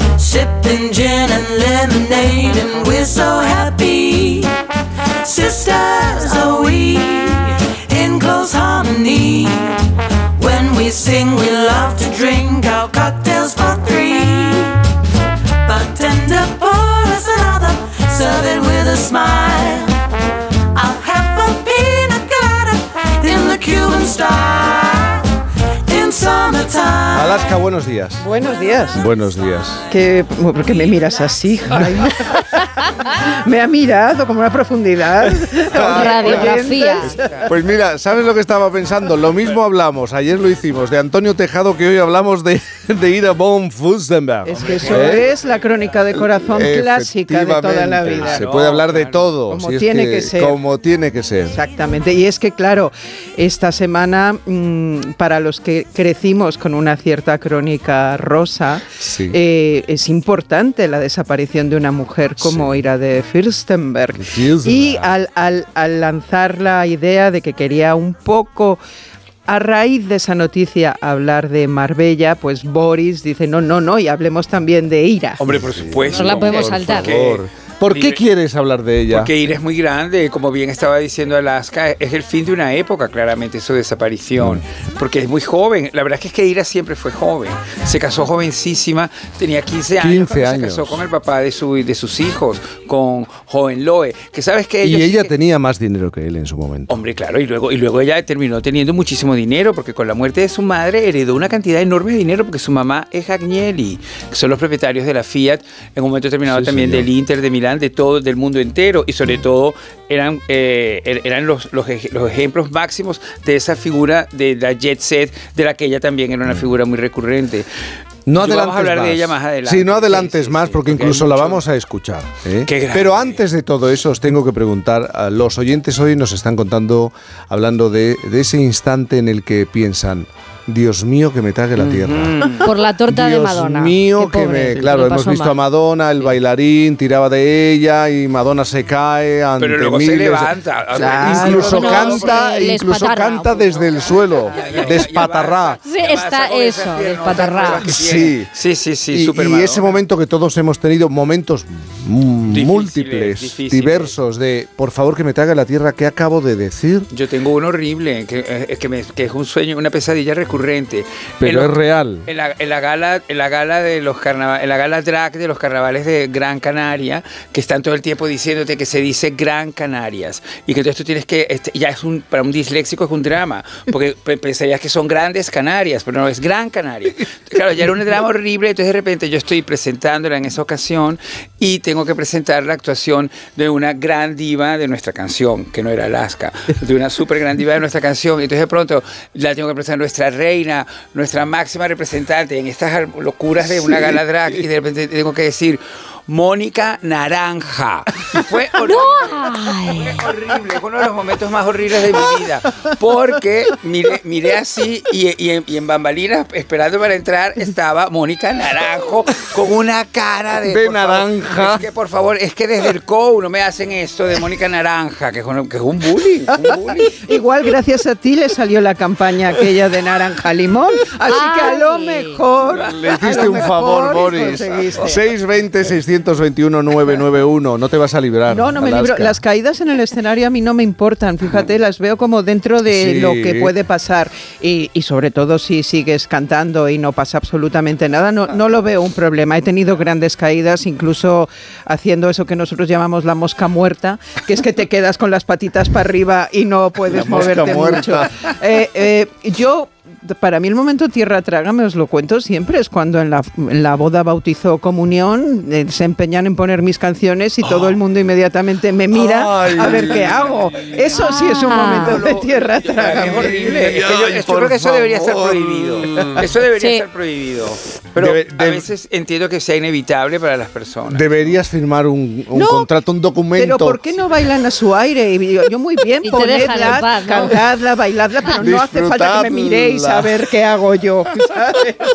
Sipping gin and lemonade, and we're so happy. Sisters are we in close harmony. When we sing, we love to drink our cocktails for three. Bartender, pour us another, serve it with a smile. Alaska, buenos días. Buenos días. Buenos días. ¿Qué, ¿Por qué me miras así, Jaime? me ha mirado como una profundidad. Radiografía. Pues mira, ¿sabes lo que estaba pensando? Lo mismo hablamos, ayer lo hicimos, de Antonio Tejado, que hoy hablamos de, de ir a Von Fustenberg. Es que eso ¿Eh? es la crónica de corazón clásica de toda la vida. Se puede hablar de todo. Como si es tiene que ser. Como tiene que ser. Exactamente. Y es que, claro, esta semana, mm, para los que crecimos con una cierta crónica rosa, Sí. eh, es importante la desaparición de una mujer como Ira de Fürstenberg. Fürstenberg. Y al, al- al lanzar la idea de que quería un poco... A raíz de esa noticia hablar de Marbella, pues Boris dice, no, no, no, y hablemos también de Ira. Hombre, por supuesto. No la podemos Por saltar. favor. ¿Por qué quieres hablar de ella? Porque Ira es muy grande, como bien estaba diciendo Alaska, es el fin de una época, claramente, su desaparición, porque es muy joven. La verdad es que, Ira siempre fue joven. Se casó jovencísima, tenía 15 años 15 cuando años. se casó con el papá de, su, de sus hijos, con Joven Loe, que sabes que Y ellos... ella tenía más dinero que él en su momento. Hombre, claro, y luego, y luego ella terminó teniendo muchísimo dinero, porque con la muerte de su madre heredó una cantidad enorme de dinero, porque su mamá es Agnelli, que son los propietarios de la Fiat, en un momento determinado Sí, también señor. del Inter de Milán, de todo, del mundo entero, y sobre todo eran, eh, er- eran los, los, ej- los ejemplos máximos de esa figura de la jet set, de la que ella también era una figura muy recurrente. No adelantes Vamos a hablar más. de ella más adelante. Sí, no adelantes más porque, incluso la vamos a escuchar. ¿eh? Pero antes de todo eso os tengo que preguntar, a los oyentes hoy nos están contando, hablando de, de ese instante en el que piensan, Dios mío, que me trague la tierra. Por la torta de Dios Madonna. mío, Qué que pobre, me... Claro, hemos visto a. Madonna, el bailarín tiraba de ella y Madonna se cae ante Pero luego se miles levanta. Claro, incluso canta, incluso canta desde el suelo, despatarrá. Sí, está eso, despatarrá. Sí, sí, sí, sí, y, y ese momento que todos hemos tenido, momentos mm, múltiples, difíciles. diversos, de por favor que me trague la tierra, ¿qué acabo de decir? Yo tengo uno horrible, que, eh, que, me- que es un sueño, una pesadilla recurrente. Pero En es real. En la, en la gala, en la gala de los carnavales, en la gala drag de los carnavales de Gran Canaria, que están todo el tiempo diciéndote que se dice Gran Canarias y que entonces tú tienes que, este, ya es un, para un disléxico es un drama, porque pe- pensarías que son grandes Canarias, pero no es Gran Canaria. Claro, ya era un drama horrible, entonces de repente yo estoy presentándola en esa ocasión y tengo que presentar la actuación de una gran diva de nuestra canción, que no era Alaska, de una súper gran diva de nuestra canción. Entonces de pronto la tengo que presentar nuestra reina, nuestra máxima representante en estas locuras de una gala drag y de repente tengo que decir... Mónica Naranja. Y Fue horrible. Fue horrible. Fue uno de los momentos más horribles de mi vida. Porque miré, miré así y, y en, y en bambalinas, esperando para entrar, estaba Mónica Naranjo con una cara de. De por favor, naranja. es que, por favor, es que desde el COU no me hacen esto de Mónica Naranja, que es un, que es un bullying. un bullying. Igual gracias a ti le salió la campaña aquella de naranja limón, así que a lo mejor Le hiciste un favor, Boris. conseguiste. 620 600-921-991. No te vas a librar. No, no me libro. Las caídas en el escenario a mí no me importan, fíjate, las veo como dentro de Sí. lo que puede pasar. Y, y sobre todo si sigues cantando y no pasa absolutamente nada, no, no lo veo un problema. He tenido grandes caídas, incluso haciendo eso que nosotros llamamos la mosca muerta, que es que te quedas con las patitas para arriba y no puedes La mosca moverte muerta. mucho. Eh, eh, yo para mí el momento tierra trágame, os lo cuento siempre, es cuando en la, en la boda, bautizo, comunión, eh, se empeñan en poner mis canciones y todo el mundo inmediatamente me mira a ver qué hago. Eso sí es un momento de tierra trágame. Es horrible. Es que yo, creo que eso debería ser prohibido. Eso debería Sí. ser prohibido. Pero Debe- a veces entiendo que sea inevitable para las personas. Deberías firmar un, un No, contrato, un documento. Pero ¿por qué no bailan a su aire? Y yo, yo muy bien, ponedla, cantadla, bailadla, pero no hace falta que me miréis a ver qué hago yo. ¿sabes?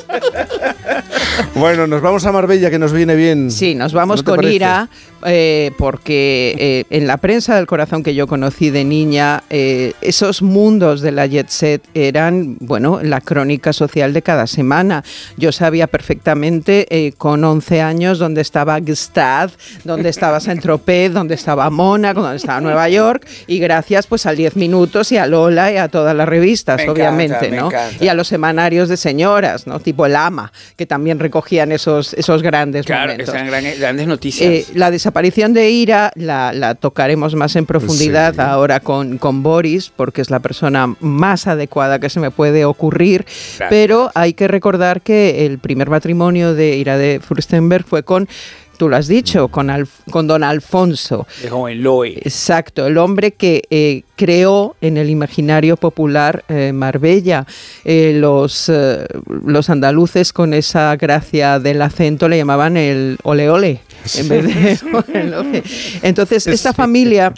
Bueno, nos vamos a Marbella, que nos viene bien. Sí, nos vamos ¿No te con parece? ira, eh, porque eh, en la prensa del corazón que yo conocí de niña, eh, esos mundos de la jet set eran, bueno, la crónica social de cada semana. Yo sabía perfectamente con 11 años dónde estaba Gstad, dónde estaba Saint-Tropez, dónde estaba Mónaco, dónde estaba Nueva York, y gracias pues al 10 minutos y a Lola y a todas las revistas, Me obviamente, me ¿no? Y a los semanarios de señoras, ¿no? Tipo el AMA, que también recogían esos, esos grandes Claro, momentos. gran- grandes noticias. La desaparición de Ira la, la tocaremos más en profundidad Sí. ahora con, con Boris, porque es la persona más adecuada que se me puede ocurrir. Gracias. Pero hay que recordar que el primer matrimonio de Ira de Furstenberg fue con, tú lo has dicho, con, Alf- con don Alfonso. de Hohenlohe. Exacto, el hombre que eh, creó en el imaginario popular eh, Marbella. Eh, los, los andaluces con esa gracia del acento le llamaban el ole ole en vez de. Entonces, esta familia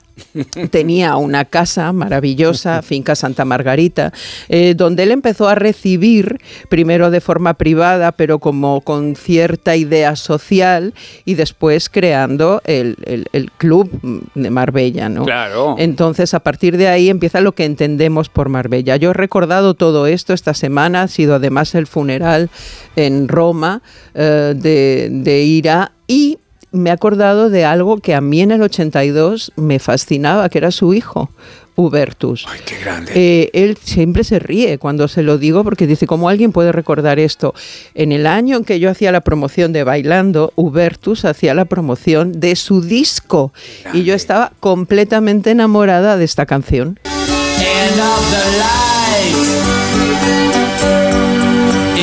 tenía una casa maravillosa, finca Santa Margarita, eh, donde él empezó a recibir, primero de forma privada, pero como con cierta idea social, y después creando el, el- el club de Marbella, ¿no? Claro. Entonces, a partir de ahí empieza lo que entendemos por Marbella. Yo he recordado todo esto esta semana, ha sido además el funeral en Roma eh, de, de Ira y me he acordado de algo que a mí en el 82 me fascinaba, que era su hijo. Hubertus. Ay, qué grande. Eh, él siempre se ríe cuando se lo digo porque dice, ¿cómo alguien puede recordar esto? En el año en que yo hacía la promoción de Bailando, Hubertus hacía la promoción de su disco y yo estaba completamente enamorada de esta canción. End of the light.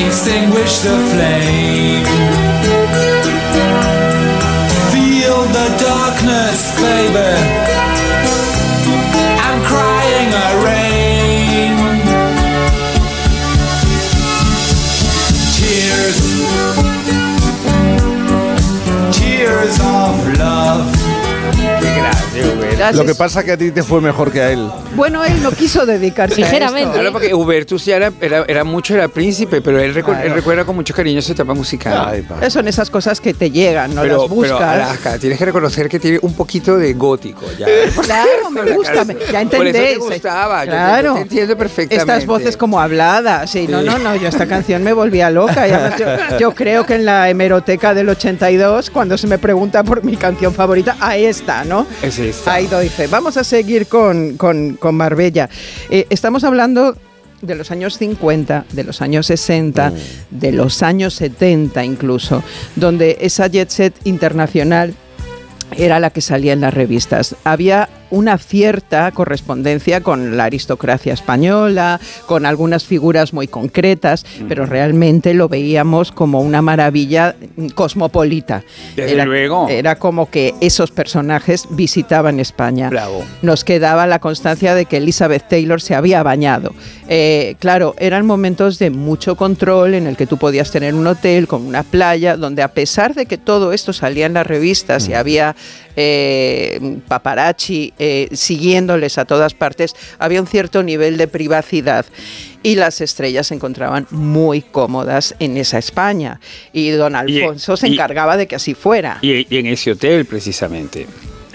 Extinguish the flame. Yeah. Lo que pasa que a ti te fue mejor que a él. Bueno, él no quiso dedicarse a Ligeramente. esto. Claro, porque Hubertus ya era, era, era mucho, era príncipe, pero él, recu- él recuerda con mucho cariño su etapa musical. Ay. Son esas cosas que te llegan, no pero, las buscas. pero Alaska, tienes que reconocer que tiene un poquito de gótico ya. Claro, me gusta, me- ya Por eso te gustaba, te- claro. yo te entiendo perfectamente. Estas voces como habladas, sí, no, Sí. no, no, yo esta canción me volvía loca. y además yo, yo creo que en la hemeroteca del 82, cuando se me pregunta por mi canción favorita, ahí está, ¿no? Es esta. Ahí doy fe. Vamos a seguir con, con, con Marbella. Eh, estamos hablando de los años 50, de los años 60, de los años 70 incluso, donde esa jet set internacional era la que salía en las revistas. Había una cierta correspondencia con la aristocracia española, con algunas figuras muy concretas, pero realmente lo veíamos como una maravilla mm, cosmopolita. Desde era, luego. Era como que esos personajes visitaban España. Bravo. Nos quedaba la constancia de que Elizabeth Taylor se había bañado. Eh, claro, eran momentos de mucho control en el que tú podías tener un hotel con una playa, donde a pesar de que todo esto salía en las revistas y había eh, paparazzi eh, siguiéndoles a todas partes, había un cierto nivel de privacidad y las estrellas se encontraban muy cómodas en esa España. Y don Y- Alfonso se y- encargaba de que así fuera. Y, y en ese hotel, precisamente.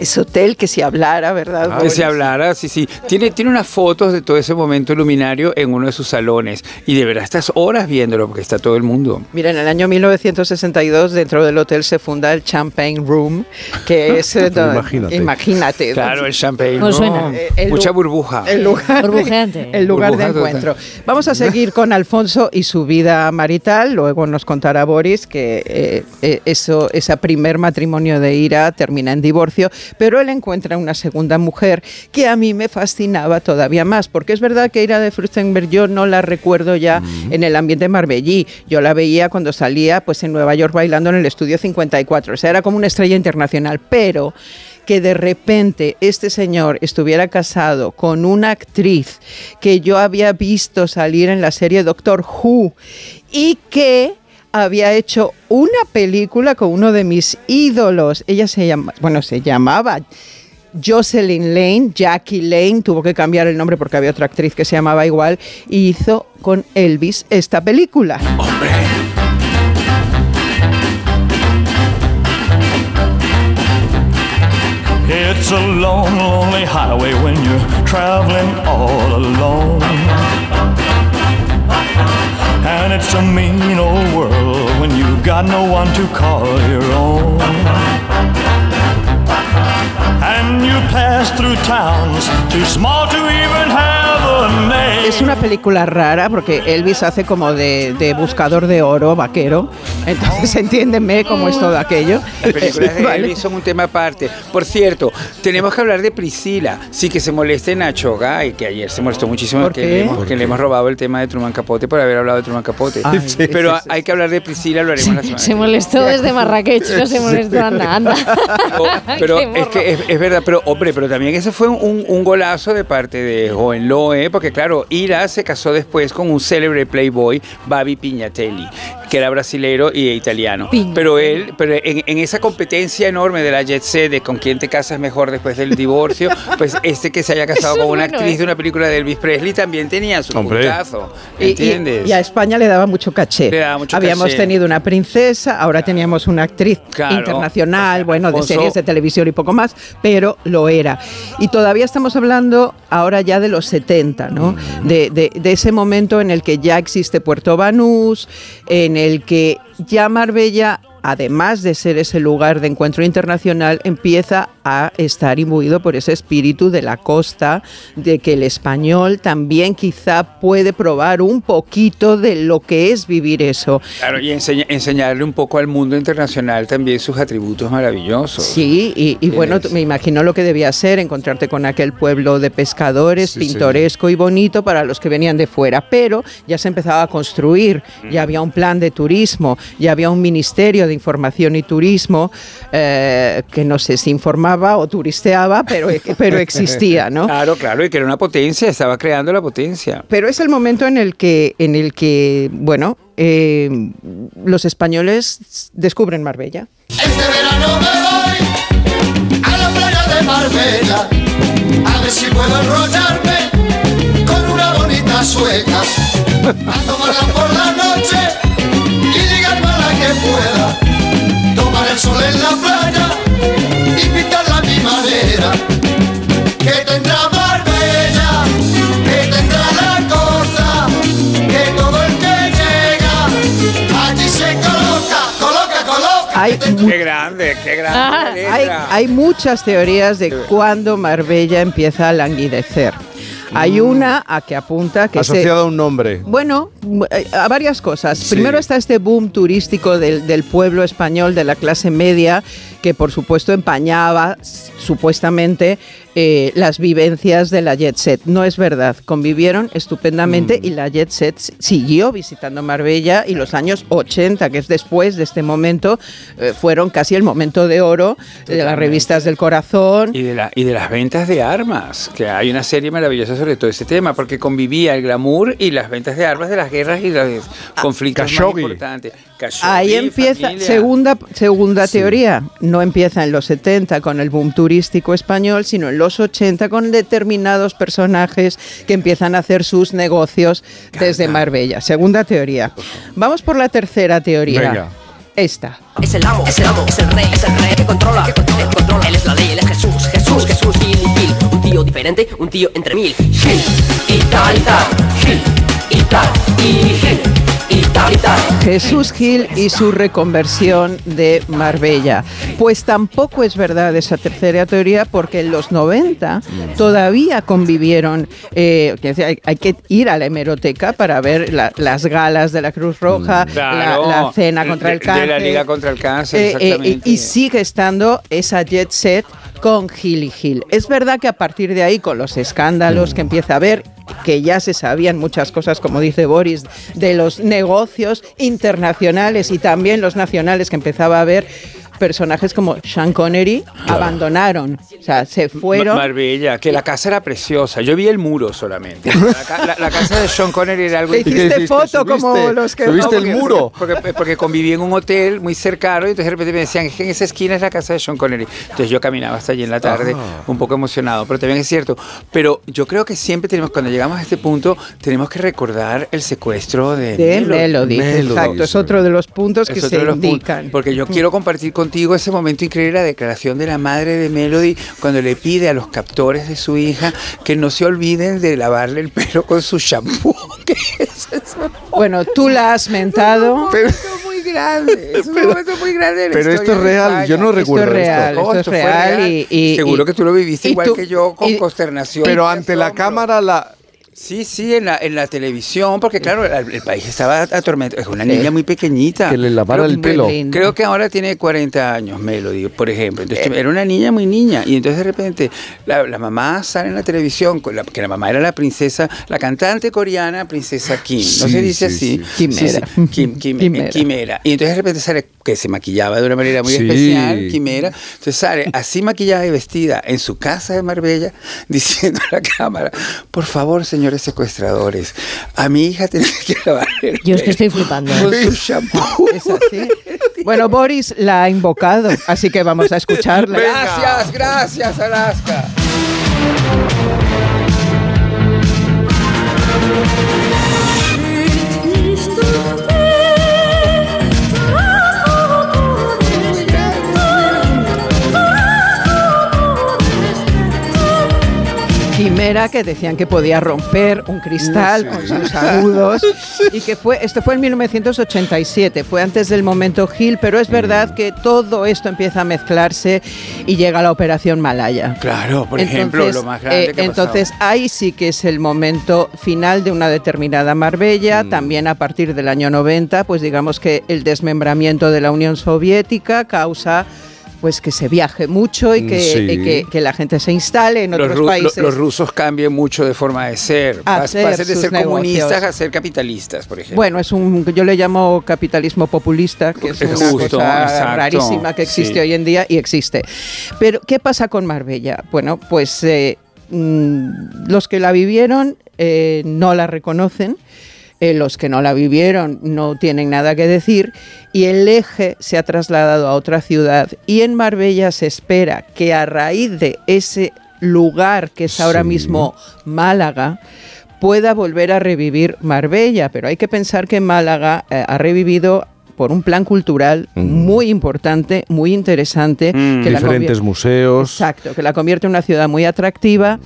Ese hotel que se hablara, ¿verdad? Ah, que se hablara, sí, sí. Tiene, tiene unas fotos de todo ese momento luminario en uno de sus salones. Y de verdad estás horas viéndolo porque está todo el mundo. Mira, en el año 1962 dentro del hotel se funda el Champagne Room, que es... eh, do- Imagínate. imagínate. Claro, el champagne. ¿Cómo ¿no? suena? Eh, el Mucha burbuja. El lugar, Burbujeante. el lugar de total. encuentro. Vamos a seguir con Alfonso y su vida marital. Luego nos contará Boris que eh, eh, eso, ese primer matrimonio de Ira termina en divorcio, pero él encuentra una segunda mujer que a mí me fascinaba todavía más, porque es verdad que Ira de Fruchtenberg yo no la recuerdo ya en el ambiente marbellí. Yo la veía cuando salía pues en Nueva York bailando en el estudio 54, o sea, era como una estrella internacional, pero que de repente este señor estuviera casado con una actriz que yo había visto salir en la serie Doctor Who y que había hecho una película con uno de mis ídolos. Ella se llama, bueno, se llamaba Jocelyn Lane, Jackie Lane, tuvo que cambiar el nombre porque había otra actriz que se llamaba igual, y hizo con Elvis esta película. And it's a mean old world when you've got no one to call your own. And you pass through towns too small to even have. Es una película rara porque Elvis hace como de, de buscador de oro, vaquero. Entonces entiéndeme cómo es todo aquello. Las películas de Vale. Elvis son un tema aparte. Por cierto, tenemos que hablar de Priscila. Sí que se moleste Nacho Gay, que ayer se molestó muchísimo ¿Por que, qué? le hemos, ¿Por que le hemos robado el tema de Truman Capote por haber hablado de Truman Capote. Ay, sí, Pero sí, sí. hay que hablar de Priscila, lo haremos la semana. Se molestó desde Marrakech, no se molestó, anda, anda. Oh, pero es que es, es verdad, pero hombre, pero también ese fue un, un golazo de parte de Hohenlohe, porque claro, Ira se casó después con un célebre playboy, Babi Pignatelli, que era brasilero y italiano. Pero él, pero en, en esa competencia enorme de la jet set, de con quién te casas mejor después del divorcio, pues este que se haya casado Eso con una bueno, actriz ¿eh? de una película de Elvis Presley también tenía su puntazo, Y- y- ¿entiendes? Y, a España le daba mucho caché. Le daba mucho Habíamos caché. tenido una princesa, ahora teníamos una actriz Claro. internacional, bueno, de series de televisión y poco más, pero lo era. Y todavía estamos hablando ahora ya de los 70, ¿no? Mm. De, de- de ese momento en el que ya existe Puerto Banús, en el que ya Marbella además de ser ese lugar de encuentro internacional, empieza a estar imbuido por ese espíritu de la costa, de que el español también quizá puede probar un poquito de lo que es vivir eso. Claro, y enseña- enseñarle un poco al mundo internacional también sus atributos maravillosos. Sí, y, y bueno, tú- me imagino lo que debía ser encontrarte con aquel pueblo de pescadores, Sí, pintoresco y bonito para los que venían de fuera, pero ya se empezaba a construir, ya había un plan de turismo, ya había un ministerio de información y turismo eh, que no sé si informaba o turisteaba, pero, pero existía, ¿no? Claro, claro, y que era una potencia, estaba creando la potencia. Pero es el momento en el que, en el que bueno, eh, los españoles descubren Marbella. Este verano me voy a la playa de Marbella a ver si puedo enrollarme con una bonita sueca a tomarla por la noche que pueda tomar el sol en la playa y pintarla a mi manera que tendrá Marbella que tendrá la costa que todo el que llega allí se coloca coloca coloca Hay Qué grande, qué grande. la Hay, hay muchas teorías de cuándo Marbella empieza a languidecer. Hay una a que apunta que se, Asociado a un nombre. bueno, eh, a varias cosas. Sí. Primero está este boom turístico del, del pueblo español, de la clase media, que por supuesto empañaba supuestamente eh, las vivencias de la jet set. No es verdad, convivieron estupendamente Mm. y la jet set siguió visitando Marbella y los años 80, que es después de este momento, eh, fueron casi el momento de oro de las revistas del corazón. Y de, la, y de las ventas de armas, que hay una serie maravillosa sobre todo ese tema, porque convivía el glamour y las ventas de armas de las guerras y los conflictos más importantes. Khashoggi, Ahí empieza, familia. segunda, segunda teoría, no empieza en los 70 con el boom turístico español, sino en los 80 con determinados personajes que empiezan a hacer sus negocios desde Marbella. Segunda teoría. Vamos por la tercera teoría. Venga. esta. Es el amo, es el amo, es el rey, es el rey que controla, que controla, que controla. Él es la ley, él es Jesús, Jesús, Jesús, Gil, Gil. Un tío diferente, un tío entre mil. Gil, y tal, y tal, Gil, y tal, y Gil. Jesús Gil y su reconversión de Marbella. Pues tampoco es verdad esa tercera teoría porque en los 90 todavía convivieron, eh, hay, hay que ir a la hemeroteca para ver la- las galas de la Cruz Roja, la- Claro, la, cena contra el cáncer. De la Liga contra el Cáncer, Eh, exactamente. y, y sigue estando esa jet set con Gil y Gil. Es verdad que a partir de ahí, con los escándalos que empieza a haber, que ya se sabían muchas cosas, como dice Boris, de los negocios internacionales y también los nacionales que empezaba a haber, personajes como Sean Connery abandonaron, o sea, se fueron. Ma- Marbella, que la casa era preciosa. Yo vi el muro solamente. La, la- la casa de Sean Connery era algo Le hiciste foto como los que... No, porque- Porque, porque conviví en un hotel muy cercano y entonces de repente me decían que en esa esquina es la casa de Sean Connery. Entonces yo caminaba hasta allí en la tarde, Ah. un poco emocionado, pero también es cierto. Pero yo creo que siempre tenemos, cuando llegamos a este punto, tenemos que recordar el secuestro de, De Melody, exacto, es otro de los puntos que Es se otro de los puntos, indican. porque yo quiero compartir contigo ese momento increíble, la declaración de la madre de Melody, cuando le pide a los captores de su hija que no se olviden de lavarle el pelo con su shampoo. ¿Qué es eso? Bueno, tú la has mentado. Pero grande, es un momento muy grande. de la pero esto es real, yo no recuerdo Esto es real, Oh, esto es fue real y- y- Seguro y- que tú lo viviste igual tú- que yo, con y- consternación. Pero ante la cámara la... Sí, sí, en la, en la televisión, porque claro, el, el país estaba atormentado. Es una niña muy pequeñita. Que le lavara el pelo. Creo que ahora tiene 40 años, Melody, por ejemplo. Entonces, Eh. era una niña muy niña. Y entonces de repente la, la mamá sale en la televisión, con la- que la mamá era la princesa, la cantante coreana, princesa Kim. ¿No Sí, se dice sí, así? sí. Quimera. Kim, Kim- Quimera. Quimera. Y entonces de repente sale que se maquillaba de una manera muy especial, Quimera. Entonces sale así maquillada y vestida en su casa de Marbella, diciendo a la cámara, por favor, señores secuestradores, a mi hija tiene que lavar el Yo es que estoy flipando. con su shampoo. Es así. Bueno, Boris la ha invocado, así que vamos a escucharla. Gracias, gracias, Alaska. Quimera que decían que podía romper un cristal con sus agudos y que fue esto fue en 1987, fue antes del momento Gil, pero es verdad que todo esto empieza a mezclarse y llega la operación Malaya. Claro, por ejemplo, lo más grande eh, que ha entonces ahí sí que es el momento final de una determinada Marbella, también a partir del año 90, pues digamos que el desmembramiento de la Unión Soviética causa pues que se viaje mucho y que, Sí. y que, que la gente se instale en los, otros países. los rusos cambian mucho de forma de ser. Hacer Pasan de ser comunistas a ser capitalistas, por ejemplo. Bueno, es un, yo le llamo capitalismo populista, que es Es una justo, cosa exacto, rarísima que existe sí. hoy en día y existe. Pero, ¿qué pasa con Marbella? Bueno, pues eh, mm, los que la vivieron eh, no la reconocen. Eh, los que no la vivieron no tienen nada que decir y el eje se ha trasladado a otra ciudad y en Marbella se espera que a raíz de ese lugar que es ahora Sí. mismo Málaga, pueda volver a revivir Marbella, pero hay que pensar que Málaga eh, ha revivido por un plan cultural muy importante, muy interesante, que la Diferentes museos. Exacto, que la convierte en una ciudad muy atractiva,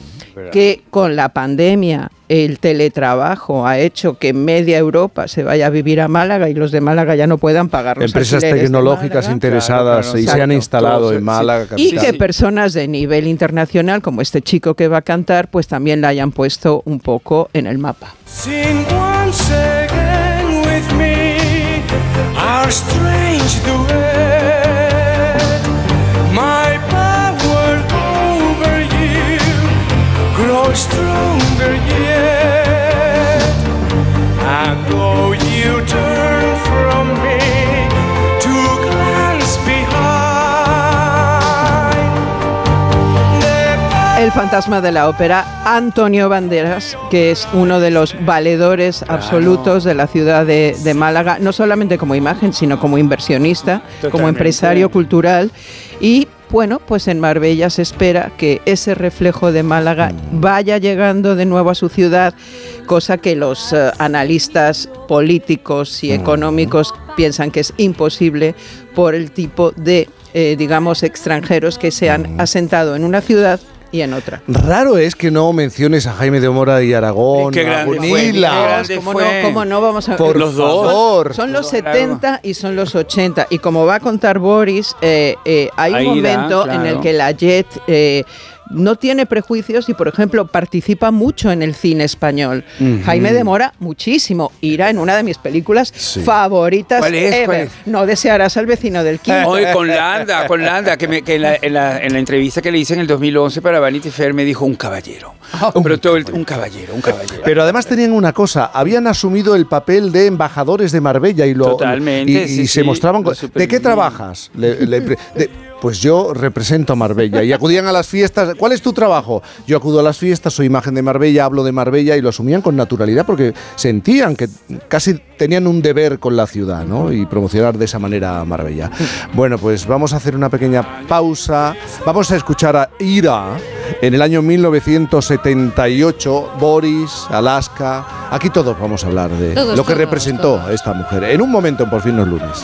que con la pandemia el teletrabajo ha hecho que media Europa se vaya a vivir a Málaga y los de Málaga ya no puedan pagar los Empresas tecnológicas Málaga. interesadas y se han instalado en Málaga. Y que personas de nivel internacional, como este chico que va a cantar, pues también la hayan puesto un poco en el mapa. Sing once again with me our strange duet. El fantasma de la ópera, Antonio Banderas, que es uno de los valedores absolutos de la ciudad de, de Málaga, no solamente como imagen, sino como inversionista, como empresario cultural. Y bueno, pues en Marbella se espera que ese reflejo de Málaga vaya llegando de nuevo a su ciudad, cosa que los eh, analistas políticos y económicos piensan que es imposible por el tipo de, eh, digamos, extranjeros que se han asentado en una ciudad y en otra. Raro es que no menciones a Jaime de Mora y Aragón, Qué a grande fue, qué grande ¿Cómo fue. no? ¿Cómo no? Vamos a- Por Los favor. Son los 70 y son los 80. Y como va a contar Boris, eh, eh, hay un momento en el claro. que la Jet eh, no tiene prejuicios y, por ejemplo, participa mucho en el cine español. Jaime de Mora, muchísimo. Irá en una de mis películas favoritas ¿Cuál es? ever. ¿Cuál es? No desearás al vecino del quinto. Hoy con Landa, con Landa, que, me- que en, la, en la- en la entrevista que le hice en el 2011 para Vanity Fair me dijo un caballero. Pero todo el, un caballero, un caballero. Pero además tenían una cosa, habían asumido el papel de embajadores de Marbella y lo Totalmente, y, y sí, se sí, mostraban ¿De qué trabajas? Le- le pre- de- pues yo represento a Marbella y acudían a las fiestas. ¿Cuál es tu trabajo? Yo acudo a las fiestas, soy imagen de Marbella, hablo de Marbella y lo asumían con naturalidad porque sentían que casi tenían un deber con la ciudad, ¿no? Y promocionar de esa manera a Marbella. Bueno, pues vamos a hacer una pequeña pausa. Vamos a escuchar a Ira en el año 1978, Boris, Alaska. Aquí todos vamos a hablar de Todos, lo que todos, representó esta mujer. En un momento, en por fin los lunes.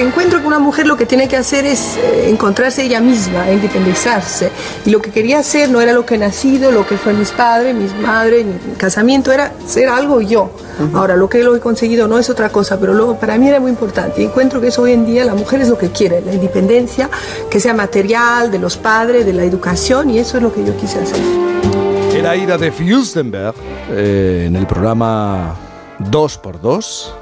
Encuentro que una mujer lo que tiene que hacer es eh, encontrarse ella misma, independizarse. Y lo que quería hacer no era lo que he nacido, lo que fue mis padres, mis madres, mi, mi casamiento, era ser algo yo. Ahora, lo que lo he conseguido no es otra cosa, pero luego para mí era muy importante. Y encuentro que eso hoy en día la mujer es lo que quiere, la independencia, que sea material, de los padres, de la educación, y eso es lo que yo quise hacer. Era Ira de Fürstenberg eh, en el programa 2x2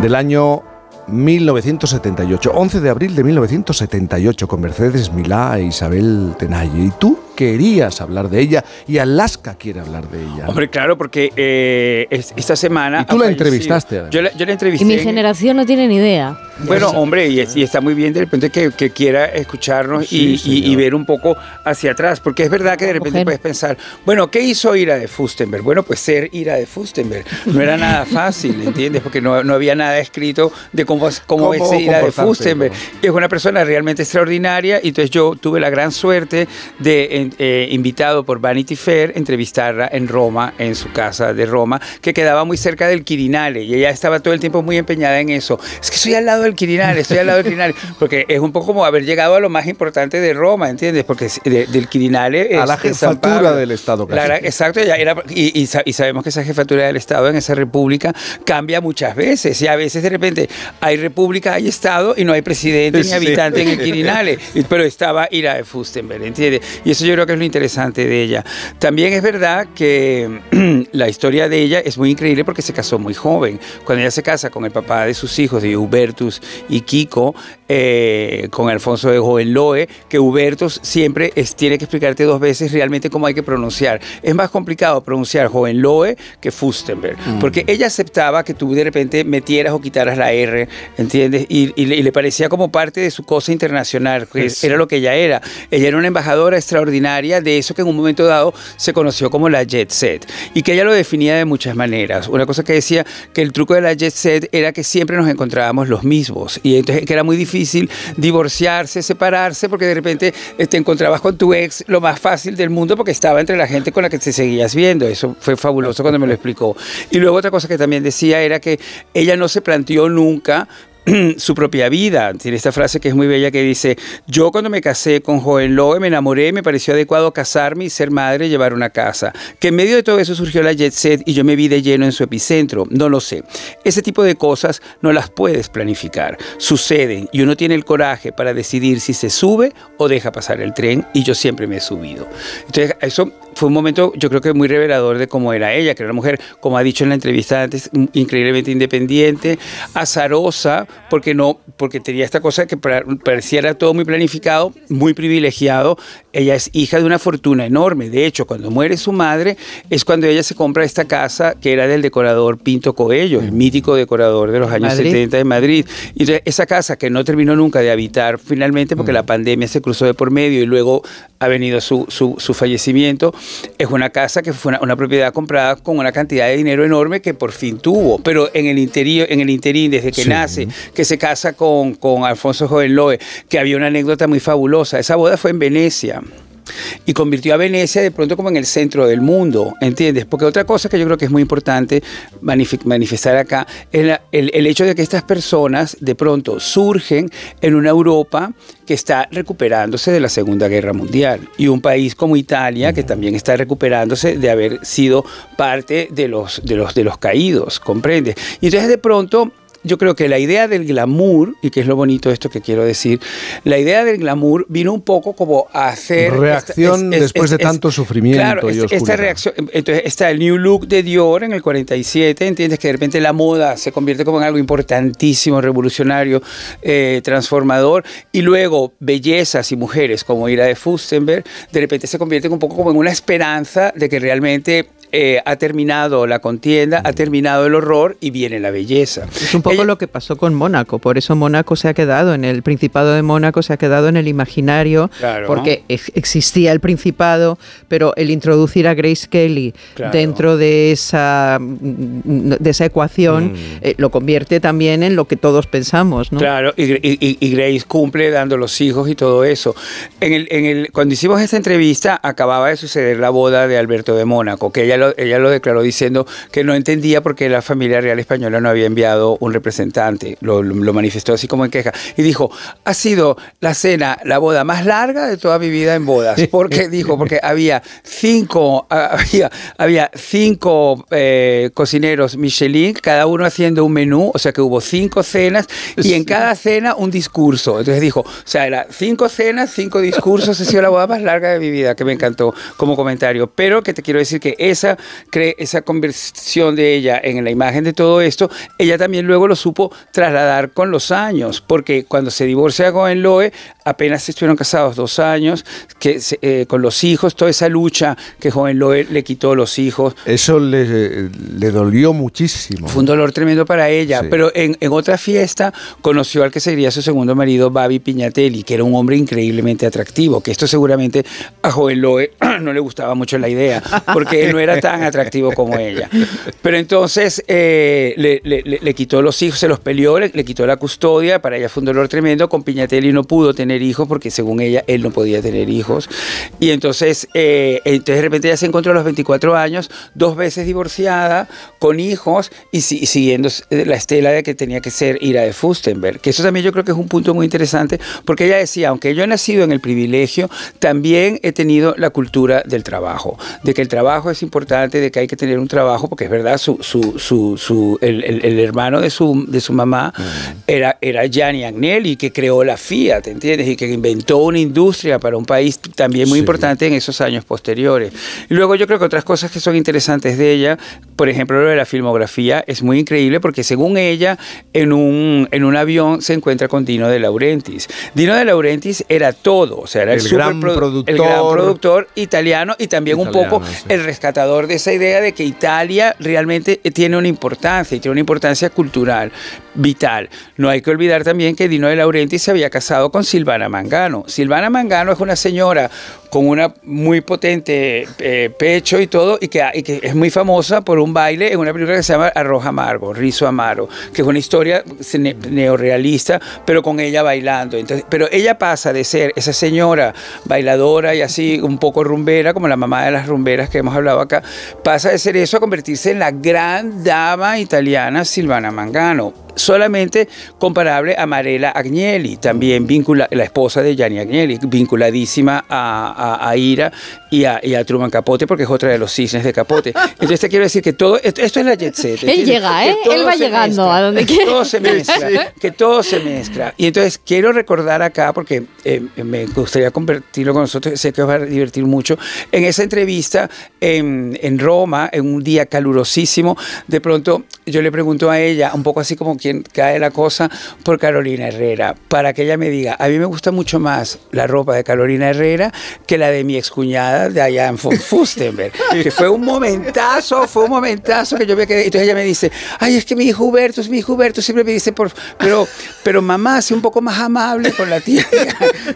del año 1978, 11 de abril de 1978, con Mercedes Milá e Isabel Tenalle. Y tú querías hablar de ella y Alaska quiere hablar de ella. Hombre, claro, porque eh, es- esta semana. Y tú la fallecido. entrevistaste. Yo la, yo la Y entrevisté. mi en- generación no tiene ni idea. Bueno, hombre, y, es- y está muy bien de repente que, que quiera escucharnos Sí, y, y- y ver un poco hacia atrás, porque es verdad que de repente Mujer. puedes pensar, bueno, ¿qué hizo Ira de Fustenberg? Bueno, pues ser Ira de Fustenberg no era nada fácil, ¿entiendes? Porque no, no había nada escrito de cómo, es- cómo, Cómo es Ira de Fustenberg. Es una persona realmente extraordinaria y entonces yo tuve la gran suerte de, en- eh, invitado por Vanity Fair, entrevistarla en Roma, en su casa de Roma, que quedaba muy cerca del Quirinale y ella estaba todo el tiempo muy empeñada en eso. Es que estoy al lado del Quirinale, estoy al lado del Quirinale, porque es un poco como haber llegado a lo más importante de Roma, ¿entiendes? Porque de- del Quirinale A es- la es San jefatura del Estado, La casi. gran- exacto, era, y, y sa- y sabemos que esa jefatura del Estado en esa república cambia muchas veces y a veces de repente hay república, hay Estado y no hay presidente ni Sí. habitante en el Quirinale, pero estaba Ira de Fustenberg, ¿entiendes? Y eso yo creo que es lo interesante de ella. También es verdad que la historia de ella es muy increíble porque se casó muy joven. Cuando ella se casa con el papá de sus hijos, de Hubertus y Kiko, eh, con Alfonso de Hohenlohe, que Hubertus siempre es- tiene que explicarte dos veces realmente cómo hay que pronunciar. Es más complicado pronunciar Hohenlohe que Fustenberg, porque ella aceptaba que tú de repente metieras o quitaras la R, ¿entiendes? Y, y le, y le parecía como parte de su cosa internacional, que Sí. era lo que ella era. Ella era una embajadora extraordinaria de eso que en un momento dado se conoció como la jet set y que ella lo definía de muchas maneras. Una cosa que decía que el truco de la jet set era que siempre nos encontrábamos los mismos y entonces que era muy difícil divorciarse, separarse porque de repente eh, te encontrabas con tu ex lo más fácil del mundo porque estaba entre la gente con la que te seguías viendo. Eso fue fabuloso cuando me lo explicó. Y luego otra cosa que también decía era que ella no se planteó nunca su propia vida. Tiene esta frase que es muy bella que dice, yo cuando me casé con Joven Lowe me enamoré, me pareció adecuado casarme y ser madre llevar una casa. Que en medio de todo eso surgió la jet set y yo me vi de lleno en su epicentro. No lo sé. Ese tipo de cosas no las puedes planificar. Suceden y uno tiene el coraje para decidir si se sube o deja pasar el tren y yo siempre me he subido. Entonces, eso fue un momento, yo creo que muy revelador de cómo era ella, que era una mujer, como ha dicho en la entrevista antes, increíblemente independiente, azarosa, porque no, porque tenía esta cosa que pareciera todo muy planificado, muy privilegiado. Ella es hija de una fortuna enorme. De hecho, cuando muere su madre, es cuando ella se compra esta casa que era del decorador Pinto Coello, el mítico decorador de los años Madrid. 70 de Madrid. Y entonces, esa casa que no terminó nunca de habitar finalmente, porque la pandemia se cruzó de por medio y luego ha venido su, su, su fallecimiento, es una casa que fue una, una propiedad comprada con una cantidad de dinero enorme que por fin tuvo. Pero en el interior, en el interín, desde que Sí. nace, que se casa con, con Alfonso Jovenloe, que había una anécdota muy fabulosa. Esa boda fue en Venecia. Y convirtió a Venecia de pronto como en el centro del mundo, ¿entiendes? Porque otra cosa que yo creo que es muy importante manif- manifestar acá es el, hecho de que estas personas de pronto surgen en una Europa que está recuperándose de la Segunda Guerra Mundial y un país como Italia que también está recuperándose de haber sido parte de los, de los, de los caídos, ¿comprendes? Y entonces de pronto yo creo que la idea del glamour, y que es lo bonito de esto que quiero decir, la idea del glamour vino un poco como a hacer... Reacción esta- es- después es- de tanto sufrimiento Claro, y esta reacción, entonces está el New Look de Dior en el 47, entiendes que de repente la moda se convierte como en algo importantísimo, revolucionario, eh, transformador, y luego bellezas y mujeres como Ira de Fustenberg, de repente se convierten un poco como en una esperanza de que realmente eh, ha terminado la contienda, ha terminado el horror y viene la belleza. Es un poco lo que pasó con Mónaco, por eso Mónaco se ha quedado en el Principado de Mónaco, se ha quedado en el imaginario, Claro. porque ex- existía el Principado, pero el introducir a Grace Kelly Claro. dentro de esa, mm, de esa ecuación eh, lo convierte también en lo que todos pensamos, ¿no? Claro, y, y- y- y Grace cumple dando los hijos y todo eso. En el, en el, cuando hicimos esta entrevista, acababa de suceder la boda de Alberto de Mónaco, que ella lo, ella lo declaró diciendo que no entendía por qué la familia real española no había enviado un representante. Lo, lo- lo manifestó así como en queja. Y dijo, ha sido la cena, la boda más larga de toda mi vida en bodas. Porque dijo, porque había cinco, ah, había, había cinco eh, cocineros Michelin, cada uno haciendo un menú, o sea que hubo cinco cenas y en cada cena un discurso. Entonces dijo, o sea, era cinco cenas, cinco discursos, ha sido la boda más larga de mi vida, que me encantó como comentario. Pero que te quiero decir que esa, cre- esa conversión de ella en la imagen de todo esto, ella también luego lo supo trasladar con los años, porque cuando se divorcia con Loe, apenas estuvieron casados dos años, que eh, con los hijos, toda esa lucha que Joven Loe le quitó los hijos. Eso le, le dolió muchísimo. Fue un dolor tremendo para ella, Sí. pero en, en otra fiesta conoció al que sería su segundo marido, Babi Piñatelli, que era un hombre increíblemente atractivo, que esto seguramente a Joven Loe no le gustaba mucho la idea, porque él no era tan atractivo como ella. Pero entonces eh, le, le- le- quitó los hijos, se los peleó, le, le quitó la custodia, para ella fue un dolor tremendo, con Piñatelli no pudo tener hijos, porque según ella, él no podía tener hijos. Y entonces, eh, entonces de repente ella se encontró a los 24 años, dos veces divorciada, con hijos, y, si- y siguiendo la estela de que tenía que ser Ira de Fustenberg. Que eso también yo creo que es un punto muy interesante, porque ella decía, aunque yo he nacido en el privilegio, también he tenido la cultura del trabajo, de que el trabajo es importante, de que hay que tener un trabajo, porque es verdad, su, su, su, su- el, el- el hermano de su, de su mamá era, era Gianni Agnelli, que creó la Fiat, ¿entiendes? Y que inventó una industria para un país también muy importante en esos años posteriores. Y luego yo creo que otras cosas que son interesantes de ella, por ejemplo, lo de la filmografía, es muy increíble porque según ella, en un, en un avión se encuentra con Dino de Laurentiis. Dino de Laurentiis era todo, o sea, era el, El gran superprodu- el gran productor. italiano y también un poco sí. el rescatador de esa idea de que Italia realmente tiene una importancia y tiene una importancia cultural vital. No hay que olvidar también que Dino de Laurenti se había casado con Silvana Mangano. Silvana Mangano es una señora con una muy potente eh, pecho y todo y que, y que es muy famosa por un baile en una película que se llama Arroja Amargo, Rizo Amaro, que es una historia ne- neorrealista, pero con ella bailando. Entonces, pero ella pasa de ser esa señora bailadora y así un poco rumbera, como la mamá de las rumberas que hemos hablado acá, pasa de ser eso a convertirse en la gran dama italiana Silvana Mangano. Solamente comparable a Marela Agnelli, también vincula, la esposa de Gianni Agnelli, vinculadísima a, a- a Ira y a, y a Truman Capote, porque es otra de los cisnes de Capote. Entonces te quiero decir que todo, esto, esto es la jet set. Él llega, Que ¿eh? Él va llegando mezcla, a donde que quiera. Todo se mezcla, que todo se mezcla. Y entonces quiero recordar acá, porque eh, me gustaría convertirlo con nosotros, sé que os va a divertir mucho, en esa entrevista en, en Roma, en un día calurosísimo, de pronto yo le pregunto a ella, un poco así como cae la cosa, por Carolina Herrera, para que ella me diga, a mí me gusta mucho más la ropa de Carolina Herrera que la de mi excuñada de Diane von Fustenberg, que fue un momentazo, fue un momentazo que yo me quedé, entonces ella me dice, ay, es que mi hijo Hubertus, mi hijo Hubertus siempre me dice, pero, pero mamá, sé un poco más amable con la tía,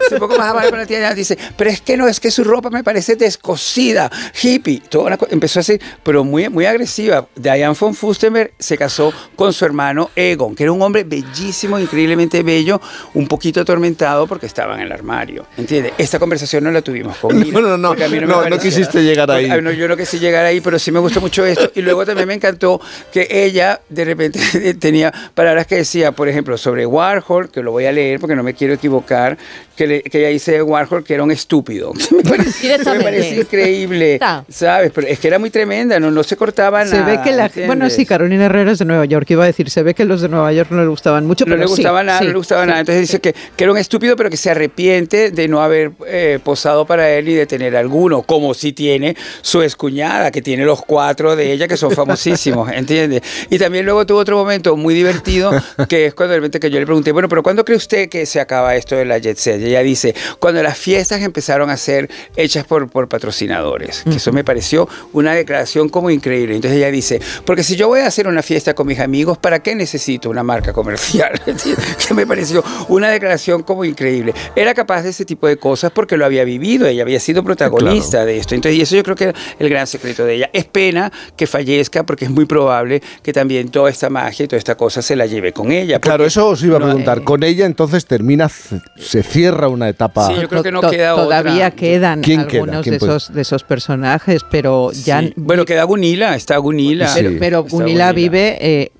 sé un poco más amable con la tía, Diana". dice, pero es que no, es que su ropa me parece descosida, hippie, toda una empezó así, pero muy, muy agresiva. Diane von Fustenberg se casó con su hermano Egon, que era un hombre bellísimo, increíblemente bello, un poquito atormentado porque estaba en el armario, ¿entiendes? Esta conversación no la tuvimos con No, no, no, porque no, no parecía- quisiste llegar porque- ahí. ah, no, yo no quise llegar ahí, pero sí me gustó mucho esto. Y luego también me encantó que ella de repente tenía palabras que decía, por ejemplo, sobre Warhol, que lo voy a leer porque no me quiero equivocar, que, le- que ella dice de Warhol que era un estúpido. me parece, me parece increíble. ¿sabes? Pero es que era muy tremenda, no, no se cortaba Se nada. ve que la bueno sí Carolina Herrera es de Nueva York iba a decir se ve que los de Nueva York no le gustaban mucho no pero le sí, gustaba nada, sí, no le gustaba sí, nada. Entonces dice que, que era un estúpido, pero que se arrepiente de no haber eh, posado para él y de tener alguno, como si tiene su excuñada, que tiene los cuatro de ella, que son famosísimos, ¿entiendes? Y también luego tuvo otro momento muy divertido, que es cuando de repente que yo le pregunté, bueno, pero ¿cuándo cree usted que se acaba esto de la jet set? Y ella dice, cuando las fiestas empezaron a ser hechas por, por patrocinadores, que eso me pareció una declaración como increíble. Entonces ella dice, porque si yo voy a hacer una fiesta con mis amigos, ¿para qué necesito una marca comercial? que me pareció una declaración como increíble. Era capaz de ese tipo de cosas porque lo había vivido, ella había sido protagonista de esto. Entonces, y eso yo creo que era el gran secreto de ella. Es pena que fallezca porque es muy probable que también toda esta magia y toda esta cosa se la lleve con ella. Claro, eso os iba a no, preguntar. eh, Con ella entonces termina, se cierra una etapa. Sí, yo creo que no To- queda todavía otra. quedan ¿Quién queda? algunos ¿Quién de esos de esos personajes pero ya Sí. Bueno, queda Gunila, está Gunila. pero, Gunila vive eh,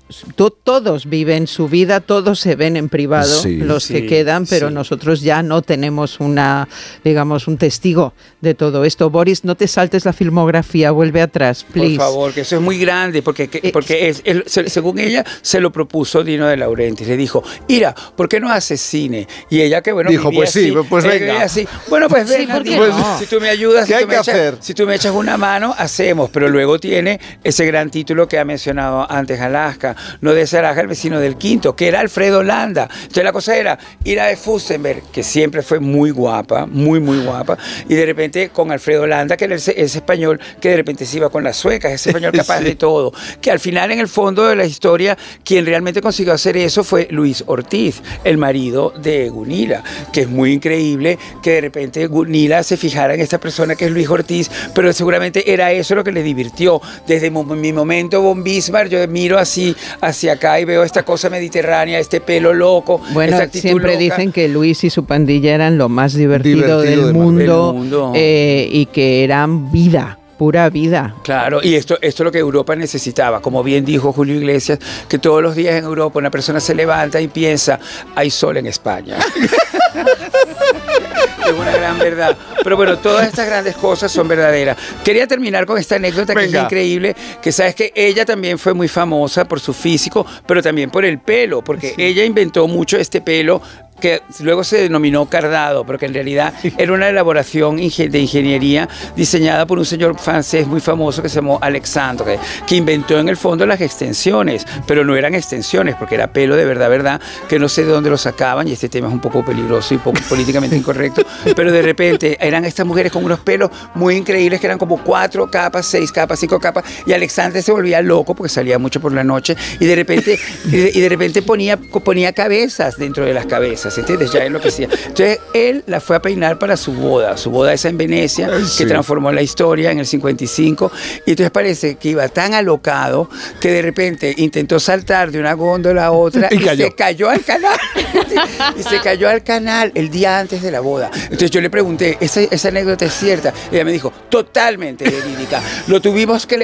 todos viven su vida todos se ven en privado Sí. los que quedan pero sí. nosotros ya no tenemos una digamos un testigo de todo esto Boris no te saltes la filmografía vuelve atrás please Por favor, que eso es muy grande, porque, que- porque es, el- se- según ella se lo propuso Dino de Laurentiis. Le dijo, Ira, ¿por qué no haces cine? Y ella que bueno, Dijo, pues sí, pues venga. así. Bueno, pues Sí, venga, ¿por qué Dino, no? si tú me ayudas, ¿Qué si hay tú me, que echas, hacer? si tú me echas una mano, hacemos. Pero luego tiene ese gran título que ha mencionado antes Alaska, no de ese Alaska, el vecino del quinto, que era Alfredo Landa. Entonces la cosa era Ira de Fustenberg, que siempre fue muy guapa, muy, muy guapa, y de repente con Alfredo Landa, que era ese, ese español que de repente se iba con las suecas, ese español capaz de todo. Que al final, en el fondo de la historia, quien realmente consiguió hacer eso fue Luis Ortiz, el marido de Gunila, que es muy increíble que de repente Gunila se fijara en esta persona que es Luis Ortiz, pero seguramente era eso lo que le divirtió. Desde mi momento Von Bismarck, yo miro así hacia acá y veo esta cosa mediterránea, este pelo loco, Bueno, esta siempre loca. dicen que Luis y su pandilla eran lo más divertido, Divertido del, de mundo, Del mundo. eh, y que eran vida, pura vida. Claro, y esto, esto es lo que Europa necesitaba. Como bien dijo Julio Iglesias, que todos los días en Europa una persona se levanta y piensa, hay sol en España. es una gran verdad. Pero bueno, todas estas grandes cosas son verdaderas. Quería terminar con esta anécdota que es increíble, que sabes que ella también fue muy famosa por su físico, pero también por el pelo, porque ella inventó mucho este pelo que luego se denominó cardado, pero que en realidad era una elaboración de ingeniería diseñada por un señor francés muy famoso que se llamó Alexandre, que inventó en el fondo las extensiones, pero no eran extensiones, porque era pelo de verdad, verdad, que no sé de dónde lo sacaban, y este tema es un poco peligroso y poco políticamente incorrecto, pero de repente eran estas mujeres con unos pelos muy increíbles, que eran como cuatro capas, seis capas, cinco capas, y Alexandre se volvía loco porque salía mucho por la noche, y de repente, y de, y de repente ponía, ponía cabezas dentro de las cabezas. Cosas, ¿entiendes? Ya enloquecía. Entonces él la fue a peinar para su boda, su boda esa en Venecia, Sí. que transformó la historia en el 55. Y entonces parece que iba tan alocado que de repente intentó saltar de una góndola a otra Y y, cayó. se cayó al canal. y se cayó al canal el día antes de la boda. Entonces yo le pregunté, ¿esa, esa anécdota es cierta? Y ella me dijo, totalmente verídica. Lo tuvimos que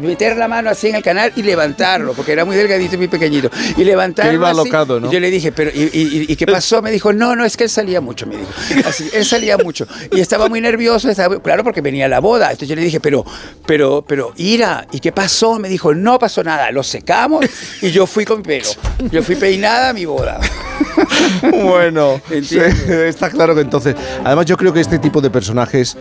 meter la mano así en el canal y levantarlo, porque era muy delgadito y muy pequeñito. Y levantarlo Que iba así. alocado, ¿no? Y yo le dije, pero ¿y, y- y qué pasó? Me dijo, no, no, es que él salía mucho, me dijo. Así, él salía mucho. Y estaba muy nervioso, estaba- claro, porque venía la boda. Entonces yo le dije, pero, pero, pero, Ira, ¿y qué pasó? Me dijo, no pasó nada, lo secamos y yo fui con pelo. Yo fui peinada a mi boda. Bueno, sí, está claro que entonces. Además, yo creo que este tipo de personajes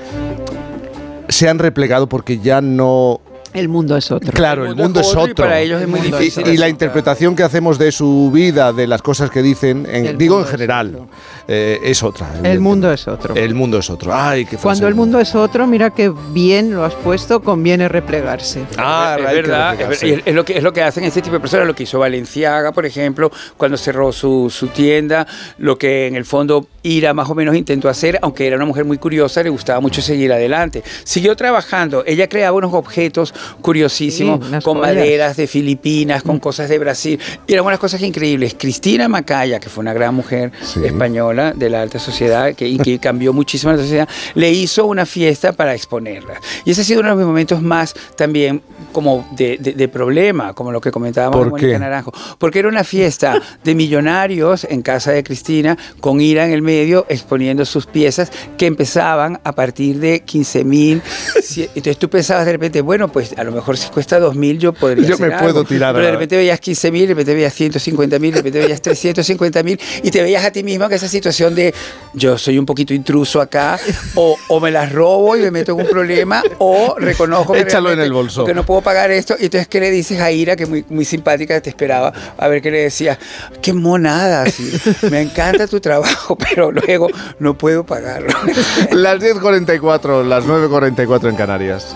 se han replegado porque ya no. El mundo es otro. Claro, el mundo, es otro. y para ellos es muy difícil. Y, la interpretación que hacemos de su vida, de las cosas que dicen, en- digo en es general, eh, es otra. El mundo es otro. El mundo es otro. Ay, qué. Cuando el mundo es otro, mira que bien lo has puesto, conviene replegarse. Ah, es verdad, es, replegarse. ver- y es lo que es lo que hacen este tipo de personas, lo que hizo Valenciaga, por ejemplo, cuando cerró su, su tienda, lo que en el fondo Ira más o menos intentó hacer, aunque era una mujer muy curiosa, le gustaba mucho seguir adelante. Siguió trabajando, ella creaba unos objetos curiosísimos Sí, con joyas. maderas de Filipinas, con cosas de Brasil, y eran unas cosas increíbles. Cristina Macaya, que fue una gran mujer Sí. española de la alta sociedad que, y que cambió muchísimo la sociedad, le hizo una fiesta para exponerla. Y ese ha sido uno de mis momentos más también como de, de- de problema, como lo que comentábamos ¿Por de Mónica qué? Naranjo. Porque era una fiesta de millonarios en casa de Cristina, con Ira en el medio, exponiendo sus piezas que empezaban a partir de 15 mil. Entonces tú pensabas de repente, bueno, pues a lo mejor si cuesta 2 mil yo podría Yo hacer me algo. puedo tirar Pero de repente veías 15 mil, de repente veías 150 mil, de repente veías 350 mil y te veías a ti mismo que esa situación de yo soy un poquito intruso acá o, o me las robo y me meto en un problema o reconozco que Échalo en el bolso. que no puedo pagar esto y entonces ¿qué le dices a Ira que muy, muy simpática te esperaba a ver qué le decía qué monada sí, me encanta tu trabajo pero luego no puedo pagarlo Las 10.44, las 9.44 en Canarias.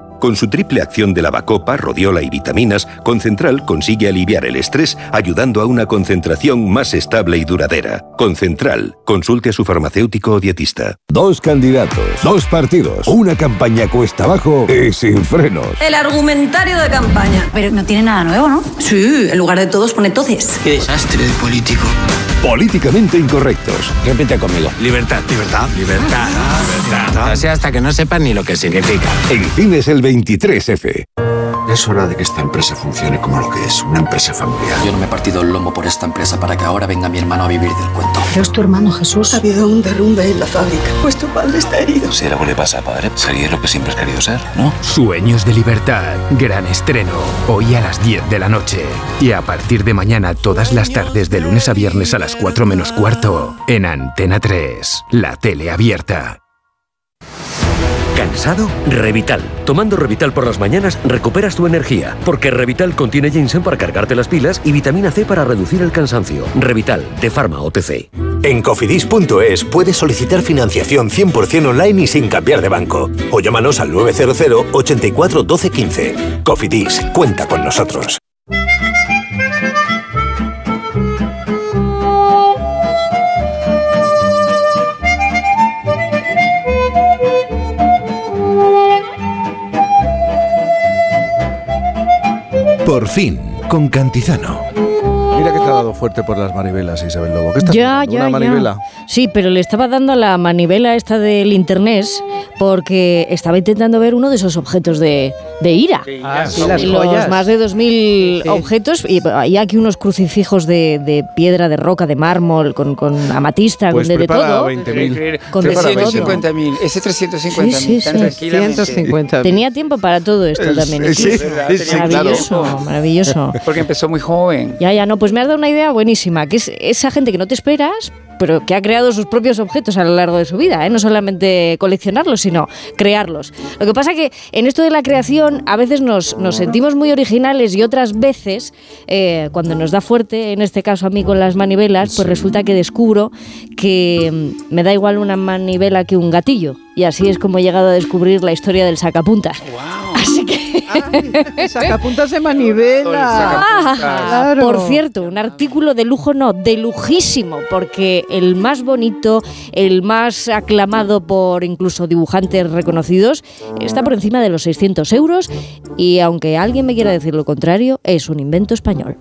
Con su triple acción de lavacopa, rodiola y vitaminas, Concentral consigue aliviar el estrés ayudando a una concentración más estable y duradera. Concentral. Consulte a su farmacéutico o dietista. Dos candidatos, dos partidos, una campaña cuesta abajo y sin frenos. El argumentario de campaña. Pero no tiene nada nuevo, ¿no? Sí, en lugar de todos pone todes. Qué desastre de político. Políticamente incorrectos. Repite conmigo. Libertad, libertad, libertad, libertad. Así hasta que no sepan ni lo que significa. En cines el 23F. Es hora de que esta empresa funcione como lo que es, una empresa familiar. Yo no me he partido el lomo por esta empresa para que ahora venga mi hermano a vivir del cuento. Pero es tu hermano Jesús. Ha habido un derrumbe en la fábrica. Vuestro padre está herido. Si algo le pasa a padre, sería lo que siempre has querido ser, ¿no? Sueños de libertad, gran estreno, hoy a las 10 de la noche. Y a partir de mañana todas las tardes de lunes a viernes a las 4 menos cuarto, en Antena 3, la tele abierta. ¿Cansado? Revital. Tomando Revital por las mañanas recuperas tu energía, porque Revital contiene ginseng para cargarte las pilas y vitamina C para reducir el cansancio. Revital, de Pharma OTC. En cofidis.es puedes solicitar financiación 100% online y sin cambiar de banco. O llámanos al 900 84 12 15. Cofidis, cuenta con nosotros. Por fin, con Cantizano. Mira que te ha dado fuerte por las manivelas, Isabel Lobo. ¿Qué estás Ya, haciendo? ya, ¿Una ya. manivela? Sí, pero le estaba dando a la manivela esta del internet porque estaba intentando ver uno de esos objetos de, de ira. Ah, sí, las los joyas. más de 2.000 objetos y hay aquí unos crucifijos de, de piedra, de roca, de mármol, con, con amatista, Pues de, de todo. 20.000. Con de Prepara todo. 350 mil ese 350 mil Sí, sí, tan sí. tranquilamente Tenía tiempo para todo esto Es- también. es- incluso. sí, sí, claro. maravilloso, maravilloso. porque empezó muy joven Ya, ya, no, pues me has dado una idea buenísima, que es esa gente que no te esperas, pero que ha creado sus propios objetos a lo largo de su vida, ¿eh? no solamente coleccionarlos, sino crearlos. Lo que pasa que en esto de la creación a veces nos, sentimos muy originales y otras veces, eh, cuando nos da fuerte, en este caso a mí con las manivelas, pues resulta que descubro que mm, me da igual una manivela que un gatillo. Y así es como he llegado a descubrir la historia del sacapuntas. Así Sacapuntas de manivela. Ah, Claro. Por cierto, un artículo de lujo no, de lujísimo, porque el más bonito, el más aclamado por incluso dibujantes reconocidos, está por encima de los 600 euros y aunque alguien me quiera decir lo contrario, es un invento español.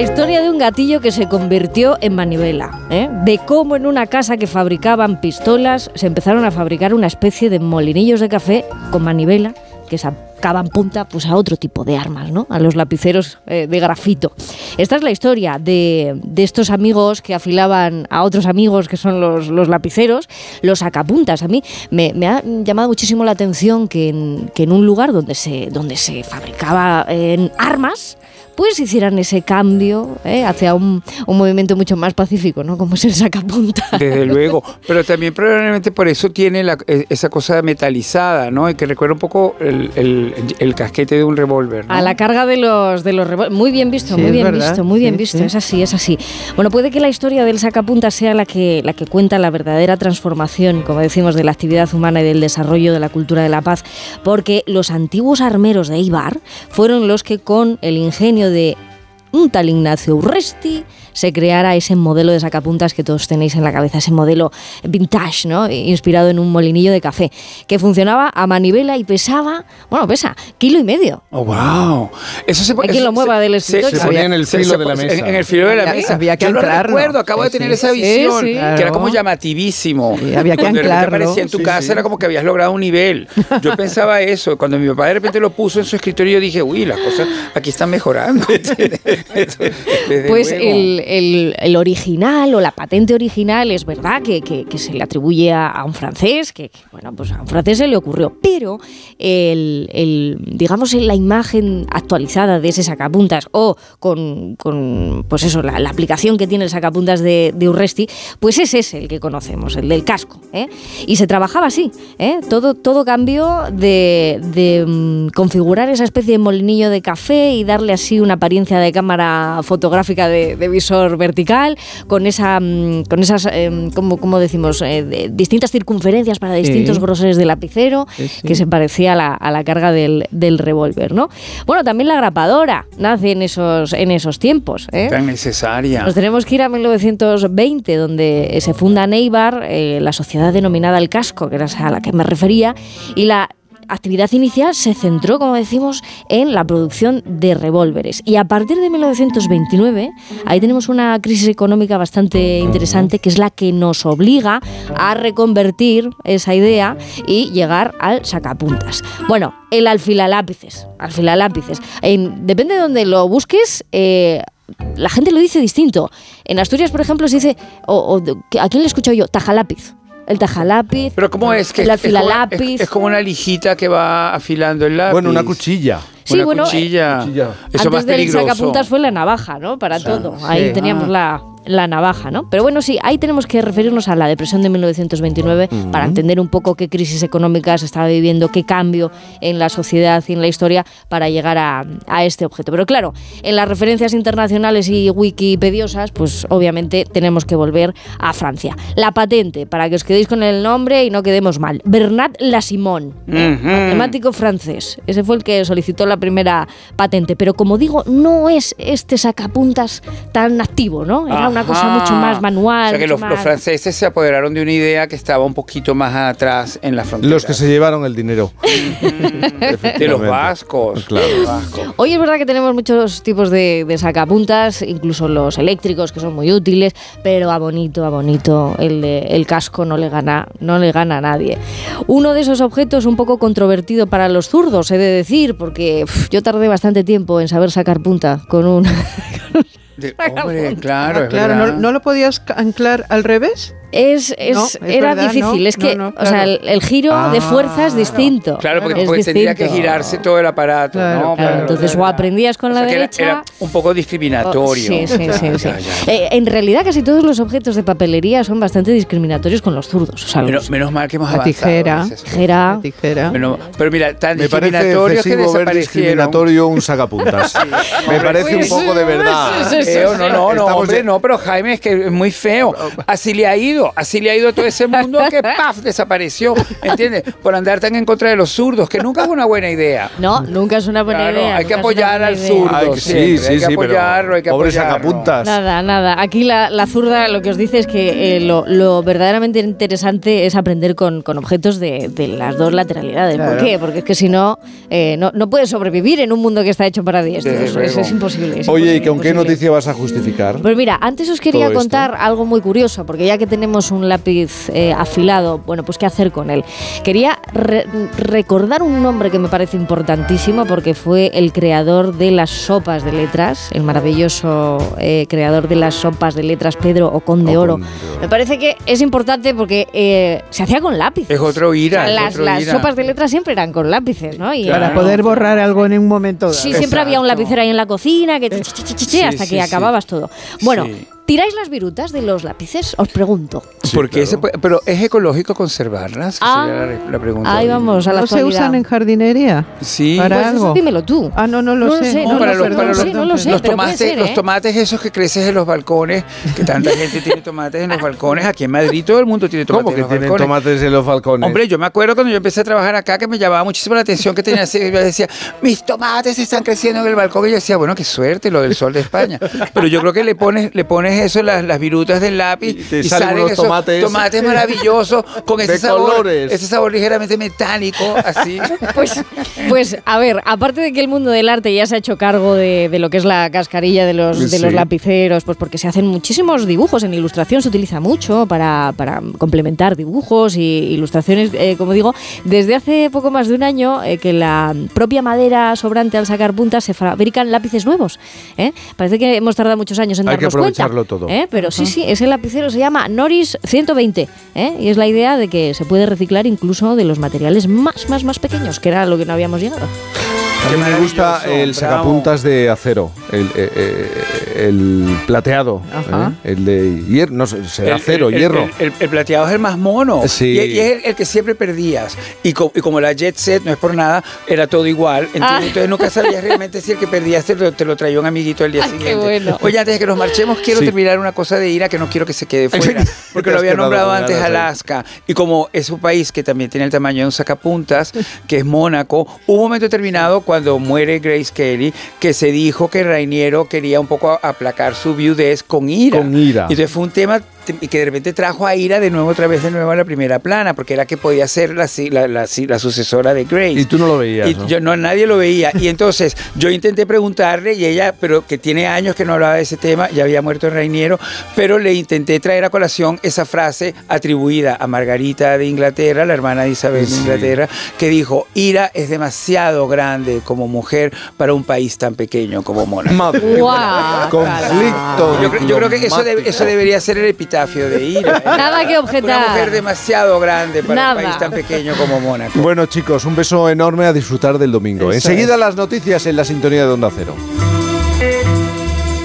La historia de un gatillo que se convirtió en manivela, ¿eh? de cómo en una casa que fabricaban pistolas se empezaron a fabricar una especie de molinillos de café con manivela que sacaban punta pues, a otro tipo de armas, ¿no? a los lapiceros eh, de grafito. Esta es la historia de, de estos amigos que afilaban a otros amigos que son los, los lapiceros, los sacapuntas. A mí me, ha llamado muchísimo la atención que en, que en un lugar donde se, donde se fabricaba en armas, pues hicieran ese cambio ¿eh? hacia un, un movimiento mucho más pacífico, ¿no? Como es el sacapunta. Desde luego, pero también probablemente por eso tiene la- eh, esa cosa metalizada, ¿no? Y que recuerda un poco el, el- el casquete de un revólver. ¿no? A la carga de los de los revol- Muy bien visto, Sí, muy bien verdad, visto, muy bien sí, visto. sí. Es así, es así. Bueno, puede que la historia del sacapunta sea la que, la que cuenta la verdadera transformación, como decimos, de la actividad humana y del desarrollo de la cultura de la paz, porque los antiguos armeros de Eibar fueron los que con el ingenio de un tal Ignacio Urresti se creara ese modelo de sacapuntas que todos tenéis en la cabeza, ese modelo vintage, ¿no? Inspirado en un molinillo de café, que funcionaba a manivela y pesaba, bueno, pesa kilo y medio. Oh, wow. Eso se Hay quien lo mueva del escritorio. Se ponía en el filo de la mesa. En, en el filo de la Había- mesa. había que Yo lo recuerdo, acabo de tener sí. esa visión, sí. que era como llamativísimo. Sí, había que Cuando de anclarlo. aparecía en tu Sí, casa, sí. era como que habías logrado un nivel. Yo pensaba eso. Cuando mi papá de repente lo puso en su escritorio, yo dije, uy, las cosas aquí están mejorando. Desde Pues luego. el, el- el original o la patente original es verdad que, que- que se le atribuye a, un francés, que, que, bueno, pues a un francés se le ocurrió, pero el, el, digamos la imagen actualizada de ese sacapuntas o con, con, pues eso, la, la aplicación que tiene el sacapuntas de, de Urresti, pues ese es el que conocemos, el del casco. ¿eh? Y se trabajaba así, ¿eh? todo, todo cambió de, de, mm, configurar esa especie de molinillo de café y darle así una apariencia de cámara fotográfica de, de vertical, con esa mm, con esas, em, como, como decimos, eh, de- distintas circunferencias para distintos Sí. grosores de lapicero, Sí, que se parecía a la, a la carga del, del revólver, ¿no? Bueno, también la grapadora nace en esos, en esos tiempos. ¿eh? Tan necesaria. Nos tenemos que ir a 1920, donde se funda Neibar, eh, la sociedad denominada El Casco, que era a la que me refería, y la actividad inicial se centró, como decimos, en la producción de revólveres. Y a partir de 1929, ahí tenemos una crisis económica bastante interesante, que es la que nos obliga a reconvertir esa idea y llegar al sacapuntas. Bueno, el alfilalápices. Alfilalápices. En- depende de donde lo busques, eh, la gente lo dice distinto. En Asturias, por ejemplo, se dice, o, ¿a quién le escucho yo? Tajalápiz. El tajalápiz. Pero ¿cómo es que el es, como, alfilalápiz. es, es como una lijita que va afilando el lápiz? Bueno, una cuchilla. Sí, una bueno, cuchilla. Eso Antes más del sacapuntas fue la navaja, ¿no? Para todo. Ahí sí. teníamos Ah. la, la navaja, ¿no? Pero bueno, sí, ahí tenemos que referirnos a la depresión de 1929 para entender un poco qué crisis económica se estaba viviendo, qué cambio en la sociedad y en la historia para llegar a, a este objeto. Pero claro, en las referencias internacionales y wikipediosas, pues obviamente tenemos que volver a Francia. La patente, para que os quedéis con el nombre y no quedemos mal. Bernard Lasimon, ¿eh? Ujú. matemático francés. Ese fue el que solicitó la primera patente. Pero como digo, no es este sacapuntas tan activo, ¿no? Era una cosa Ajá. mucho más manual. O sea que los, franceses se apoderaron de una idea que estaba un poquito más atrás en la frontera. Los que se llevaron el dinero. de los vascos. Claro. de los vascos. Hoy es verdad que tenemos muchos tipos de, de sacapuntas, incluso los eléctricos que son muy útiles, pero a bonito, a bonito, el, de- el casco no le gana, no le gana a nadie. Uno de esos objetos un poco controvertido para los zurdos, he de decir, porque yo tardé bastante tiempo en saber sacar punta con un De- hombre, claro, Ah, es claro, ¿no, lo podías anclar al revés? Es, es- No, es era verdad, difícil, no, es que, no, no, o sea, el, el giro de fuerza es distinto. Claro, porque, porque tendría que girarse todo el aparato. ¿no? Claro, entonces o aprendías con o la sea, que era- derecha. Era, un poco discriminatorio. Sí, sí, sí. Eh, en realidad casi todos los objetos de papelería son bastante discriminatorios con los zurdos. O sea, Menos, los- menos mal que hemos La avanzado. tijera. tijera. Tijera. Menos- pero mira, tan Me parece discriminatorios que ver discriminatorio un sacapuntas. Me parece un poco de verdad. No, no, no, Estamos hombre, de- no, pero Jaime es que es muy feo. Así le ha ido, así le ha ido todo ese mundo que ¡paf! desapareció, ¿entiendes? Por andar tan en contra de los zurdos, que nunca es una buena idea. No, nunca es una buena Claro, idea. hay que apoyar al zurdo. Ay, sí, siempre, sí, hay que sí, apoyarlo, hay que pobre apoyarlo. sacapuntas. Nada, nada. Aquí la, la zurda lo que os dice es que eh, lo, lo verdaderamente interesante es aprender con, con objetos de, de las dos lateralidades. ¿Por Claro. qué? Porque es que si no, eh, no, no puedes sobrevivir en un mundo que está hecho para diestros. Es, imposible. es Oye, ¿y imposible, con qué imposible. noticia vas a justificar? Pues mira, antes os quería Todo esto. contar algo muy curioso, porque ya que tenemos un lápiz eh, afilado, bueno, pues qué hacer con él. Quería re- recordar un nombre que me parece importantísimo, porque fue el creador de las sopas de letras, el maravilloso eh, creador de las sopas de letras, Pedro Ocón de Oro. Me parece que es importante porque eh, se hacía con lápiz. Es otro ira. es las otro las ira. sopas de letras siempre eran con lápices, ¿no? Y Para era- poder borrar algo en un momento dado. Sí, siempre había un lapicero ahí en la cocina que ch- ch- ch- ch- Sí, hasta sí, que sí. acababas todo. Bueno, Sí. ¿Tiráis las virutas de los lápices? Os pregunto. Porque ese puede- pero es ecológico conservarlas, Ah, sería la, la pregunta. Ahí vamos, a la ¿No se actualidad. usan en jardinería? Sí. ¿Para Pues algo? eso dímelo tú. Ah, no, no lo No sé. sé, No, para lo los, para no lo los- sé, no lo sé, los tomates, ser, los ¿eh? tomates esos que creces en los balcones, que tanta gente tiene tomates en los balcones. Aquí en Madrid todo el mundo tiene tomates ¿Cómo que en los tienen balcones. tomates en los balcones? Hombre, yo me acuerdo cuando yo empecé a trabajar acá que me llamaba muchísimo la atención que tenía así, yo decía, mis tomates están creciendo en el balcón. Y yo decía, bueno, qué suerte lo del sol de España. Pero yo creo que le pones, le pones eso, las, las virutas del lápiz, y, te salen salen unos esos tomates tomates maravillosos con ese sabor, colores. ese sabor ligeramente metálico, así. Pues, pues, a ver, aparte de que el mundo del arte ya se ha hecho cargo de, de lo que es la cascarilla de los, de los lapiceros, pues porque se hacen muchísimos dibujos, en ilustración se utiliza mucho para, para complementar dibujos y ilustraciones, eh, como digo, desde hace poco más de un año eh, que la propia madera sobrante al sacar puntas se fabrican lápices nuevos. ¿eh? Parece que hemos tardado muchos años en Hay que darnos cuenta. Todo. ¿eh? Pero sí, sí, ese lapicero se llama Norris 120 ¿eh? y es la idea de que se puede reciclar incluso de los materiales más, más, más pequeños, que era lo que no habíamos llegado. A mí me gusta el bravo. sacapuntas de acero, el, eh, eh, el plateado, Ajá. ¿eh? el de hierro, no sé, será El- acero, el- el- hierro. El, el- el plateado es el más mono. Sí. Y, y es el, el que siempre perdías. Y, co- y como la Jet Set, no es por nada, era todo igual. Ah. Entonces nunca sabías realmente si el que perdías te lo, te lo traía un amiguito el día Ay, qué siguiente. bueno. Oye, antes de que nos marchemos, quiero Sí. terminar una cosa de ira que no quiero que se quede fuera. Porque lo había nombrado antes. Alaska. Y como es un país que también tiene el tamaño de un sacapuntas, que es Mónaco, hubo un momento determinado cuando muere Grace Kelly que se dijo que Rainiero quería un poco aplacar su viudez con ira. Con ira. Y entonces fue un tema te- y que de repente trajo a Ira de nuevo otra vez de nuevo a la primera plana, porque era que podía ser la, la, la, la sucesora de Grace. Y tú no lo veías, Y ¿no? yo no, nadie lo veía. Y entonces yo intenté preguntarle y ella, pero que tiene años que no hablaba de ese tema, ya había muerto el Reiniero, pero le intenté traer a colación esa frase atribuida a Margarita de Inglaterra, la hermana de Isabel de Sí. Inglaterra, que dijo, Ira es demasiado grande como mujer para un país tan pequeño como Mónaco. Guau, Conflicto. Yo creo, yo creo que eso, debe- eso debería ser el epitafio de Ira. ¿eh? Nada que Una objetar. mujer demasiado grande para Nada. un país tan pequeño como Mónaco. Bueno, chicos, un beso enorme a disfrutar del domingo. Eso Enseguida las noticias en la sintonía de Onda Cero.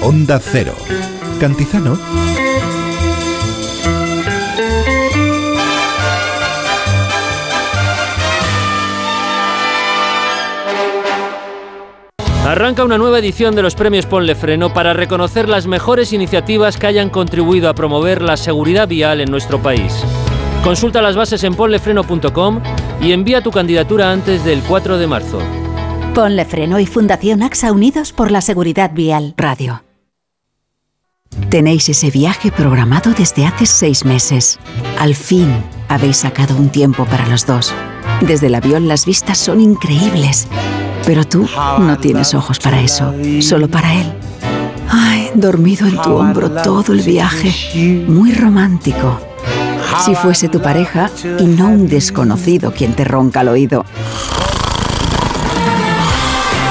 Onda Cero. Cantizano. Arranca una nueva edición de los premios Ponle Freno para reconocer las mejores iniciativas que hayan contribuido a promover la seguridad vial en nuestro país. Consulta las bases en ponlefreno.com y envía tu candidatura antes del 4 de marzo. Ponle Freno y Fundación AXA Unidos por la Seguridad Vial. Radio. Tenéis ese viaje programado desde hace seis meses. Al fin habéis sacado un tiempo para los dos. Desde el avión las vistas son increíbles. Pero tú no tienes ojos para eso, solo para él. Ay, dormido en tu hombro todo el viaje. Muy romántico. Si fuese tu pareja y no un desconocido quien te ronca al oído.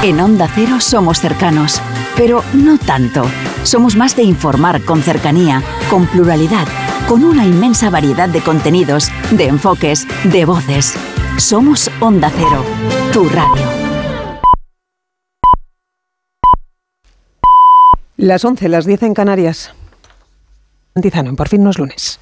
En Onda Cero somos cercanos, pero no tanto. Somos más de informar con cercanía, con pluralidad, con una inmensa variedad de contenidos, de enfoques, de voces. Somos Onda Cero, tu radio. Las 11, las 10 en Canarias. Antizano, por fin no es lunes.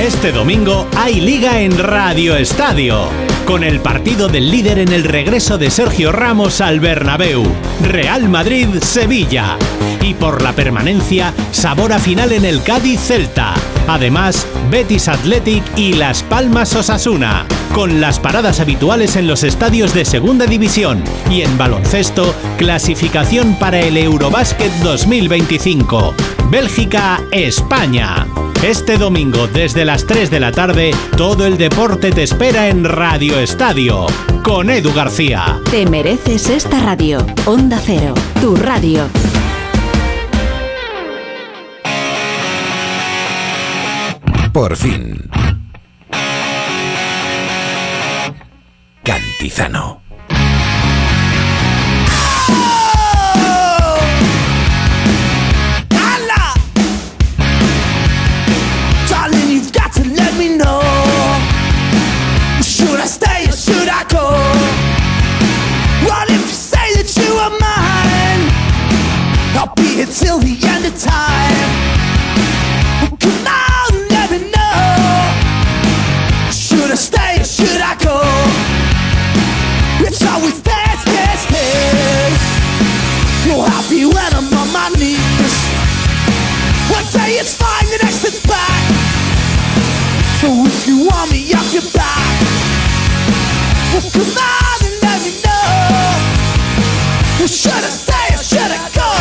Este domingo hay liga en Radio Estadio, con el partido del líder en el regreso de Sergio Ramos al Bernabéu, Real Madrid-Sevilla. Y por la permanencia, sabor a final en el Cádiz-Celta. Además, Betis Athletic y Las Palmas Osasuna, con las paradas habituales en los estadios de Segunda División. Y en baloncesto, clasificación para el Eurobásquet 2025. Bélgica-España. Este domingo desde las 3 de la tarde, todo el deporte te espera en Radio Estadio, con Edu García. Te mereces esta radio. Onda Cero, tu radio. Oh! I'll be here till the end of time. Come on, happy when I'm on my knees. One day it's fine, the next it's back. So if you want me off your back, well, come on and let me know. Well, should I stay or should I go?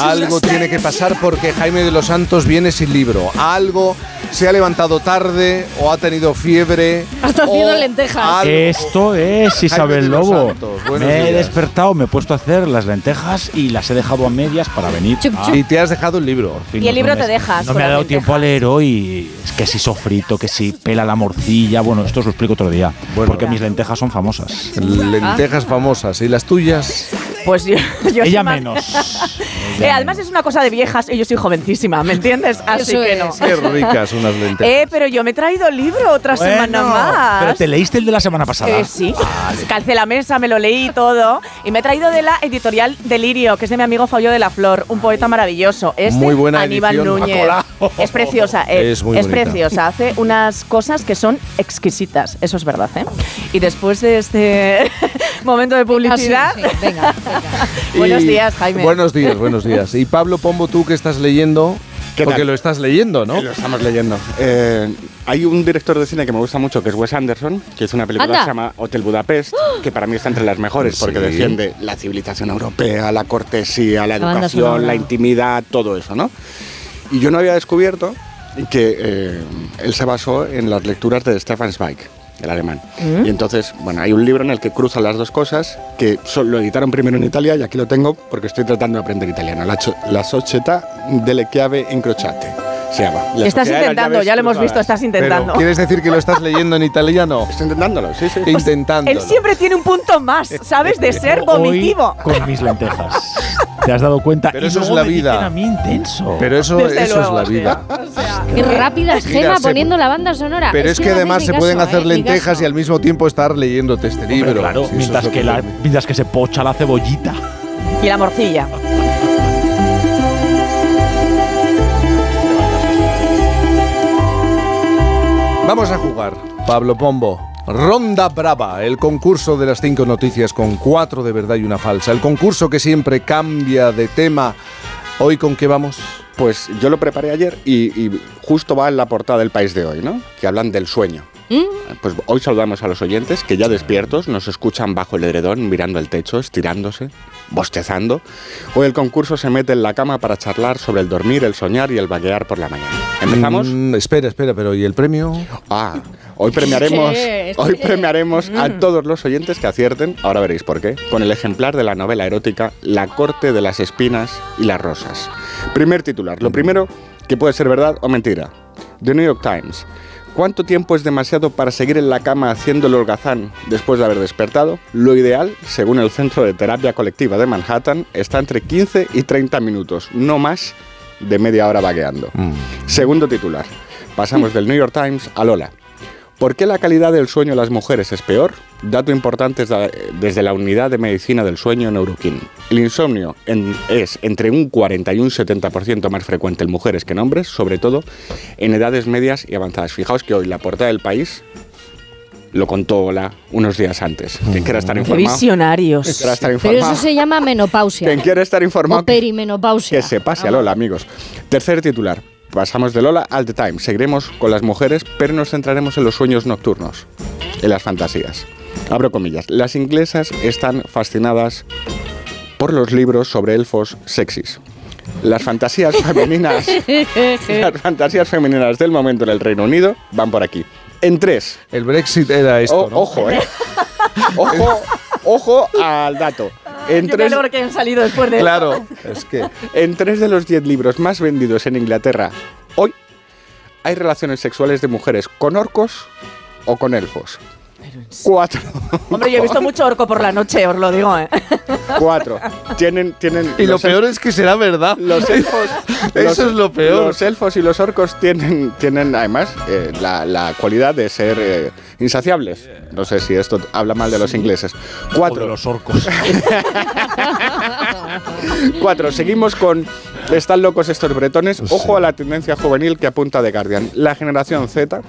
Algo tiene que pasar porque Jaime de los Santos viene sin libro. Algo se ha levantado tarde o ha tenido fiebre. Hasta haciendo lentejas. algo. Esto es Isabel Lobo. Me he despertado, me he puesto a hacer las lentejas y las he dejado a medias para venir. a- Y te has dejado el libro. fin, Y el no libro me- te dejas No me ha dado lentejas. tiempo a leer hoy. Es que si sofrito, que si pela la morcilla. Bueno, esto os lo explico otro día. porque mis lentejas son famosas. Lentejas famosas. ¿Y las tuyas? Pues yo, yo soy Ella más- menos. Eh, además es una cosa de viejas y yo soy jovencísima, ¿me entiendes? Así Eso que es. no. Qué ricas unas lentejas. Eh, pero yo me he traído libro otra semana más. Pero te leíste el de la semana pasada. Eh, sí, calcé la mesa, me lo leí y todo. Y me he traído de la editorial Delirio, que es de mi amigo Fabio de la Flor, un poeta maravilloso. Es de Muy buena Aníbal edición. Núñez. Es preciosa, eh, Es muy es preciosa. Hace unas cosas que son exquisitas, eso es verdad. ¿eh? Y después de este momento de publicidad. sí, sí, venga, Buenos Y- días, Jaime. Buenos días, buenos días. Y Pablo Pombo, tú que estás leyendo, ¿Qué porque lo estás leyendo, ¿no? Lo estamos leyendo. Eh, hay un director de cine que me gusta mucho, que es Wes Anderson, que hizo una película Anda. que se llama Hotel Budapest, que para mí está entre las mejores, porque Sí. defiende la civilización europea, la cortesía, la La educación, la intimidad, todo eso, ¿no? Y yo no había descubierto que eh, él se basó en las lecturas de Stefan Zweig, el alemán. Mm. Y entonces, bueno, hay un libro en el que cruzan las dos cosas, que son- lo editaron primero en Italia y aquí lo tengo porque estoy tratando de aprender italiano. La, la società delle chiave incrociate se llama. La Estás intentando, ya lo hemos visto, estás intentando. Pero, ¿Quieres decir que lo estás leyendo en italiano? Estoy intentándolo, sí, sí. Intentándolo. Él siempre tiene un punto más, ¿sabes? De ser vomitivo. Hoy con mis lentejas. ¿Te has dado cuenta? Pero Y eso es la vida. a mí intenso. Pero eso, Desde eso luego, es la vida. Qué rápida es Gema poniendo la banda sonora. Pero es que no además se ni pueden caso, hacer ¿eh? Lentejas caso. y al mismo tiempo estar leyéndote este Hombre, libro. claro, Sí, eso mientras, es que la- mientras que se pocha la cebollita. Y la morcilla. Vamos a jugar, Pablo Pombo. Ronda Brava, el concurso de las cinco noticias con cuatro de verdad y una falsa. El concurso que siempre cambia de tema. ¿Hoy con qué vamos? Pues yo lo preparé ayer y, y justo va en la portada del país de hoy, ¿no? Que hablan del sueño. Pues hoy saludamos a los oyentes que ya despiertos nos escuchan bajo el edredón, mirando el techo, estirándose, bostezando. Hoy el concurso se mete en la cama para charlar sobre el dormir, el soñar y el vaguear por la mañana. ¿Empezamos? Mm, espera, espera, pero ¿y el premio? Ah, hoy premiaremos, hoy premiaremos a Mm. todos los oyentes que acierten, ahora veréis por qué, con el ejemplar de la novela erótica La corte de las espinas y las rosas. Primer titular, lo primero que puede ser verdad o mentira. The New York Times. ¿Cuánto tiempo es demasiado para seguir en la cama haciendo el holgazán después de haber despertado? Lo ideal, según el Centro de Terapia Colectiva de Manhattan, está entre 15 y 30 minutos, no más de media hora vagueando. Segundo titular. Pasamos del New York Times a Lola. ¿Por qué la calidad del sueño de las mujeres es peor? Dato importante desde la unidad de medicina del sueño Neuroquín. El insomnio en- es entre un 40 y un 70% más frecuente en mujeres que en hombres, sobre todo en edades medias y avanzadas. Fijaos que hoy la portada del país lo contó Ola unos días antes. Quien quiera estar Qué informado. visionarios. Quien quiera estar Pero informado. eso se llama menopausia. Quien quiera estar informado. O perimenopausia. Que se pase a Lola, amigos. Tercer titular. Pasamos de Lola al The Time. Seguiremos con las mujeres, pero nos centraremos en los sueños nocturnos, en las fantasías. Abro comillas. Las inglesas están fascinadas por los libros sobre elfos sexys. Las fantasías femeninas, las fantasías femeninas del momento en el Reino Unido van por aquí. En tres. El Brexit era esto, O- ¿no? Ojo, ¿eh? Ojo, ojo al dato. En Qué tres, calor que han salido después de Claro, es que en tres de los diez libros más vendidos en Inglaterra hoy hay relaciones sexuales de mujeres con orcos o con elfos. Cuatro. Hombre, yo he visto mucho orco por la noche, os lo digo, ¿eh? Cuatro. Tienen, tienen Y lo peor es que será verdad. Los elfos. Eso los- es lo peor. Los elfos y los orcos tienen, tienen además eh, la, la cualidad de ser eh, insaciables. No sé si esto habla mal de los ingleses. Cuatro. los orcos. Cuatro. Seguimos con. Están locos estos bretones. Ojo a la tendencia juvenil que apunta The Guardian. La generación Z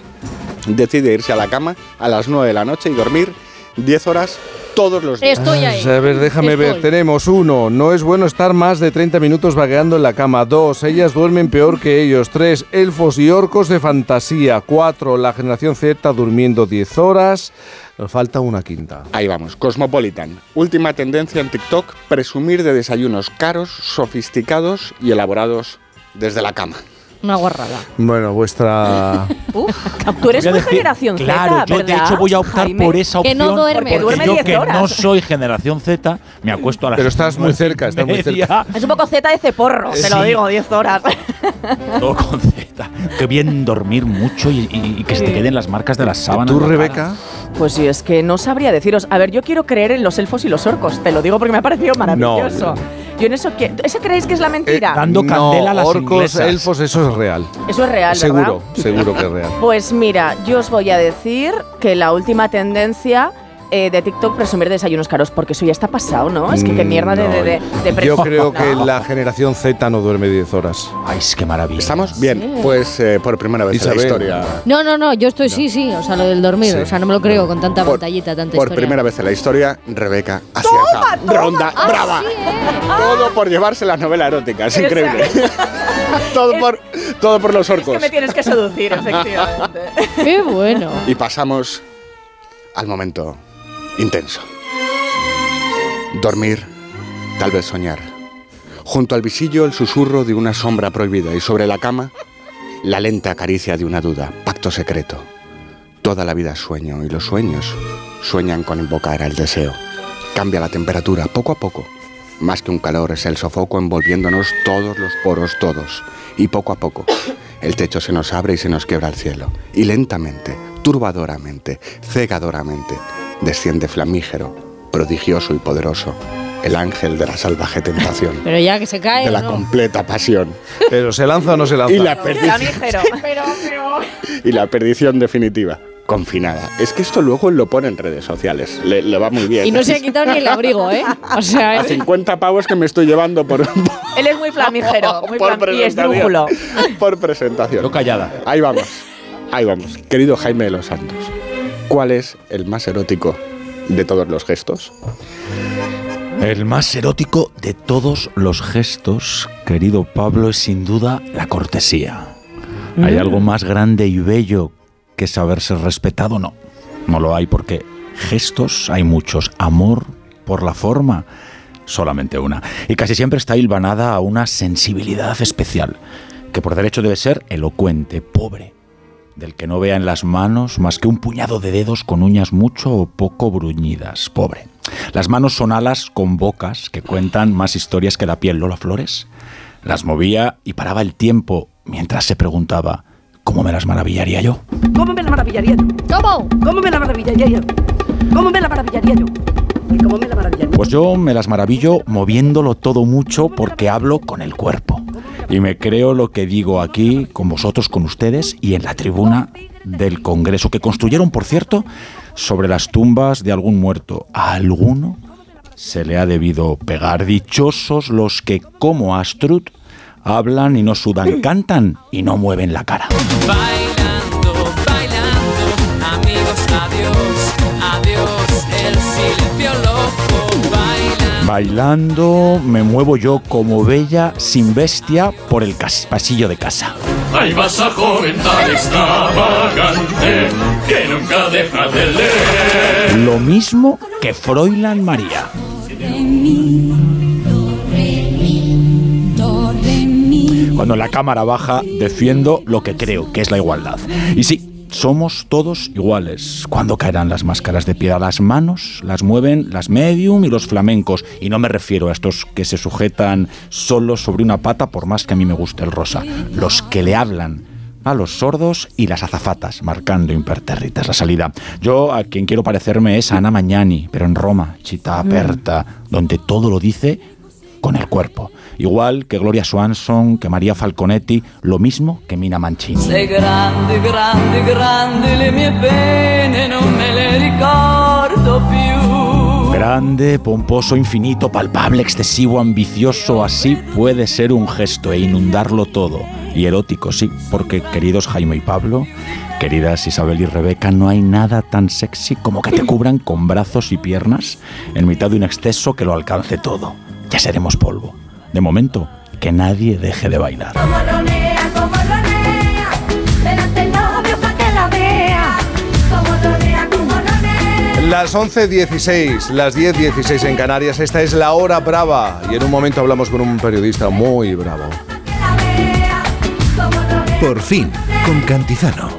decide irse a la cama a las 9 de la noche y dormir 10 horas todos los días. Estoy ahí. A ver, déjame ver. Tenemos uno. No es bueno estar más de 30 minutos vagueando en la cama. Dos. Ellas duermen peor que ellos. Tres. Elfos y orcos de fantasía. Cuatro. La generación Z durmiendo 10 horas. Nos falta una quinta. Ahí vamos, Cosmopolitan. Última tendencia en TikTok, presumir de desayunos caros, sofisticados y elaborados desde la cama. Una guarrada. Bueno, vuestra. Uf, tú eres muy decir, generación claro, Z, yo ¿verdad? de hecho voy a optar Jaime? por esa Que opción. no duerme. Porque duerme yo 10 que horas. no soy generación Z, me acuesto a las Pero estás muy cerca, estás muy cerca. Es un poco Z de ceporro, te lo digo, 10 horas. Todo con Z. Qué bien dormir mucho y, y- y que se te queden las marcas de las sábanas. ¿Tú, cara. Pues sí, es que no sabría deciros. A ver, yo quiero creer en los elfos y los orcos, te lo digo porque me ha parecido maravilloso. Yo en eso que ¿Eso creéis que es la mentira? Dando candela a las Eh, orcos, inglesas. elfos, eso es real. Eso es real, seguro, ¿verdad? seguro que es real. Pues mira, yo os voy a decir que la última tendencia eh, de TikTok presumir de desayunos caros, porque eso ya está pasado, ¿no? Es que qué mierda de, de, de, de Yo creo que No. la generación Z no duerme 10 horas. Ay, es que maravilla. ¿Estamos? Bien, Sí. pues eh, por primera vez Isabel. en la historia. No, no, no, yo estoy sí, sí, o sea, lo del dormir, Sí. o sea, no me lo creo con tanta Por- pantallita, tanta Por historia. primera vez en la historia, Rebeca acierta. Ronda Ah, brava. Todo por llevarse la novela erótica, es increíble. todo, por, todo por los Es que orcos. me tienes que seducir, efectivamente. Qué bueno. Y pasamos al momento intenso. Dormir, tal vez soñar. Junto al visillo el susurro de una sombra prohibida y sobre la cama la lenta caricia de una duda, pacto secreto. Toda la vida sueño y los sueños sueñan con invocar al deseo. Cambia la temperatura poco a poco. Más que un calor es el sofoco envolviéndonos todos los poros todos. Y poco a poco el techo se nos abre y se nos quiebra el cielo. Y lentamente, turbadoramente, cegadoramente, desciende flamígero, prodigioso y poderoso, el ángel de la salvaje tentación, Pero ya que se cae, de la ¿no? completa pasión Pero ¿se lanza o no se lanza? y la, perdi- Flamígero. Pero, pero... y la perdición definitiva. Confinada. Es que esto luego lo pone en redes sociales. Le, le va muy bien. Y no se ha quitado ni el abrigo, ¿eh? O sea, A es- 50 pavos que me estoy llevando por, Él es muy flamígero, muy por flam- y presentación. esdrújulo. Por presentación. Yo callada. Ahí vamos. Ahí vamos. Querido Jaime de los Santos, ¿cuál es el más erótico de todos los gestos? El más erótico de todos los gestos, querido Pablo, es sin duda la cortesía. ¿Hay Mm. algo más grande y bello que saber ser respetado? No, no lo hay porque gestos hay muchos. Amor por la forma, solamente una. Y casi siempre está hilvanada a una sensibilidad especial, que por derecho debe ser elocuente, pobre, del que no vea en las manos más que un puñado de dedos con uñas mucho o poco bruñidas, pobre. Las manos son alas con bocas que cuentan más historias que la piel, Lola Flores. Las movía y paraba el tiempo mientras se preguntaba, ¿cómo me las maravillaría yo? ¿Cómo me la maravillaría yo? ¿Cómo? ¿Cómo me la maravillaría yo? ¿Cómo me la maravillaría yo? ¿Y cómo me la maravillaría? Pues yo me las maravillo moviéndolo todo mucho porque hablo con el cuerpo. Y me creo lo que digo aquí, con vosotros, con ustedes y en la tribuna del Congreso, que construyeron, por cierto, sobre las tumbas de algún muerto. A alguno se le ha debido pegar. Dichosos los que, como Astrud, hablan y no sudan, cantan y no mueven la cara. Bailando, bailando. Me muevo yo como bella sin bestia por el pasillo de casa. Ahí vas a joven tan extravagante que nunca deja de leer. Lo mismo que Froilán María. Cuando la cámara baja, defiendo lo que creo, que es la igualdad. Y sí, somos todos iguales. ¿Cuándo caerán las máscaras de piedra? Las manos las mueven las medium y los flamencos. Y no me refiero a estos que se sujetan solo sobre una pata, por más que a mí me guste el rosa. Los que le hablan a los sordos y las azafatas, marcando impertérritas la salida. Yo a quien quiero parecerme es a Ana Magnani, pero en Roma, città aperta, donde todo lo dice con el cuerpo. Igual que Gloria Swanson, que María Falconetti, lo mismo que Mina Mancini. Sei grande, grande, grande, le mie pene non me le ricordo più. Grande, pomposo, infinito, palpable, excesivo, ambicioso, así puede ser un gesto e inundarlo todo. Y erótico, sí, porque queridos Jaime y Pablo, queridas Isabel y Rebeca, no hay nada tan sexy como que te cubran con brazos y piernas en mitad de un exceso que lo alcance todo. Ya seremos polvo. De momento, que nadie deje de bailar. Las 11.16, las 10.16 en Canarias, esta es la hora brava y en un momento hablamos con un periodista muy bravo. Por fin, con Cantizano.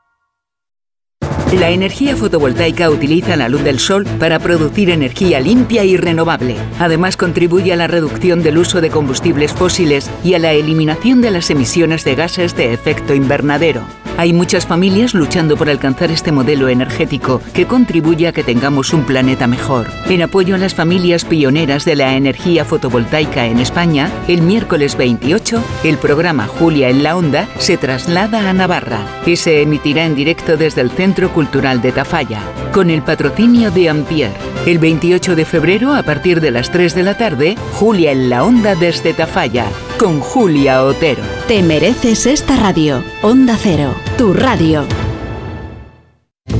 La energía fotovoltaica utiliza la luz del sol para producir energía limpia y renovable. Además, contribuye a la reducción del uso de combustibles fósiles y a la eliminación de las emisiones de gases de efecto invernadero. Hay muchas familias luchando por alcanzar este modelo energético que contribuye a que tengamos un planeta mejor. En apoyo a las familias pioneras de la energía fotovoltaica en España, el miércoles 28, el programa Julia en la Onda se traslada a Navarra y se emitirá en directo desde el Centro Cultural de Tafalla, con el patrocinio de Ampier. El 28 de febrero, a partir de las 3 de la tarde, Julia en la Onda desde Tafalla, con Julia Otero. Te mereces esta radio. Onda Cero, tu radio.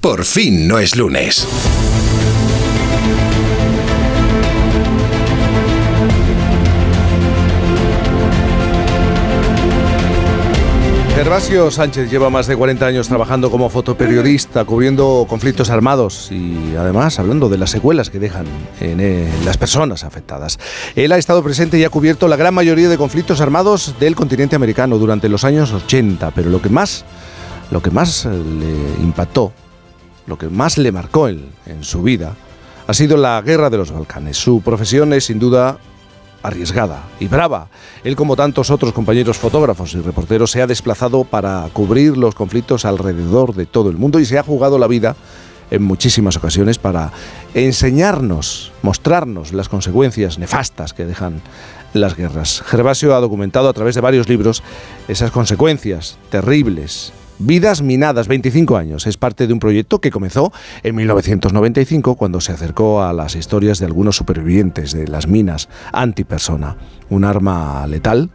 Por fin no es lunes. Gervasio Sánchez lleva más de 40 años trabajando como fotoperiodista, cubriendo conflictos armados y además hablando de las secuelas que dejan en las personas afectadas. Él ha estado presente y ha cubierto la gran mayoría de conflictos armados del continente americano durante los años 80, pero lo que más, lo que más eh, le impactó, lo que más le marcó en, en su vida, ha sido la guerra de los Balcanes. Su profesión es sin duda arriesgada y brava. Él, como tantos otros compañeros fotógrafos y reporteros, se ha desplazado para cubrir los conflictos alrededor de todo el mundo y se ha jugado la vida en muchísimas ocasiones para enseñarnos, mostrarnos las consecuencias nefastas que dejan las guerras. Gervasio ha documentado a través de varios libros esas consecuencias terribles. Vidas Minadas, 25 años. Es parte de un proyecto que comenzó en 1995 cuando se acercó a las historias de algunos supervivientes de las minas antipersona. Un arma letal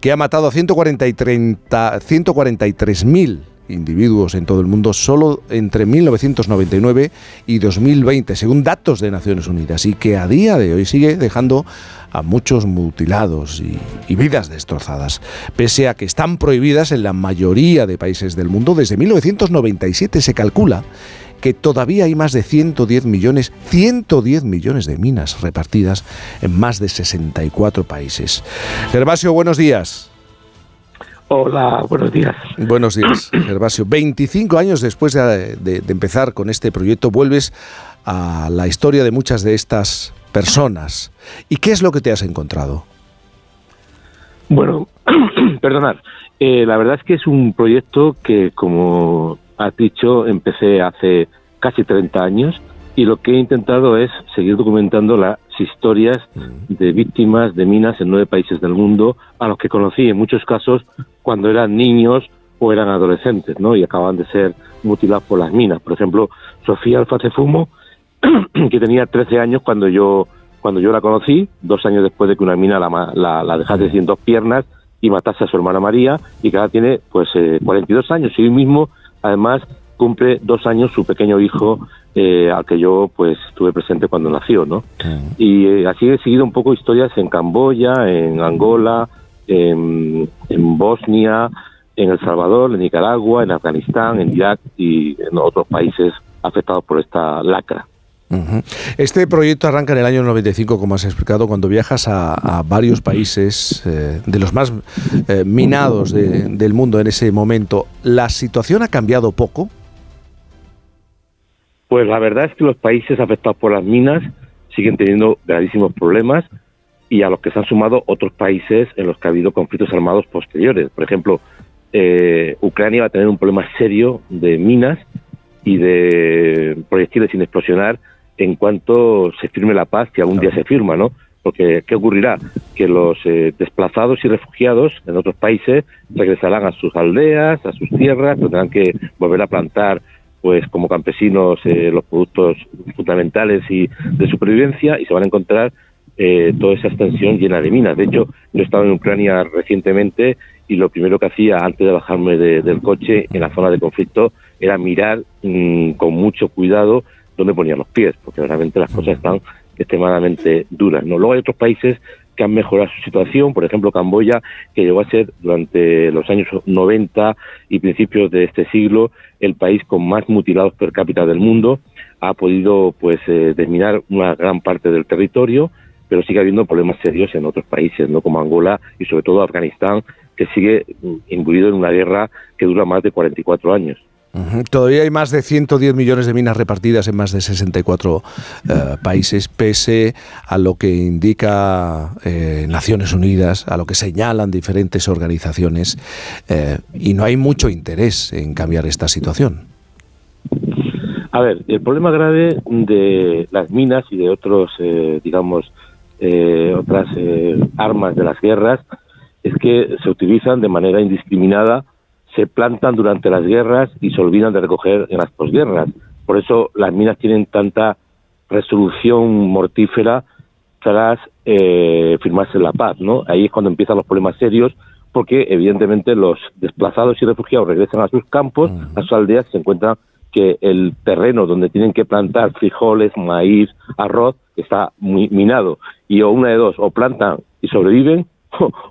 que ha matado a 140 y 30 143.000 individuos en todo el mundo solo entre 1999 y 2020, según datos de Naciones Unidas, y que a día de hoy sigue dejando a muchos mutilados y, y vidas destrozadas, pese a que están prohibidas en la mayoría de países del mundo. Desde 1997 se calcula que todavía hay más de 110 millones, 110 millones de minas repartidas en más de 64 países. Gervasio, buenos días. Hola, buenos días. Buenos días, Gervasio. 25 años después de, de- de empezar con este proyecto, vuelves a la historia de muchas de estas personas. ¿Y qué es lo que te has encontrado? Bueno, perdonad. Eh, la verdad es que es un proyecto que, como has dicho, empecé hace casi 30 años y lo que he intentado es seguir documentando las historias de víctimas de minas en nueve países del mundo a los que conocí en muchos casos cuando eran niños o eran adolescentes, ¿no? Y acaban de ser mutilados por las minas. Por ejemplo, Sofía Alfacefumo, que tenía 13 años cuando yo cuando yo la conocí, dos años después de que una mina la, la, la dejase sin dos piernas y matase a su hermana María, y que ahora tiene pues eh, 42 años y hoy mismo, además, cumple dos años su pequeño hijo eh, al que yo pues estuve presente cuando nació, ¿no? Y eh, así he seguido un poco historias en Camboya, en Angola, en, en Bosnia, en El Salvador, en Nicaragua, en Afganistán, en Irak y en otros países afectados por esta lacra. Este proyecto arranca en el año 95, como has explicado, cuando viajas a, a varios países eh, de los más eh, minados de- del mundo en ese momento. ¿La situación ha cambiado poco? Pues la verdad es que los países afectados por las minas siguen teniendo gravísimos problemas y a los que se han sumado otros países en los que ha habido conflictos armados posteriores. Por ejemplo, eh, Ucrania va a tener un problema serio de minas y de proyectiles sin explosionar en cuanto se firme la paz, que algún día se firma, ¿no? Porque, ¿qué ocurrirá? Que los eh, desplazados y refugiados en otros países regresarán a sus aldeas, a sus tierras, tendrán que volver a plantar pues como campesinos eh, los productos fundamentales y de supervivencia y se van a encontrar eh, toda esa extensión llena de minas. De hecho, yo he estado en Ucrania recientemente y lo primero que hacía antes de bajarme de- del coche en la zona de conflicto era mirar mm, con mucho cuidado dónde ponía los pies, porque realmente las cosas están extremadamente duras. ¿no? Luego hay otros países que han mejorado su situación, por ejemplo Camboya, que llegó a ser durante los años 90 y principios de este siglo el país con más mutilados per cápita del mundo, ha podido pues eh, desminar una gran parte del territorio, pero sigue habiendo problemas serios en otros países, no como Angola y sobre todo Afganistán, que sigue mm, imbuido en una guerra que dura más de 44 años. Todavía hay más de 110 millones de minas repartidas en más de 64 eh, países, pese a lo que indica eh, Naciones Unidas, a lo que señalan diferentes organizaciones, eh, y no hay mucho interés en cambiar esta situación. A ver, el problema grave de las minas y de otros, eh, digamos, eh, otras armas de las guerras es que se utilizan de manera indiscriminada, se plantan durante las guerras y se olvidan de recoger en las posguerras. Por eso las minas tienen tanta resolución mortífera tras eh, firmarse la paz, ¿no? Ahí es cuando empiezan los problemas serios, porque evidentemente los desplazados y refugiados regresan a sus campos, a sus aldeas, se encuentran que el terreno donde tienen que plantar frijoles, maíz, arroz, está muy minado. Y o una de dos, o plantan y sobreviven,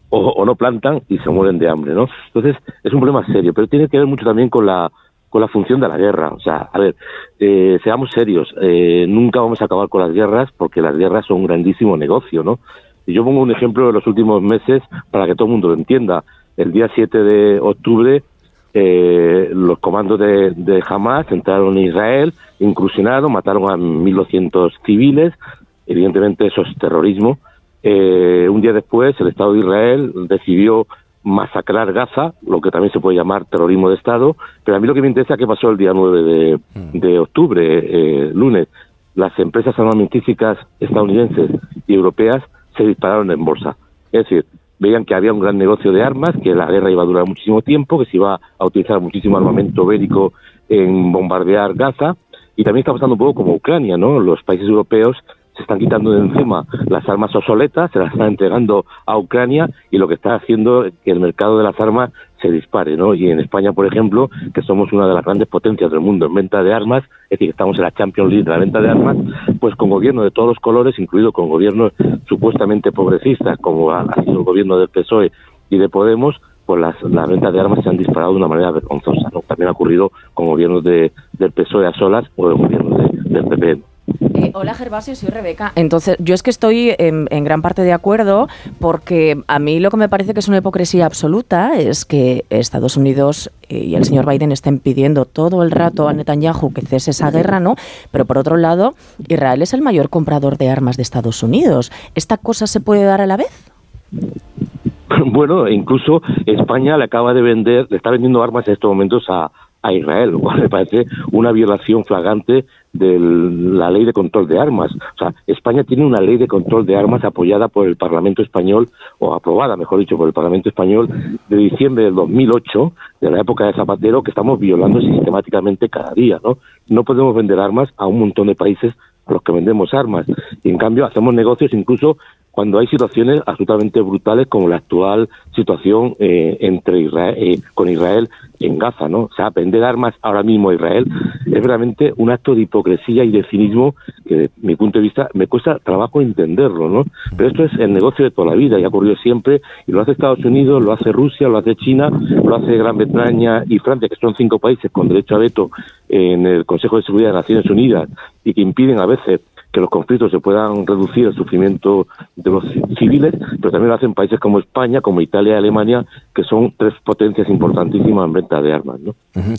o, no plantan y se mueren de hambre, ¿no? Entonces, es un problema serio, pero tiene que ver mucho también con la con la función de la guerra. O sea, a ver, eh, seamos serios, eh, nunca vamos a acabar con las guerras porque las guerras son un grandísimo negocio, ¿no? Y yo pongo un ejemplo de los últimos meses para que todo el mundo lo entienda. El día 7 de octubre, eh, los comandos de, de Hamas entraron en Israel, incursionaron, mataron a 1.200 civiles. Evidentemente eso es terrorismo. Eh, un día después, el Estado de Israel decidió masacrar Gaza, lo que también se puede llamar terrorismo de Estado, pero a mí lo que me interesa es qué pasó el día 9 de, de octubre, eh, lunes. Las empresas armamentísticas estadounidenses y europeas se dispararon en bolsa. Es decir, veían que había un gran negocio de armas, que la guerra iba a durar muchísimo tiempo, que se iba a utilizar muchísimo armamento bélico en bombardear Gaza, y también está pasando un poco como Ucrania, ¿no? Los países europeos se están quitando de encima las armas obsoletas, se las están entregando a Ucrania y lo que está haciendo es que el mercado de las armas se dispare, ¿no? Y en España, por ejemplo, que somos una de las grandes potencias del mundo en venta de armas, es decir, estamos en la Champions League de la venta de armas, pues con gobiernos de todos los colores, incluido con gobiernos supuestamente progresistas, como ha ha sido el gobierno del PSOE y de Podemos, pues las, las ventas de armas se han disparado de una manera vergonzosa, ¿no? También ha ocurrido con gobiernos de, del PSOE a solas o de gobiernos de- del PP. Eh, hola Gervasio, soy Rebeca. Entonces, yo es que estoy en, gran parte de acuerdo porque a mí lo que me parece que es una hipocresía absoluta es que Estados Unidos eh, y el señor Biden estén pidiendo todo el rato a Netanyahu que cese esa guerra, ¿no? Pero por otro lado, Israel es el mayor comprador de armas de Estados Unidos. ¿Esta cosa se puede dar a la vez? Bueno, incluso España le acaba de vender, le está vendiendo armas en estos momentos a, a Israel, lo cual me parece una violación flagrante de la ley de control de armas. O sea, España tiene una ley de control de armas apoyada por el Parlamento español, o aprobada, mejor dicho, por el Parlamento español de diciembre del 2008, de la época de Zapatero, que estamos violando sistemáticamente cada día, ¿no? No podemos vender armas a un montón de países a los que vendemos armas. Y en cambio hacemos negocios incluso cuando hay situaciones absolutamente brutales como la actual situación eh, entre Israel, eh, con Israel en Gaza, ¿no? O sea, vender armas ahora mismo a Israel es realmente un acto de hipocresía y de cinismo que, de mi punto de vista, me cuesta trabajo entenderlo, ¿no? Pero esto es el negocio de toda la vida y ha ocurrido siempre y lo hace Estados Unidos, lo hace Rusia, lo hace China, lo hace Gran Bretaña y Francia, que son cinco países con derecho a veto en el Consejo de Seguridad de Naciones Unidas y que impiden a veces que los conflictos se puedan reducir el sufrimiento de los ci- civiles, pero también lo hacen países como España, como Italia y Alemania, que son tres potencias importantísimas en venta de armas. ¿no? Ujú.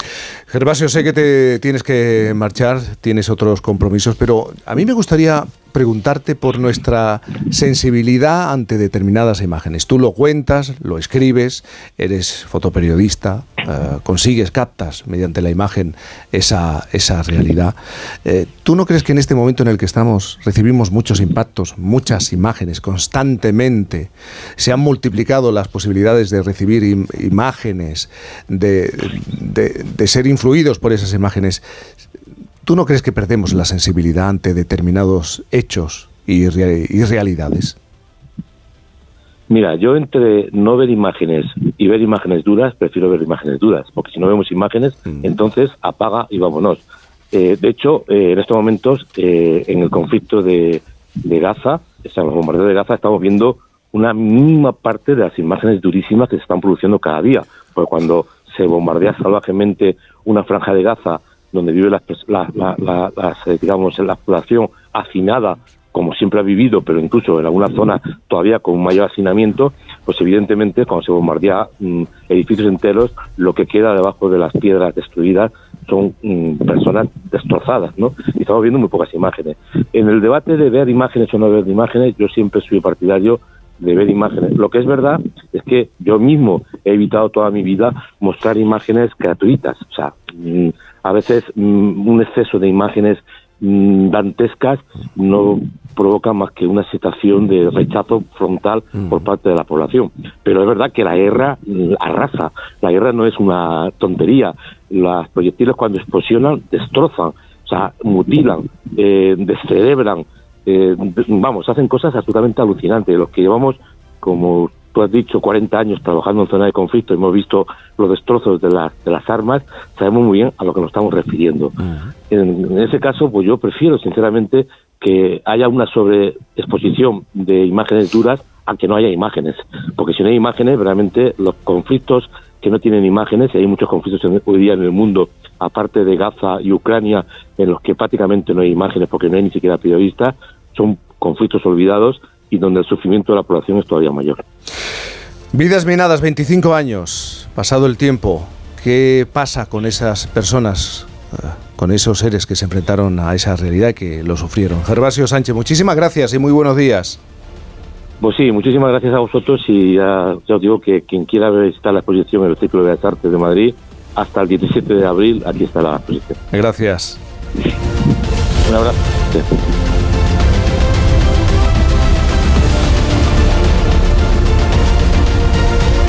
Gervasio, sé que te tienes que marchar, tienes otros compromisos, pero a mí me gustaría preguntarte por nuestra sensibilidad ante determinadas imágenes. Tú lo cuentas, lo escribes, eres fotoperiodista, eh, consigues, captas mediante la imagen esa, esa realidad. Eh, ¿Tú no crees que en este momento en el que estamos recibimos muchos impactos, muchas imágenes constantemente, se han multiplicado las posibilidades de recibir im- imágenes, de, de- de ser influidos por esas imágenes? ¿Tú no crees que perdemos la sensibilidad ante determinados hechos y, rea- y realidades? Mira, yo entre no ver imágenes y ver imágenes duras, prefiero ver imágenes duras, porque si no vemos imágenes, entonces apaga y vámonos. Eh, de hecho, eh, en estos momentos, eh, en el conflicto de, de Gaza, o sea, en los bombardeos de Gaza, estamos viendo una mínima parte de las imágenes durísimas que se están produciendo cada día. Porque cuando se bombardea salvajemente una franja de Gaza donde vive la, la- la- las, eh, digamos, la población hacinada como siempre ha vivido, pero incluso en alguna zona todavía con mayor hacinamiento, pues evidentemente cuando se bombardea mm, edificios enteros, lo que queda debajo de las piedras destruidas son mm, personas destrozadas, ¿no? Y estamos viendo muy pocas imágenes. En el debate de ver imágenes o no ver imágenes, yo siempre soy partidario de ver imágenes. Lo que es verdad es que yo mismo he evitado toda mi vida mostrar imágenes gratuitas. O sea, mm, a veces mm, un exceso de imágenes mm, dantescas no provoca más que una situación de rechazo frontal por parte de la población. Pero es verdad que la guerra mm, arrasa. La guerra no es una tontería. Los proyectiles cuando explosionan destrozan, o sea, mutilan, eh, descerebran, eh, vamos, hacen cosas absolutamente alucinantes. Los que llevamos, como tú has dicho, 40 años trabajando en zona de conflicto, hemos visto los destrozos de, las de las armas, sabemos muy bien a lo que nos estamos refiriendo. En, en ese caso, pues yo prefiero, sinceramente, que haya una sobreexposición de imágenes duras a que no haya imágenes. Porque si no hay imágenes, realmente los conflictos que no tienen imágenes, y hay muchos conflictos hoy día en el mundo, aparte de Gaza y Ucrania, en los que prácticamente no hay imágenes porque no hay ni siquiera periodistas, son conflictos olvidados y donde el sufrimiento de la población es todavía mayor. Vidas minadas, 25 años, pasado el tiempo. ¿Qué pasa con esas personas, eh, con esos seres que se enfrentaron a esa realidad y que lo sufrieron? Gervasio Sánchez, muchísimas gracias y muy buenos días. Pues sí, muchísimas gracias a vosotros y ya, ya os digo que quien quiera visitar la exposición en el Círculo de Bellas Artes de Madrid, hasta el 17 de abril, aquí está la exposición. Gracias. Un abrazo.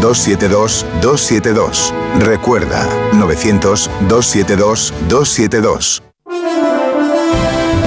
900-272-272. Recuerda, 900-272-272.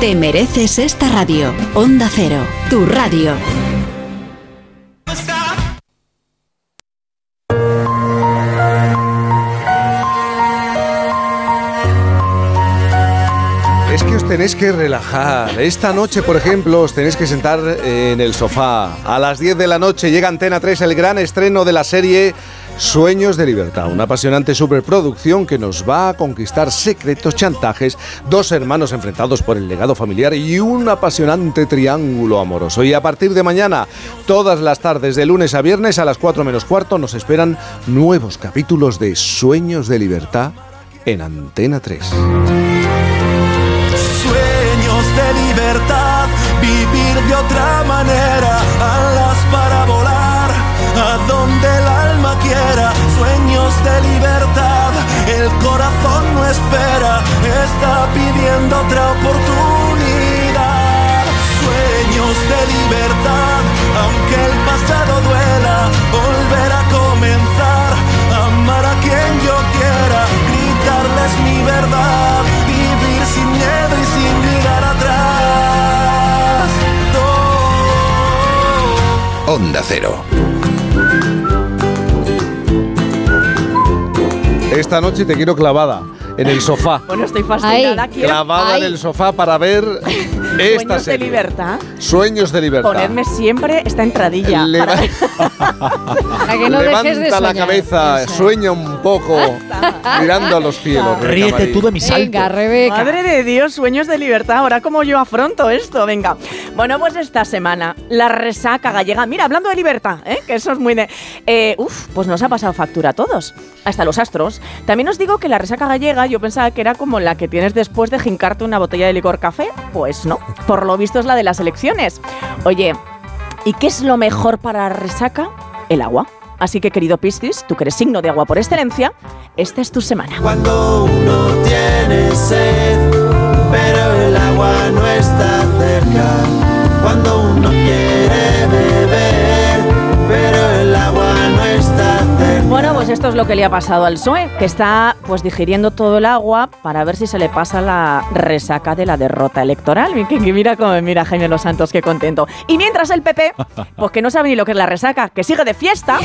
Te mereces esta radio. Onda Cero, tu radio. Es que os tenéis que relajar. Esta noche, por ejemplo, os tenéis que sentar en el sofá. A las 10 de la noche llega Antena 3 el gran estreno de la serie Sueños de Libertad, una apasionante superproducción que nos va a conquistar secretos, chantajes, dos hermanos enfrentados por el legado familiar y un apasionante triángulo amoroso. Y a partir de mañana, todas las tardes, de lunes a viernes a las 4 menos cuarto, nos esperan nuevos capítulos de Sueños de Libertad en Antena 3. Sueños de libertad, vivir de otra manera, espera, está pidiendo otra oportunidad. Sueños de libertad, aunque el pasado duela, volver a comenzar, amar a quien yo quiera, gritarles mi verdad, vivir sin miedo y sin mirar atrás. Onda Cero. Esta noche te quiero clavada en el sofá. Bueno, estoy fascinada. Quiero- Clavada Ay. en el sofá para ver esta Sueños de libertad. Sueños de libertad. Ponerme siempre esta entradilla. Leva- para- que no dejes de Levanta la cabeza, sueña un poco, mirando a los cielos. Ríete tú de mi Venga, Rebeca. Madre de Dios, sueños de libertad. Ahora, ¿cómo yo afronto esto? Venga. Bueno, pues esta semana, la resaca gallega. Mira, hablando de libertad, ¿eh? que eso es muy de. Eh, uf, pues nos ha pasado factura a todos, hasta los astros. También os digo que la resaca gallega, yo pensaba que era como la que tienes después de jincarte una botella de licor café. Pues no, por lo visto es la de las elecciones. Oye, ¿y qué es lo mejor para resaca? El agua. Así que, querido Piscis, tú que eres signo de agua por excelencia, esta es tu semana. Cuando uno tiene sed, pero el agua no está cerca. Cuando uno quiere beber, Bueno, pues esto es lo que le ha pasado al PSOE, que está pues digiriendo todo el agua para ver si se le pasa la resaca de la derrota electoral. Mi- que- que Mira cómo mira Jaime Los Santos, qué contento. Y mientras el PP, pues que no sabe ni lo que es la resaca, que sigue de fiesta.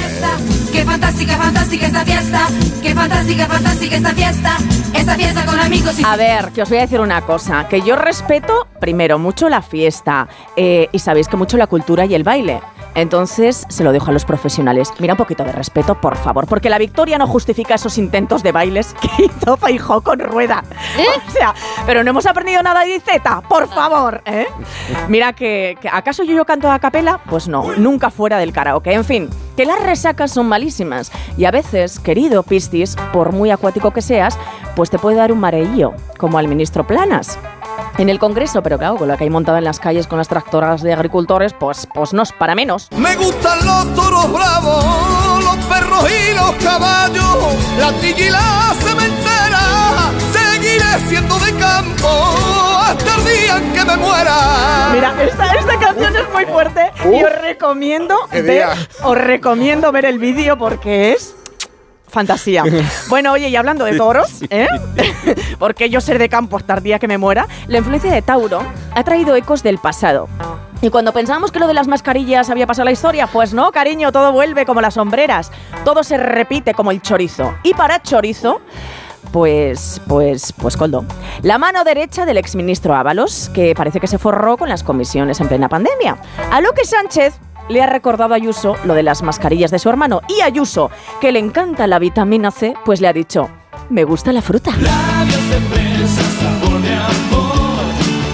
Qué fantástica, fantástica esta fiesta. Qué fantástica, fantástica esta fiesta. Esta fiesta con amigos y A ver, que os voy a decir una cosa, que yo respeto, primero, mucho la fiesta eh, y sabéis que mucho la cultura y el baile. Entonces, se lo dejo a los profesionales. Mira un poquito de respeto, por favor, porque la victoria no justifica esos intentos de bailes que hizo Feijó con rueda. O sea, pero no hemos aprendido nada de Iceta, por favor, ¿eh? Mira que, que ¿acaso yo, yo canto a capela? Pues no, nunca fuera del karaoke. En fin, que las resacas son malísimas y a veces, querido Pistis, por muy acuático que seas, pues te puede dar un mareillo, como al ministro Planas. En el Congreso, pero claro, con lo que hay montado en las calles con las tractoras de agricultores, pues, pues no es para menos. Me gustan los toros bravos, los perros y los caballos, la trilla y la cementera. Seguiré siendo de campo hasta el día en que me muera. Mira, esta, esta canción es muy fuerte y os recomiendo, ver, os recomiendo ver el vídeo porque es fantasía. Bueno, oye, y hablando de toros, ¿eh? porque yo ser de campo hasta el día que me muera, la influencia de Tauro ha traído ecos del pasado. Y cuando pensábamos que lo de las mascarillas había pasado la historia, pues no, cariño, todo vuelve como las sombreras, todo se repite como el chorizo. Y para chorizo, pues, pues, pues Coldo. La mano derecha del exministro Ábalos, que parece que se forró con las comisiones en plena pandemia. A lo que Sánchez le ha recordado a Ayuso lo de las mascarillas de su hermano. Y Ayuso, que le encanta la vitamina C, pues le ha dicho, me gusta la fruta. Labios de fresa, sabor de amor,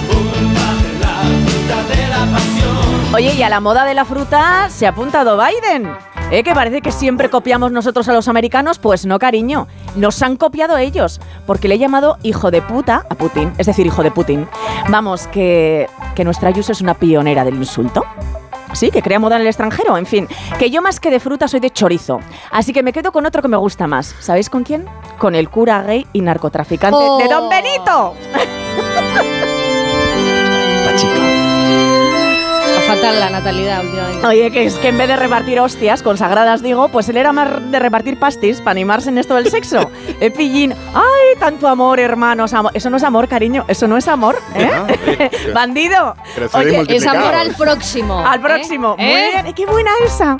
pulpa de la fruta de la pasión. Oye, y a la moda de la fruta se ha apuntado Biden. ¿Eh? Que parece que siempre copiamos nosotros a los americanos. Pues no, cariño. Nos han copiado ellos. Porque le he llamado hijo de puta a Putin. Es decir, hijo de Putin. Vamos, que, que nuestra Ayuso es una pionera del insulto. Sí, que crea moda en el extranjero. En fin, que yo más que de fruta soy de chorizo. Así que me quedo con otro que me gusta más. ¿Sabéis con quién? Con el cura gay y narcotraficante Oh. de Don Benito. Falta la natalidad últimamente. Oye, que es que en vez de repartir hostias consagradas, digo, pues él era más de repartir pastis para animarse en esto del sexo. Eh, pillín, ¡ay, tanto amor, hermanos! amo-". Eso no es amor, cariño, eso no es amor, ¿eh? ¡Bandido! Oye, es amor al próximo. Al próximo. ¿Eh? Muy ¿Eh? bien, qué buena esa.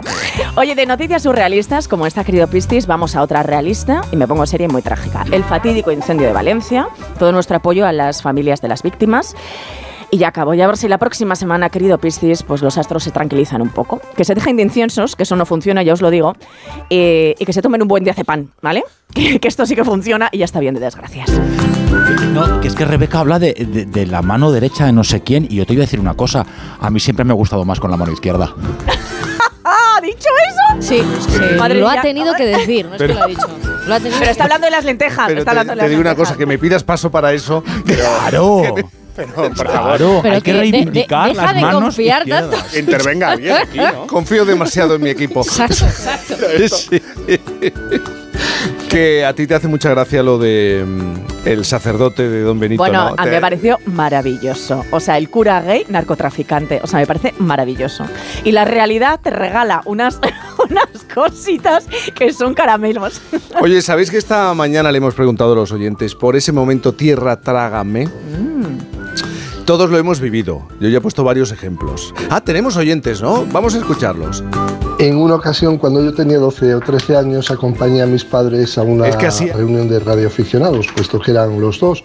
Oye, de noticias surrealistas, como esta, querido Pistis, vamos a otra realista y me pongo seria y muy trágica. El fatídico incendio de Valencia. Todo nuestro apoyo a las familias de las víctimas. Y ya acabo. Ya a ver si la próxima semana, querido Piscis, pues los astros se tranquilizan un poco. Que se dejen de inciensos, que eso no funciona, ya os lo digo. eh, y que se tomen un buen diazepam, ¿vale? Que, que esto sí que funciona y ya está bien de desgracias. No, que es que Rebeca habla de, de- de la mano derecha de no sé quién y yo te iba a decir una cosa. A mí siempre me ha gustado más con la mano izquierda. ¿Ha dicho eso? Sí, sí. Madre lo ha tenido que decir, no es Pero- que lo ha dicho. Lo ha tenido Pero está hablando de las lentejas. Pero está te, hablando de te las digo una lentejas. cosa, que me pidas paso para eso. ¡Claro! Pero, por favor. Claro, Pero hay que que de- de- reivindicar deja las de manos confiar tanto. Intervenga alguien aquí, ¿no? Confío demasiado en mi equipo. Exacto, exacto. Sí. Que a ti te hace mucha gracia lo de mm, el sacerdote de Don Benito, Bueno, ¿no? a mí me pareció maravilloso. O sea, el cura gay narcotraficante. O sea, me parece maravilloso. Y la realidad te regala unas, unas cositas que son caramelos. Oye, ¿sabéis que esta mañana le hemos preguntado a los oyentes por ese momento tierra trágame? Todos lo hemos vivido. Yo ya he puesto varios ejemplos. Ah, tenemos oyentes, ¿no? Vamos a escucharlos. En una ocasión, cuando yo tenía 12 o 13 años, acompañé a mis padres a una Es que así- reunión de radioaficionados, puesto que eran los dos.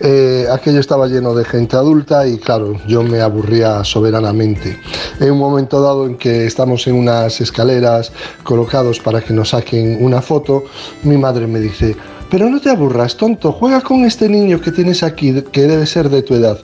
Eh, aquello estaba lleno de gente adulta y, claro, yo me aburría soberanamente. En un momento dado en que estamos en unas escaleras colocados para que nos saquen una foto, mi madre me dice, pero no te aburras, tonto, juega con este niño que tienes aquí, que debe ser de tu edad.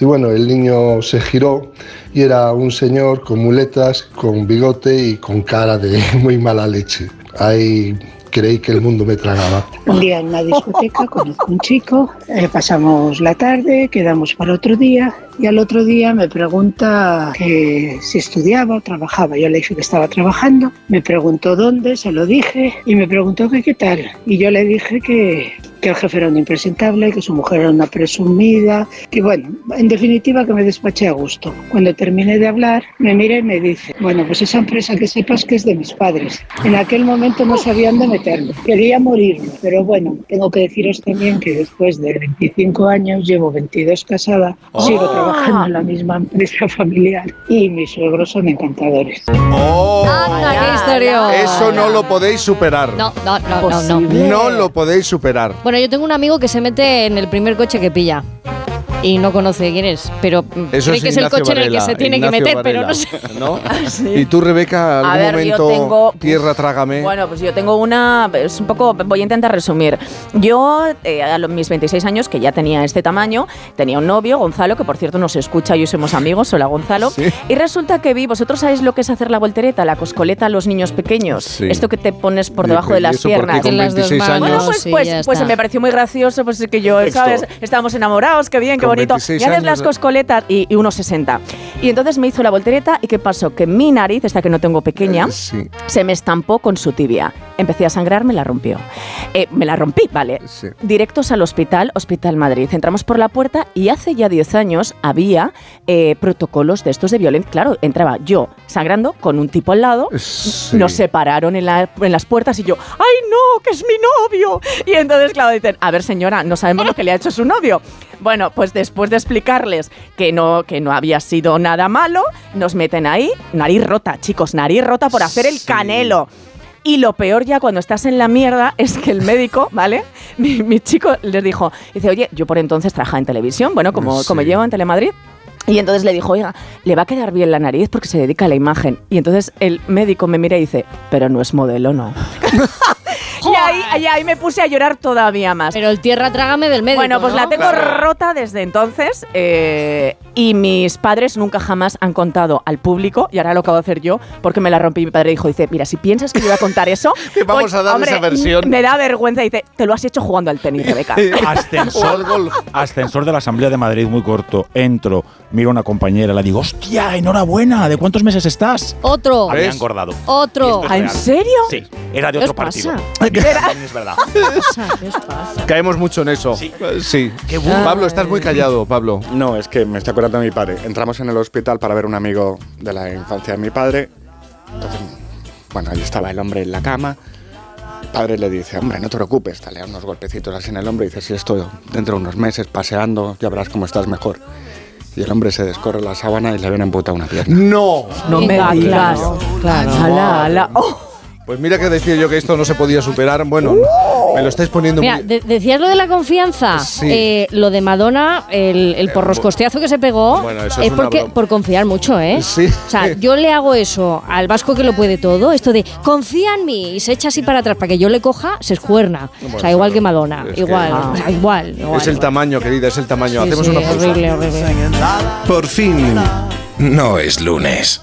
Y bueno, el niño se giró y era un señor con muletas, con bigote y con cara de muy mala leche. Ahí creí que el mundo me tragaba. Un día en una discoteca conozco un chico, eh, pasamos la tarde, quedamos para otro día y al otro día me pregunta que si estudiaba o trabajaba. Yo le dije que estaba trabajando, me preguntó dónde, se lo dije y me preguntó que qué tal. Y yo le dije que, que el jefe era un impresentable, que su mujer era una presumida, que bueno, en definitiva que me despaché a gusto. Cuando terminé de hablar, me mira y me dice, bueno, pues esa empresa que sepas que es de mis padres. En aquel momento no sabía dónde meterme, quería morirme, pero bueno, tengo que deciros también que después de 25 años, llevo 22 casada, sigo trabajando en la misma empresa familiar y mis suegros son encantadores. ¡Oh! Anda, qué historia. Eso no lo podéis superar. No, no, no, no, no. No lo podéis superar. Bueno, yo tengo un amigo que se mete en el primer coche que pilla. Y no conoce quién es, pero Eso cree es que es el coche en el que Varela, se tiene Ignacio que meter, pero Varela, no sé. ¿no? Sí. ¿Y tú, Rebeca, algún A ver, yo momento tengo- tierra trágame? Bueno, pues yo tengo una. Es un poco. Voy a intentar resumir. Yo, eh, a los, mis 26 años, que ya tenía este tamaño, tenía un novio, Gonzalo, que por cierto nos escucha y hoy somos amigos. Hola, Gonzalo. Y resulta que vi. ¿Vosotros sabéis lo que es hacer la voltereta, la coscoleta a los niños pequeños? Sí. Esto que te pones por ¿Y- debajo de las piernas. con En las dos 26 años? Bueno, pues, Sí, pues, pues me pareció muy gracioso, pues que yo. ¿sabes? Estábamos enamorados, qué bien, qué bonito. 26 Y haces las coscoletas y, y unos 60. Y entonces me hizo la voltereta y ¿qué pasó? Que mi nariz, esta que no tengo pequeña, Sí. se me estampó con su tibia. Empecé a sangrar, me la rompió. Eh, me la rompí, vale. Sí. Directos al hospital, Hospital Madrid. Entramos por la puerta y hace ya 10 años había eh, protocolos de estos de violencia. Claro, entraba yo sangrando con un tipo al lado. Sí. Nos separaron en, la- en las puertas y yo, ¡ay no, que es mi novio! Y entonces, claro, dicen, a ver señora, no sabemos lo que le ha hecho su novio. Bueno, pues después de explicarles que no, que no había sido nada malo, nos meten ahí, nariz rota, chicos, nariz rota por hacer el Sí. canelo. Y lo peor ya cuando estás en la mierda es que el médico, ¿vale? Mi, mi chico les dijo, dice, oye, yo por entonces trabajaba en televisión, bueno, como, Sí. como llevo en Telemadrid. Y entonces le dijo, oiga, le va a quedar bien la nariz porque se dedica a la imagen. Y entonces el médico me mira y dice, pero no es modelo, ¿no? y ahí, y ahí me puse a llorar todavía más. Pero el tierra trágame del médico. Bueno, pues ¿no? la tengo rota desde entonces eh, y mis padres nunca jamás han contado al público y ahora lo acabo de hacer yo porque me la rompí. Mi padre dijo, dice, mira, si piensas que yo voy a contar eso, Te vamos pues, a dar hombre, esa versión. Me da vergüenza. Dice, te lo has hecho jugando al tenis, Rebeca. Ascensor, ascensor de la Asamblea de Madrid muy corto. Entro, miro a una compañera, le digo, hostia, enhorabuena, ¿de cuántos meses estás? Otro. Había engordado. Otro. Es real. serio? Sí, era de ¿Qué otro partido. pasa? Es verdad. ¿Qué os pasa? Caemos mucho en eso. Sí. bueno. Pablo, estás muy callado, Pablo. No, es que me está acordando de mi padre. Entramos en el hospital para ver a un amigo de la infancia de mi padre. Entonces, bueno, ahí estaba el hombre en la cama. El padre le dice, hombre, no te preocupes, dale unos golpecitos así en el hombro y dice, si esto dentro de unos meses paseando, ya verás cómo estás mejor. Y el hombre se descorre la sábana y le ven emputa una pierna. No. No me digas. claro, claro. Ala, ala. Oh. Pues mira que decía yo que esto no se podía superar. Bueno, me lo estáis poniendo Mira, muy... de- decías lo de la confianza. Sí. Eh, lo de Madonna, el, el porroscosteazo que se pegó, Bueno, eso es porque, broma. por confiar mucho, ¿eh? Sí. O sea, yo le hago eso al vasco que lo puede todo, esto de confía en mí y se echa así para atrás para que yo le coja, se escuerna. o sea, igual que Madonna, que- igual, Ah. o sea, igual, igual, es el igual. tamaño, querida, es el tamaño. Sí, Hacemos sí, una pausa. horrible, horrible. Por fin, no es lunes.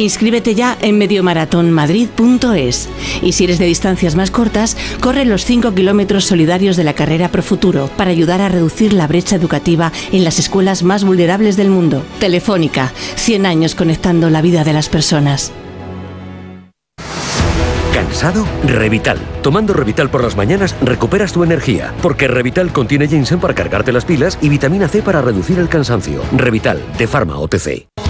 Inscríbete ya en mediomaratonmadrid.es. Y si eres de distancias más cortas, corre los 5 kilómetros solidarios de la carrera Pro Futuro para ayudar a reducir la brecha educativa en las escuelas más vulnerables del mundo. Telefónica, 100 años conectando la vida de las personas. ¿Cansado? Revital. Tomando Revital por las mañanas recuperas tu energía, porque Revital contiene ginseng para cargarte las pilas y vitamina C para reducir el cansancio. Revital, de Pharma OTC.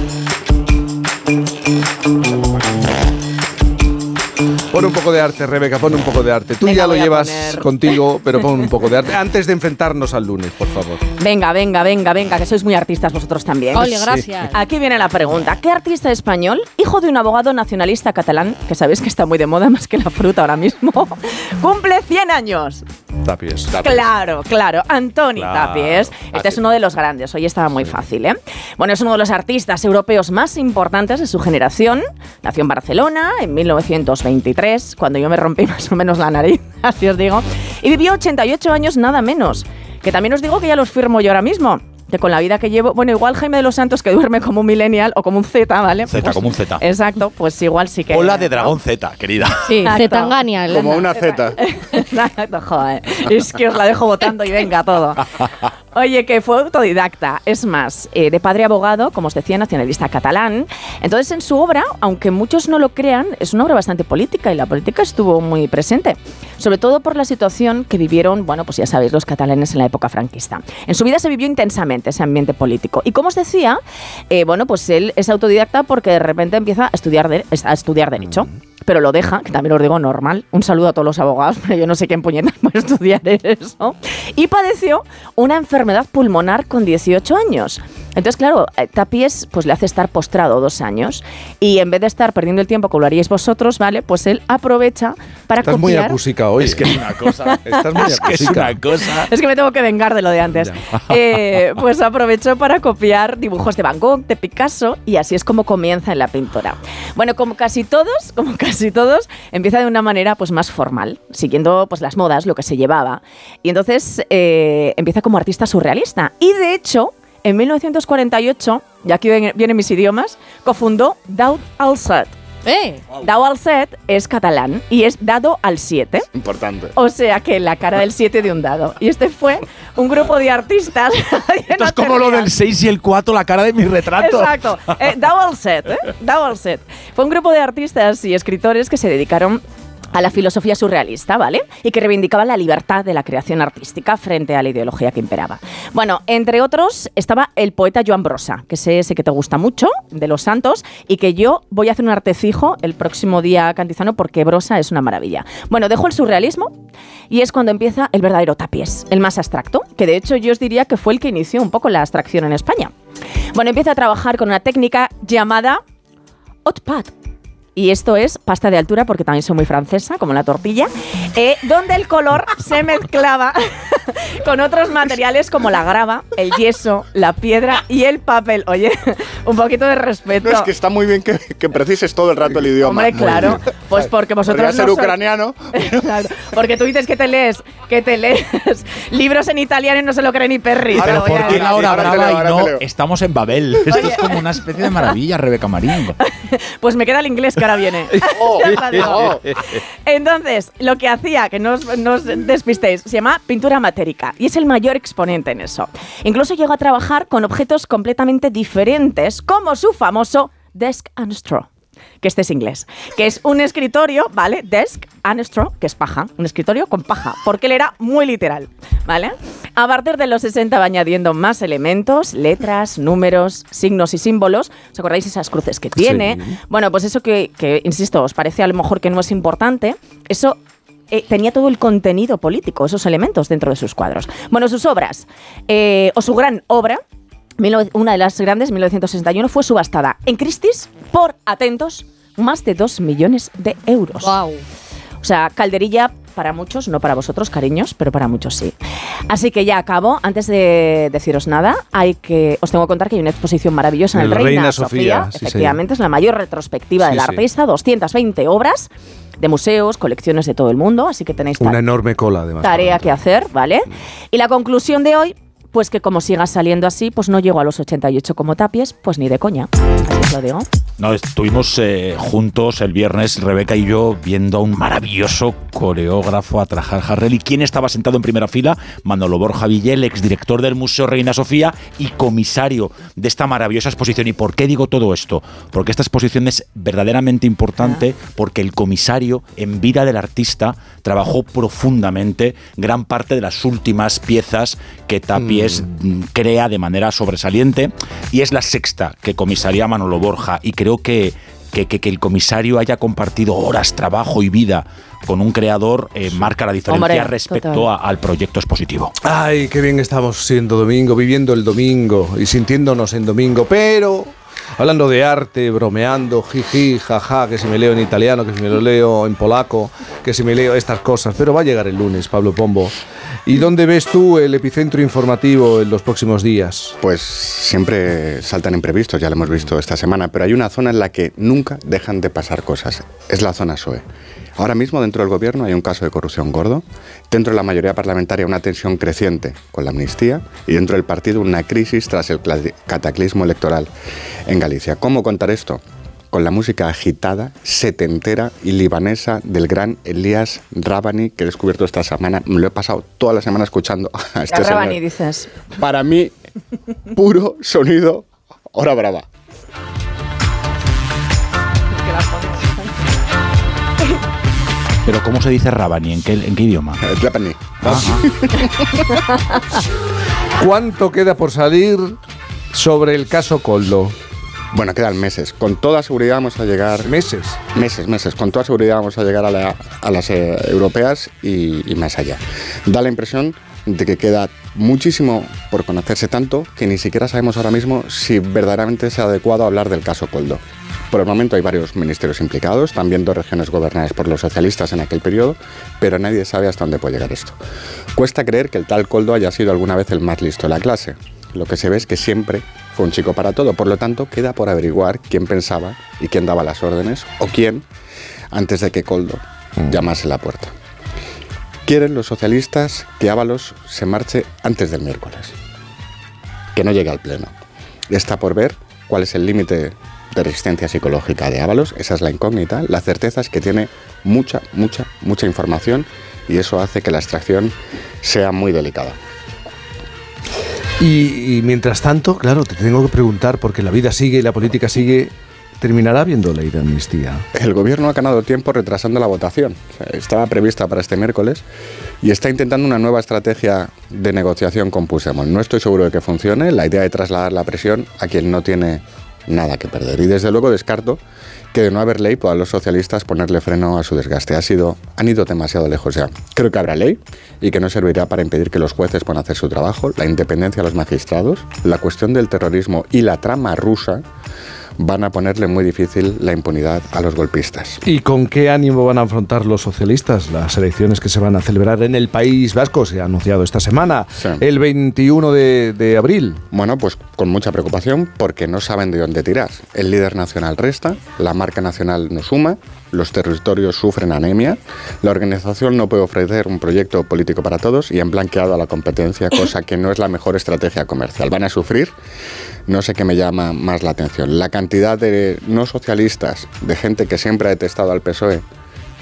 Pon un poco de arte, Rebeca, pon un poco de arte. Tú Venga, ya lo llevas poner. contigo, pero pon un poco de arte. Antes de enfrentarnos al lunes, por favor. Venga, venga, venga, venga, que sois muy artistas vosotros también. Ole, gracias. Aquí viene la pregunta. ¿Qué artista español, hijo de un abogado nacionalista catalán, que sabéis que está muy de moda más que la fruta ahora mismo, cumple 100 años? Tapies. Claro, claro. Antoni Claro, Tapies. Este es uno de los grandes. Hoy estaba muy fácil, ¿eh? Bueno, es uno de los artistas europeos más importantes de su generación. Nació en Barcelona en 1923, cuando yo me rompí más o menos la nariz, así os digo. Y vivió 88 años nada menos. Que también os digo que ya los firmo yo ahora mismo. Que con la vida que llevo, bueno, igual Jaime de los Santos que duerme como un millennial o como un Z, ¿vale? Z, Pues- como un Z. Exacto, pues igual sí que. Ola de dragón Z, querida. Sí. Zetangania. Como una Z. Exacto, joder. Es que os la dejo votando y venga todo. Oye, que fue autodidacta, es más, eh, de padre abogado, como os decía, nacionalista catalán. Entonces, en su obra, aunque muchos no lo crean, es una obra bastante política y la política estuvo muy presente, sobre todo por la situación que vivieron, bueno, pues ya sabéis, los catalanes en la época franquista. En su vida se vivió intensamente ese ambiente político. Y como os decía, eh, bueno, pues él es autodidacta porque de repente empieza a estudiar, de- a estudiar Derecho. Pero lo deja, que también os digo normal. Un saludo a todos los abogados, pero yo no sé quién puñetas puede estudiar eso. Y padeció una enfermedad pulmonar con 18 años. Entonces, claro, eh, Tapies pues le hace estar postrado dos años y en vez de estar perdiendo el tiempo que lo haríais vosotros, ¿vale? Pues él aprovecha para Estás muy copiar... acúsica hoy. Es que es una cosa. Estás muy Es que es una cosa. Es que me tengo que vengar de lo de antes. Eh, pues aprovechó para copiar dibujos de Van Gogh, de Picasso, y así es como comienza en la pintura. Bueno, como casi todos, como casi todos, empieza de una manera pues más formal, siguiendo pues las modas, lo que se llevaba. Y entonces eh, empieza como artista surrealista. Y de hecho, en 1948, y aquí vienen mis idiomas, cofundó Daud Al-Sad. ¡Eh! Dado al set es catalán y es dado al 7. Importante. O sea que la cara del 7 de un dado. Y este fue un grupo de artistas. Esto es como lo del 6 y el 4, la cara de mi retrato. Exacto. Eh, dado al set, ¿eh? Dado al set. Fue un grupo de artistas y escritores que se dedicaron a la filosofía surrealista, ¿vale? Y que reivindicaban la libertad de la creación artística frente a la ideología que imperaba. Bueno, entre otros estaba el poeta Joan Brosa, que sé ese que te gusta mucho, de Los Santos, y que yo voy a hacer un artecijo el próximo día cantizano porque Brosa es una maravilla. Bueno, dejo el surrealismo y es cuando empieza el verdadero tapies, el más abstracto, que de hecho yo os diría que fue el que inició un poco la abstracción en España. Bueno, empieza a trabajar con una técnica llamada hot pad. Y esto es pasta de altura, porque también soy muy francesa, como la tortilla, eh, donde el color se mezclaba con otros materiales como la grava, el yeso, la piedra y el papel. Oye, un poquito de respeto. No, es que está muy bien que, que precises todo el rato el idioma. Hombre, claro, pues porque vosotros Podría ser no sois- ucraniano. Claro, porque tú dices que te lees, que te lees libros en italiano y no se lo cree ni Perry. Pero ¿por qué decir. la hora ahora te brava y no estamos en Babel? Esto Oye. es como una especie de maravilla, Rebeca Marín. Pues me queda el inglés que ahora viene. Te digo. Entonces, lo que hacía, que no os, no os despistéis, se llama pintura matérica y es el mayor exponente en eso. Incluso llegó a trabajar con objetos completamente diferentes, como su famoso Desk and Straw. Que este es inglés, que es un escritorio, ¿vale? Desk and straw, que es paja, un escritorio con paja, porque él era muy literal, ¿vale? A partir de los 60 va añadiendo más elementos, letras, números, signos y símbolos. ¿Os acordáis esas cruces que tiene? Sí. Bueno, pues eso que, que, insisto, os parece a lo mejor que no es importante, eso eh, tenía todo el contenido político, esos elementos dentro de sus cuadros. Bueno, sus obras, eh, o su gran obra, una de las grandes, 1961, fue subastada en Christie's por, atentos, más de 2 millones de euros. ¡Wow! O sea, calderilla para muchos, no para vosotros, cariños, pero para muchos sí. Así que ya acabo. Antes de deciros nada, hay que os tengo que contar que hay una exposición maravillosa en el, El Reina, Reina Sofía. Sofía, sí, efectivamente, es la mayor retrospectiva Sí, del sí. artista, 220 obras de museos, colecciones de todo el mundo, así que tenéis Una enorme cola, además. tarea que hacer, ¿vale? Y la conclusión de hoy, pues que como siga saliendo así, pues no llego a los 88 como tapies, pues ni de coña. Lo digo. No, estuvimos eh, juntos el viernes, Rebeca y yo, viendo a un maravilloso coreógrafo a trajar Harrell. ¿Y quién estaba sentado en primera fila? Manolo Borja Villel, exdirector del Museo Reina Sofía y comisario de esta maravillosa exposición. ¿Y por qué digo todo esto? Porque esta exposición es verdaderamente importante porque el comisario, en vida del artista, trabajó profundamente gran parte de las últimas piezas que Tapies mm, crea de manera sobresaliente. Y es la sexta que comisaría Manolo Borja. Y creo que, que, que- que el comisario haya compartido horas, trabajo y vida con un creador eh, marca la diferencia Hombre, respecto a- al proyecto expositivo. Ay, qué bien estamos siendo domingo, viviendo el domingo y sintiéndonos en domingo, pero hablando de arte, bromeando, jiji, jaja, que si me leo en italiano, que si me lo leo en polaco, que si me leo estas cosas, pero va a llegar el lunes, Pablo Pombo. ¿Y dónde ves tú el epicentro informativo en los próximos días? Pues siempre saltan imprevistos, ya lo hemos visto esta semana, pero hay una zona en la que nunca dejan de pasar cosas. Es la zona SOE. Ahora mismo dentro del gobierno hay un caso de corrupción gordo, dentro de la mayoría parlamentaria una tensión creciente con la amnistía y dentro del partido una crisis tras el cataclismo electoral en Galicia. ¿Cómo contar esto? Con la música agitada, setentera y libanesa del gran Elías Rabani que he descubierto esta semana. Me lo he pasado toda la semana escuchando a este señor Rabani, dices. para mí, puro sonido hora brava. Pero ¿cómo se dice Rabani? ¿En qué, en qué idioma? Rabani. ¿Cuánto queda por salir sobre el caso Coldo? Bueno, quedan meses. Con toda seguridad vamos a llegar. ¿Meses? Meses, meses. Con toda seguridad vamos a llegar a, la- a las eh, europeas y, y más allá. Da la impresión de que queda muchísimo por conocerse tanto que ni siquiera sabemos ahora mismo si verdaderamente es adecuado hablar del caso Coldo. Por el momento hay varios ministerios implicados, también dos regiones gobernadas por los socialistas en aquel periodo, pero nadie sabe hasta dónde puede llegar esto. Cuesta creer que el tal Coldo haya sido alguna vez el más listo de la clase. Lo que se ve es que siempre fue un chico para todo, por lo tanto queda por averiguar quién pensaba y quién daba las órdenes o quién antes de que Coldo llamase la puerta. Quieren los socialistas que Ábalos se marche antes del miércoles, que no llegue al pleno. Está por ver cuál es el límite de resistencia psicológica de Ábalos, esa es la incógnita. La certeza es que tiene mucha, mucha, mucha información y eso hace que la extracción sea muy delicada. Y, y mientras tanto, claro, te tengo que preguntar, porque la vida sigue y la política sigue, ¿terminará habiendo ley de amnistía? El gobierno ha ganado tiempo retrasando la votación. Estaba prevista para este miércoles y está intentando una nueva estrategia de negociación con Puigdemont. No estoy seguro de que funcione. La idea de trasladar la presión a quien no tiene nada que perder. Y desde luego descarto que de no haber ley puedan los socialistas ponerle freno a su desgaste. Ha sido, han ido demasiado lejos ya. Creo que habrá ley y que no servirá para impedir que los jueces puedan hacer su trabajo, la independencia de los magistrados, la cuestión del terrorismo y la trama rusa van a ponerle muy difícil la impunidad a los golpistas. ¿Y con qué ánimo van a afrontar los socialistas las elecciones que se van a celebrar en el País Vasco? Se ha anunciado esta semana, el 21 de, de abril. Bueno, pues con mucha preocupación porque no saben de dónde tirar. El líder nacional resta, la marca nacional no suma, los territorios sufren anemia, la organización no puede ofrecer un proyecto político para todos y han blanqueado a la competencia, cosa que no es la mejor estrategia comercial. Van a sufrir, no sé qué me llama más la atención, la cantidad de no socialistas, de gente que siempre ha detestado al PSOE,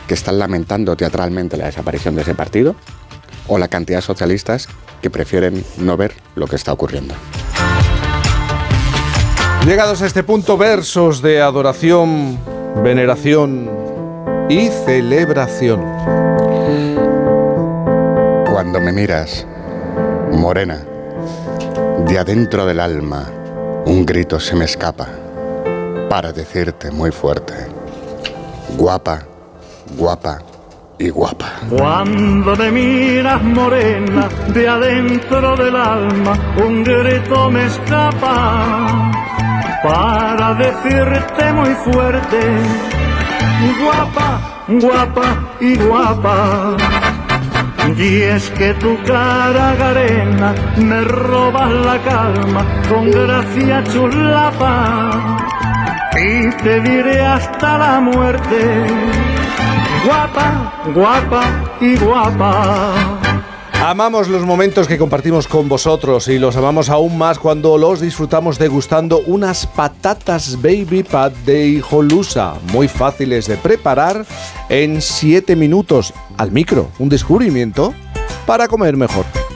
que están lamentando teatralmente la desaparición de ese partido, o la cantidad de socialistas que prefieren no ver lo que está ocurriendo. Llegados a este punto, versos de adoración, veneración y celebración. Cuando me miras, morena, de adentro del alma, un grito se me escapa para decirte muy fuerte, guapa, guapa y guapa. Cuando me miras morena, de adentro del alma, un grito me escapa para decirte muy fuerte, guapa, guapa y guapa. Y es que tu cara garena me robas la calma con gracia chulapa y te diré hasta la muerte guapa, guapa y guapa. Amamos los momentos que compartimos con vosotros y los amamos aún más cuando los disfrutamos degustando unas patatas baby pat de hijolusa, muy fáciles de preparar en 7 minutos al micro. Un descubrimiento para comer mejor.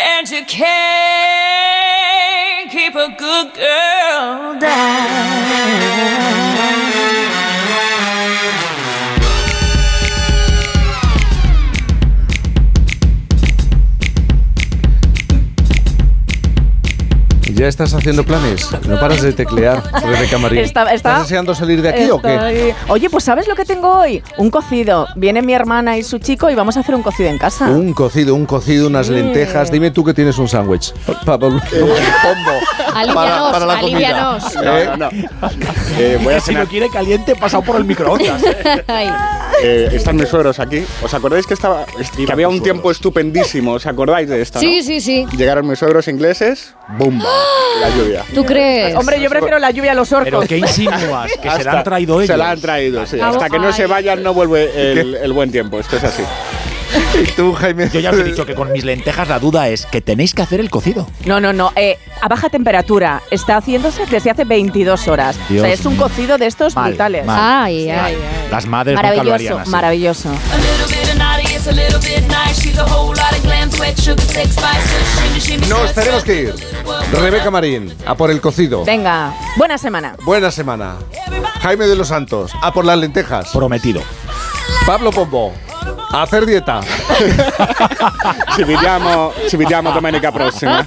And you can't keep a good girl down. ¿Ya estás haciendo planes? No paras de teclear, Rebeca Marín. Está- está- ¿Estás deseando salir de aquí o qué? Oye, pues ¿sabes lo que tengo hoy? Un cocido. Viene mi hermana y su chico y vamos a hacer un cocido en casa. Un cocido, un cocido, unas Sí. lentejas. Dime tú que tienes un sándwich. Pa- pa- un pombo. Alivianos, para la comida. alivianos. ¿Eh? Eh, voy a si cenar. lo quiere caliente, pasado por el microondas. Ay. Eh, están mis suegros aquí. ¿Os acordáis que, estaba, que había un tiempo estupendísimo? ¿Os acordáis de esto? Sí, no? sí, sí. Llegaron mis suegros ingleses, ¡bumba! La lluvia. ¿Tú crees? Hombre, yo prefiero la lluvia a los orcos. Pero ¿qué insinúas? Que se Hasta- la han traído ellos. Se la han traído, sí. Ah, Hasta que no se ay. vayan no vuelve el, el buen tiempo. Esto es así. ¿Y tú, Jaime? Yo ya os he dicho que con mis lentejas la duda es que tenéis que hacer el cocido. No, no, no. eh, a baja temperatura. Está haciéndose desde hace 22 horas. o Dios sea, es un cocido de estos Mal, brutales. mal. Ay, ay, ay. Las madres nunca lo harían Maravilloso, así. maravilloso. Nos tenemos que ir. Rebeca Marín, a por el cocido. Venga, buena semana. Buena semana. Jaime de los Santos, a por las lentejas. Prometido. Pablo Pombo, a hacer dieta. Ci vediamo, ci vediamo domenica prossima.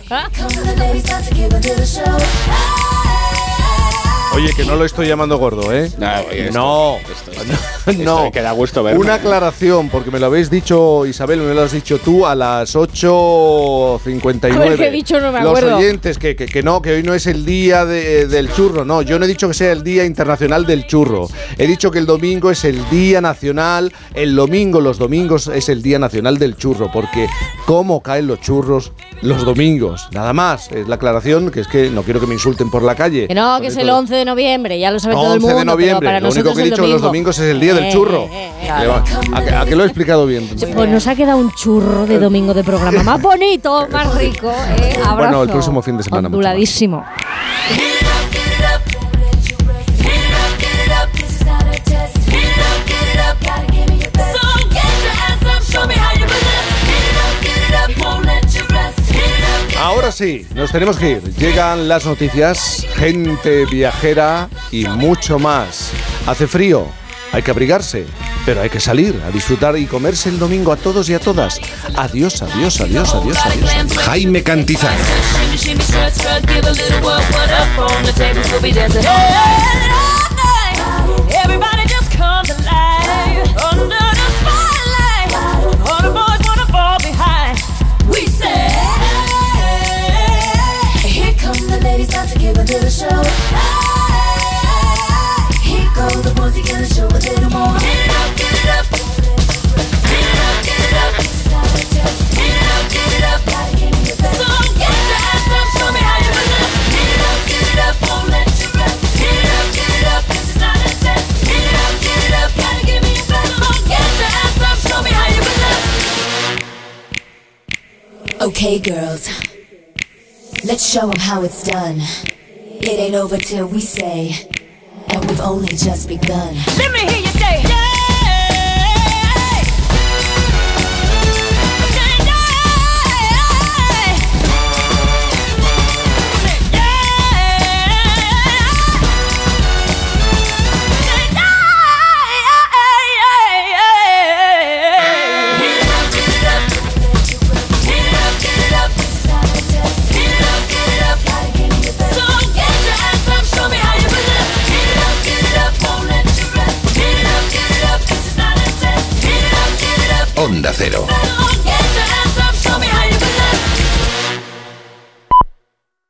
Oye, que no lo estoy llamando gordo, ¿eh? No, oye, esto- No. esto- esto- no. Esto que da gusto verlo. Una aclaración, porque me lo habéis dicho, Isabel, me lo has dicho tú a las 8.59. A ver, ¿qué he dicho? No me acuerdo. Los oyentes, que, que- que no, que hoy no es el día de- del churro. No, yo no he dicho que sea el Día Internacional del Churro. He dicho que el domingo es el Día Nacional, el domingo, los domingos es el Día Nacional del Churro, porque ¿cómo caen los churros los domingos? Nada más, es la aclaración, que es que no quiero que me insulten por la calle. Que no, que es el 11 de noviembre, ya lo sabe todo el 11 mundo. de noviembre. para Lo único que he dicho los domingos es el día del Eh, churro. eh, eh, ¿A, que- a que lo he explicado bien? Pues nos ha quedado un churro de domingo de programa más bonito, más rico. abrazo. Bueno, el próximo fin de semana mucho más. Ahora sí, nos tenemos que ir. Llegan las noticias, gente viajera y mucho más. Hace frío, hay que abrigarse, pero hay que salir a disfrutar y comerse el domingo a todos y a todas. Adiós, adiós, adiós, adiós, adiós. Jaime Cantizano. Little show. Here the boys, gonna show a little more. It up, get it up. It up, get it up. It up, get it up. Gotta give me your best. So get your ass up, show me how you it. Up, get it up. Won't let you rest. It up, get it up. This is not a test. It up, get it up. Gotta give me your best. So get your ass up, show me how you. Okay, girls. Let's show them how it's done. It ain't over till we say, and we've only just begun. Let me hear you say, yeah. Onda Cero.